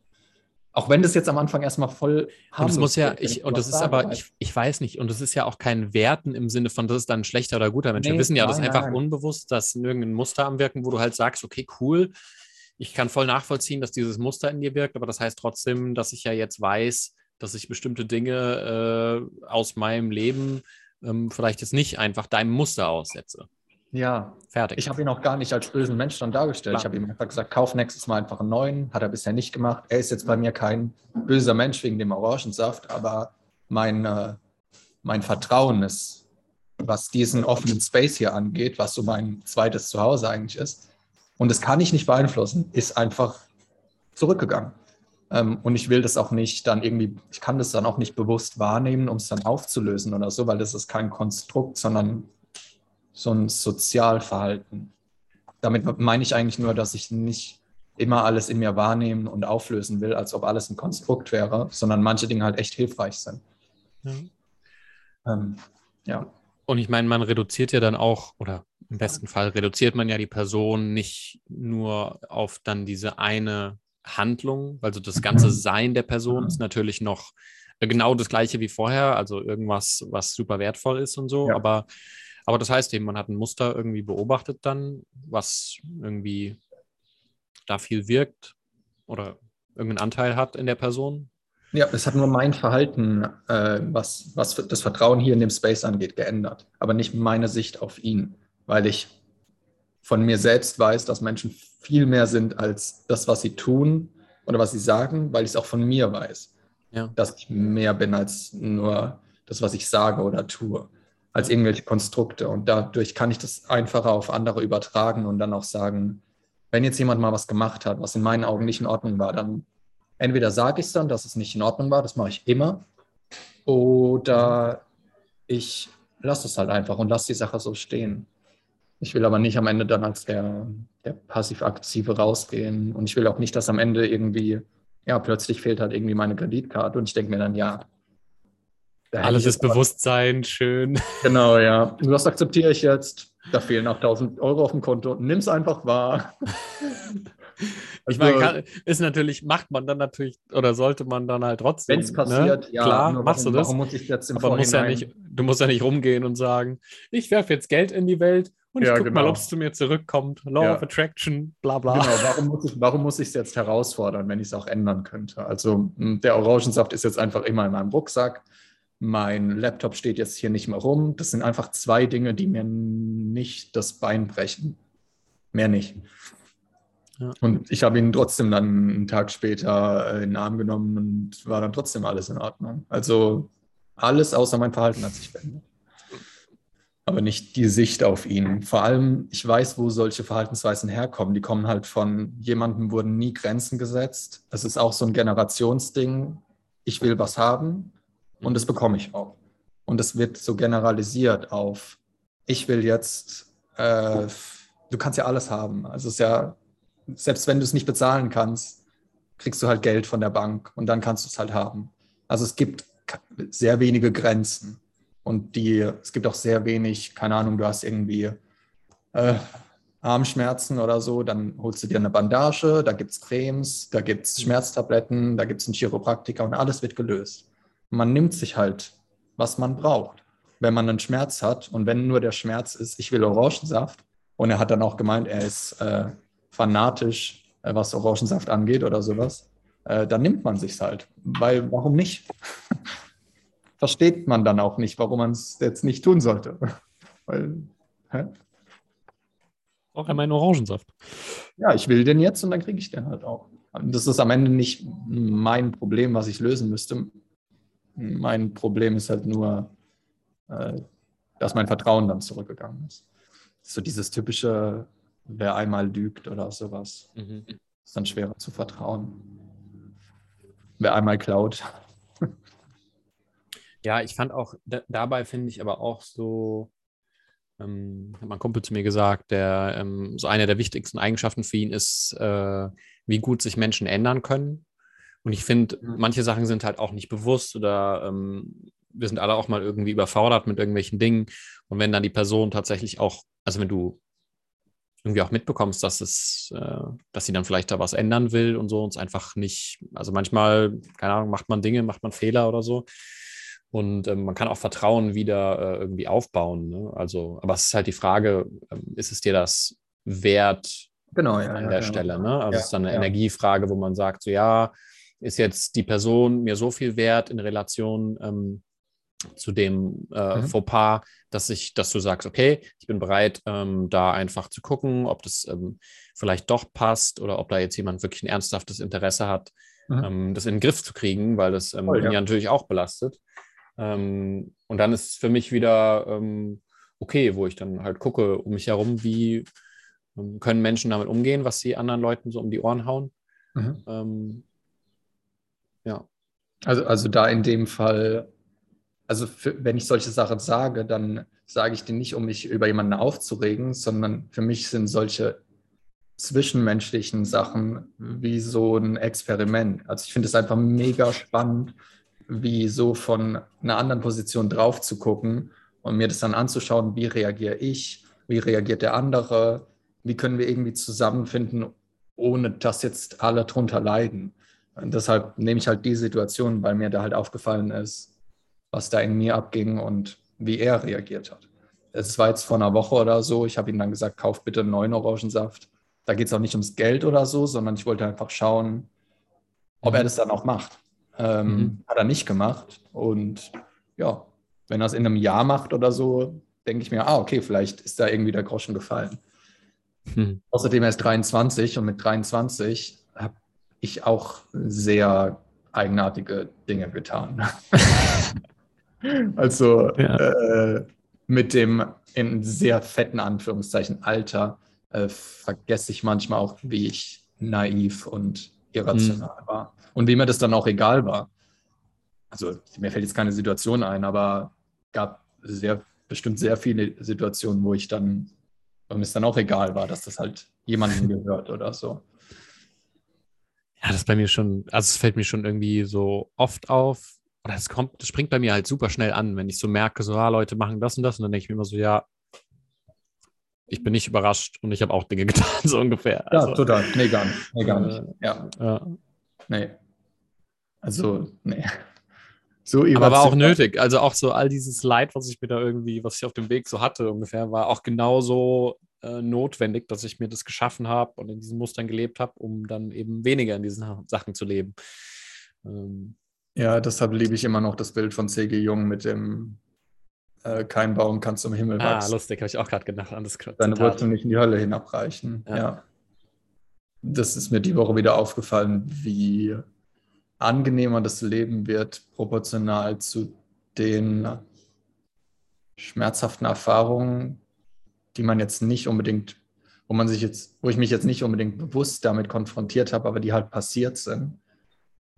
Auch wenn das jetzt am Anfang erstmal voll haben muss. muss ja, ich, und das ist aber, ich, ich weiß nicht, und das ist ja auch kein Werten im Sinne von, das ist dann ein schlechter oder guter Mensch. Nee, Wir wissen ja, nein, das ist einfach nein. unbewusst, dass irgendein Muster am Wirken, wo du halt sagst, okay, cool, ich kann voll nachvollziehen, dass dieses Muster in dir wirkt, aber das heißt trotzdem, dass ich ja jetzt weiß, dass ich bestimmte Dinge äh, aus meinem Leben ähm, vielleicht jetzt nicht einfach deinem Muster aussetze. Ja, fertig. Ich habe ihn auch gar nicht als bösen Mensch dann dargestellt. Klar. Ich habe ihm einfach gesagt, kauf nächstes Mal einfach einen neuen. Hat er bisher nicht gemacht. Er ist jetzt bei mir kein böser Mensch wegen dem Orangensaft, aber mein, äh, mein Vertrauen ist, was diesen offenen Space hier angeht, was so mein zweites Zuhause eigentlich ist. Und das kann ich nicht beeinflussen, ist einfach zurückgegangen. Ähm, und ich will das auch nicht dann irgendwie, ich kann das dann auch nicht bewusst wahrnehmen, um es dann aufzulösen oder so, weil das ist kein Konstrukt, sondern so ein Sozialverhalten. Damit meine ich eigentlich nur, dass ich nicht immer alles in mir wahrnehmen und auflösen will, als ob alles ein Konstrukt wäre, sondern manche Dinge halt echt hilfreich sind. Ja. Ähm, ja. Und ich meine, man reduziert ja dann auch, oder im besten Fall reduziert man ja die Person nicht nur auf dann diese eine Handlung, also das ganze mhm. Sein der Person ist natürlich noch genau das gleiche wie vorher, also irgendwas, was super wertvoll ist und so, ja. aber, aber das heißt eben, man hat ein Muster irgendwie beobachtet dann, was irgendwie da viel wirkt oder irgendeinen Anteil hat in der Person. Ja, es hat nur mein Verhalten, äh, was, was das Vertrauen hier in dem Space angeht, geändert, aber nicht meine Sicht auf ihn, weil ich von mir selbst weiß, dass Menschen viel mehr sind als das, was sie tun oder was sie sagen, weil ich es auch von mir weiß, ja. dass ich mehr bin als nur das, was ich sage oder tue, als irgendwelche Konstrukte. Und dadurch kann ich das einfacher auf andere übertragen und dann auch sagen, wenn jetzt jemand mal was gemacht hat, was in meinen Augen nicht in Ordnung war, dann entweder sage ich es dann, dass es nicht in Ordnung war, das mache ich immer, oder ich lasse es halt einfach und lasse die Sache so stehen. Ich will aber nicht am Ende dann als der, der passiv-aktive rausgehen. Und ich will auch nicht, dass am Ende irgendwie, ja, plötzlich fehlt halt irgendwie meine Kreditkarte. Und ich denke mir dann, ja. Alles ist Bewusstsein, schön. Genau, ja. Das akzeptiere ich jetzt. Da fehlen auch 1000 Euro auf dem Konto. Nimm es einfach wahr. ich meine, also kann, ist natürlich, macht man dann natürlich, oder sollte man dann halt trotzdem. Wenn es ne? passiert, ne? ja. Klar, warum, machst du das. Warum muss ich jetzt im Aber muss ja nicht, du musst ja nicht rumgehen und sagen, ich werfe jetzt Geld in die Welt und ja, ich gucke genau. mal, ob es zu mir zurückkommt. Law ja. of Attraction, bla bla. Genau, warum muss ich warum muss es jetzt herausfordern, wenn ich es auch ändern könnte? Also hm, der Orangensaft ist jetzt einfach immer in meinem Rucksack. Mein Laptop steht jetzt hier nicht mehr rum. Das sind einfach zwei Dinge, die mir nicht das Bein brechen. Mehr nicht. Ja. Und ich habe ihn trotzdem dann einen Tag später in den Arm genommen und war dann trotzdem alles in Ordnung. Also alles außer mein Verhalten hat sich verändert aber nicht die Sicht auf ihn. Vor allem, ich weiß, wo solche Verhaltensweisen herkommen. Die kommen halt von jemandem, wurden nie Grenzen gesetzt. Es ist auch so ein Generationsding. Ich will was haben und das bekomme ich auch. Und es wird so generalisiert auf, ich will jetzt, äh, du kannst ja alles haben. Also es ist ja, selbst wenn du es nicht bezahlen kannst, kriegst du halt Geld von der Bank und dann kannst du es halt haben. Also es gibt sehr wenige Grenzen. Und die, es gibt auch sehr wenig, keine Ahnung, du hast irgendwie äh, Armschmerzen oder so, dann holst du dir eine Bandage, da gibt es Cremes, da gibt es Schmerztabletten, da gibt es einen Chiropraktiker und alles wird gelöst. Man nimmt sich halt, was man braucht. wenn man einen Schmerz hat und wenn nur der Schmerz ist, ich will Orangensaft. Und er hat dann auch gemeint, er ist äh, fanatisch, äh, was Orangensaft angeht oder sowas. Äh, dann nimmt man sich's halt. Weil, warum nicht? Versteht man dann auch nicht, warum man es jetzt nicht tun sollte. Weil, hä? Auch einmal einen Orangensaft. Ja, ich will den jetzt und dann kriege ich den halt auch. Das ist am Ende nicht mein Problem, was ich lösen müsste. Mein Problem ist halt nur, äh, dass mein Vertrauen dann zurückgegangen ist. So dieses typische, wer einmal lügt oder sowas, mhm. ist dann schwerer zu vertrauen. Wer einmal klaut. Ja, ich fand auch, dabei finde ich aber auch so, ähm, hat mein Kumpel zu mir gesagt, der ähm, so eine der wichtigsten Eigenschaften für ihn ist, äh, wie gut sich Menschen ändern können. Und ich finde, mhm. manche Sachen sind halt auch nicht bewusst oder ähm, wir sind alle auch mal irgendwie überfordert mit irgendwelchen Dingen. Und wenn dann die Person tatsächlich auch, also wenn du irgendwie auch mitbekommst, dass es, äh, dass sie dann vielleicht da was ändern will und so, und es einfach nicht, also manchmal, keine Ahnung, macht man Dinge, macht man Fehler oder so. Und ähm, man kann auch Vertrauen wieder äh, irgendwie aufbauen. Ne? Also, aber es ist halt die Frage, ähm, ist es dir das wert genau, ja, an ja, der ja, Stelle? Ne? Also ja, es ist dann eine. Energiefrage, wo man sagt, so ja, ist jetzt die Person mir so viel wert in Relation ähm, zu dem äh, Mhm. Fauxpas, dass ich, dass du sagst, okay, ich bin bereit, ähm, da einfach zu gucken, ob das ähm, vielleicht doch passt oder ob da jetzt jemand wirklich ein ernsthaftes Interesse hat, Mhm. ähm, das in den Griff zu kriegen, weil das ähm, ihn ja. ja natürlich auch belastet. Ähm, und dann ist es für mich wieder ähm, okay, wo ich dann halt gucke um mich herum, wie ähm, können Menschen damit umgehen, was sie anderen Leuten so um die Ohren hauen. Mhm. Also, also da in dem Fall, also für, wenn ich solche Sachen sage, dann sage ich die nicht, um mich über jemanden aufzuregen, sondern für mich sind solche zwischenmenschlichen Sachen wie so ein Experiment. Also ich finde es einfach mega spannend, wie so von einer anderen Position drauf zu gucken und mir das dann anzuschauen, wie reagiere ich, wie reagiert der andere, wie können wir irgendwie zusammenfinden, ohne dass jetzt alle drunter leiden. Und deshalb nehme ich halt die Situation, weil mir da halt aufgefallen ist, was da in mir abging und wie er reagiert hat. Es war jetzt vor einer Woche oder so, ich habe ihm dann gesagt, kauf bitte einen neuen Orangensaft. Da geht es auch nicht ums Geld oder so, sondern ich wollte einfach schauen, ob er das dann auch macht. Ähm, Mhm. Hat er nicht gemacht. Und ja, wenn er es in einem Jahr macht oder so, denke ich mir, ah, okay, vielleicht ist da irgendwie der Groschen gefallen. Hm. Außerdem er ist 23 und mit 23 habe ich auch sehr eigenartige Dinge getan. also Ja. äh, mit dem in sehr fetten Anführungszeichen Alter äh, vergesse ich manchmal auch, wie ich naiv und irrational war. Und wie mir das dann auch egal war. Also mir fällt jetzt keine Situation ein, aber gab sehr, bestimmt sehr viele Situationen, wo ich dann, wo mir es dann auch egal war, dass das halt jemandem gehört oder so. Ja, das ist bei mir schon, also es fällt mir schon irgendwie so oft auf. Oder es kommt, das springt bei mir halt super schnell an, wenn ich so merke, so, ah, Leute machen das und das. Und dann denke ich mir immer so, ja, ich bin nicht überrascht und ich habe auch Dinge getan, so ungefähr. Ja, Also, total. Nee, gar nicht. Nee, gar nicht. äh, Ja, ja. nee. Also, nee. So Aber war auch nötig. Also auch so all dieses Leid, was ich mir da irgendwie, was ich auf dem Weg so hatte, ungefähr, war auch genauso äh, notwendig, dass ich mir das geschaffen habe und in diesen Mustern gelebt habe, um dann eben weniger in diesen Sachen zu leben. Ähm, Ja, deshalb liebe ich immer noch das Bild von C.G. Jung mit dem äh, Kein Baum kann zum Himmel ah, wachsen. lustig, habe ich auch gerade gedacht an das Deine. Wurzeln nicht in die Hölle hinabreichen. Ja. Ja. Das ist mir die Woche wieder aufgefallen, wie angenehmer das Leben wird, proportional zu den schmerzhaften Erfahrungen, die man jetzt nicht unbedingt, wo man sich jetzt, wo ich mich jetzt nicht unbedingt bewusst damit konfrontiert habe, aber die halt passiert sind.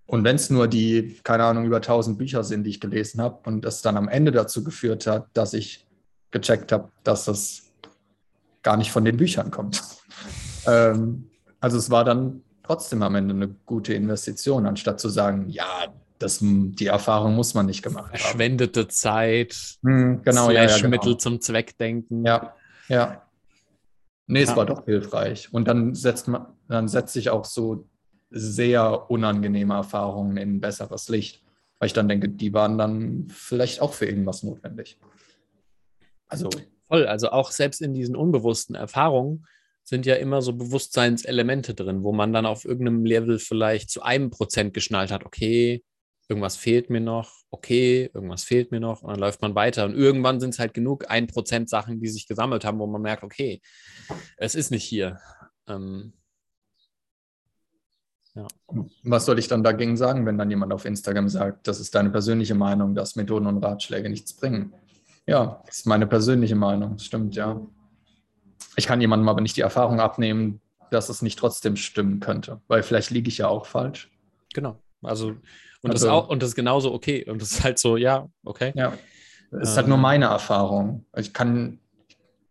Und wenn es nur die, keine Ahnung, über 1000 Bücher sind, die ich gelesen habe und das dann am Ende dazu geführt hat, dass ich gecheckt habe, dass das gar nicht von den Büchern kommt. ähm, also es war dann trotzdem am Ende eine gute Investition, anstatt zu sagen, ja, das, die Erfahrung muss man nicht gemacht haben. Verschwendete Zeit, Hm, genau, ja, ja, slash genau. Mittel zum Zweckdenken. Ja, ja. Nee, es Ja. war doch hilfreich. Und dann setzt man, dann setzt sich auch so sehr unangenehme Erfahrungen in besseres Licht. Weil ich dann denke, die waren dann vielleicht auch für irgendwas notwendig. Also Voll, also auch selbst in diesen unbewussten Erfahrungen sind ja immer so Bewusstseinselemente drin, wo man dann auf irgendeinem Level vielleicht zu einem Prozent geschnallt hat, okay, irgendwas fehlt mir noch, okay, irgendwas fehlt mir noch und dann läuft man weiter und irgendwann sind es halt genug ein Prozent Sachen, die sich gesammelt haben, wo man merkt, okay, es ist nicht hier. Ähm, was soll ich dann dagegen sagen, wenn dann jemand auf Instagram sagt, das ist deine persönliche Meinung, dass Methoden und Ratschläge nichts bringen? Ja, das ist meine persönliche Meinung, stimmt, ja. Ich kann jemandem aber nicht die Erfahrung abnehmen, dass es nicht trotzdem stimmen könnte, weil vielleicht liege ich ja auch falsch. genau. Also, und, das Also- auch, und das ist genauso okay. Und das ist halt so, ja, okay. Ja, es ist halt Ähm. nur meine Erfahrung. Ich kann,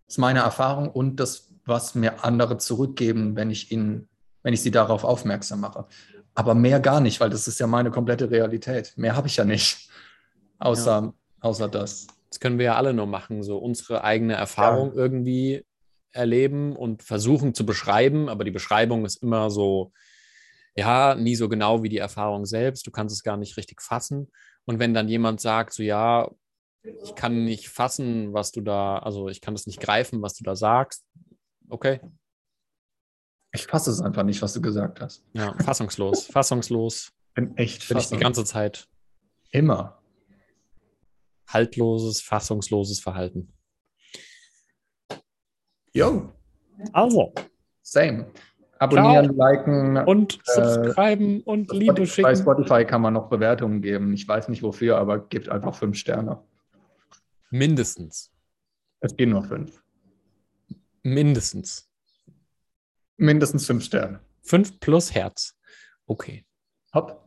es ist meine Erfahrung und das, was mir andere zurückgeben, wenn ich ihnen, wenn ich sie darauf aufmerksam mache. Aber mehr gar nicht, weil das ist ja meine komplette Realität. Mehr habe ich ja nicht, außer, außer das. Das können wir ja alle nur machen, so unsere eigene Erfahrung irgendwie erleben und versuchen zu beschreiben, aber die Beschreibung ist immer so, ja, nie so genau wie die Erfahrung selbst. Du kannst es gar nicht richtig fassen. Und wenn dann jemand sagt, so ja, ich kann nicht fassen, was du da, also ich kann das nicht greifen, was du da sagst, okay, Ich fasse es einfach nicht, was du gesagt hast. ja, fassungslos, fassungslos Bin echt bin ich die ganze Zeit. Immer. Haltloses, fassungsloses Verhalten. Yo, Also, same. Abonnieren, liken. und Äh, subscriben und Liebe Bei schicken. Spotify kann man noch Bewertungen geben. Ich weiß nicht wofür, aber gebt einfach fünf Sterne. Mindestens. Es gehen nur fünf. Mindestens. Mindestens fünf Sterne. Fünf plus Herz. Okay. Hopp.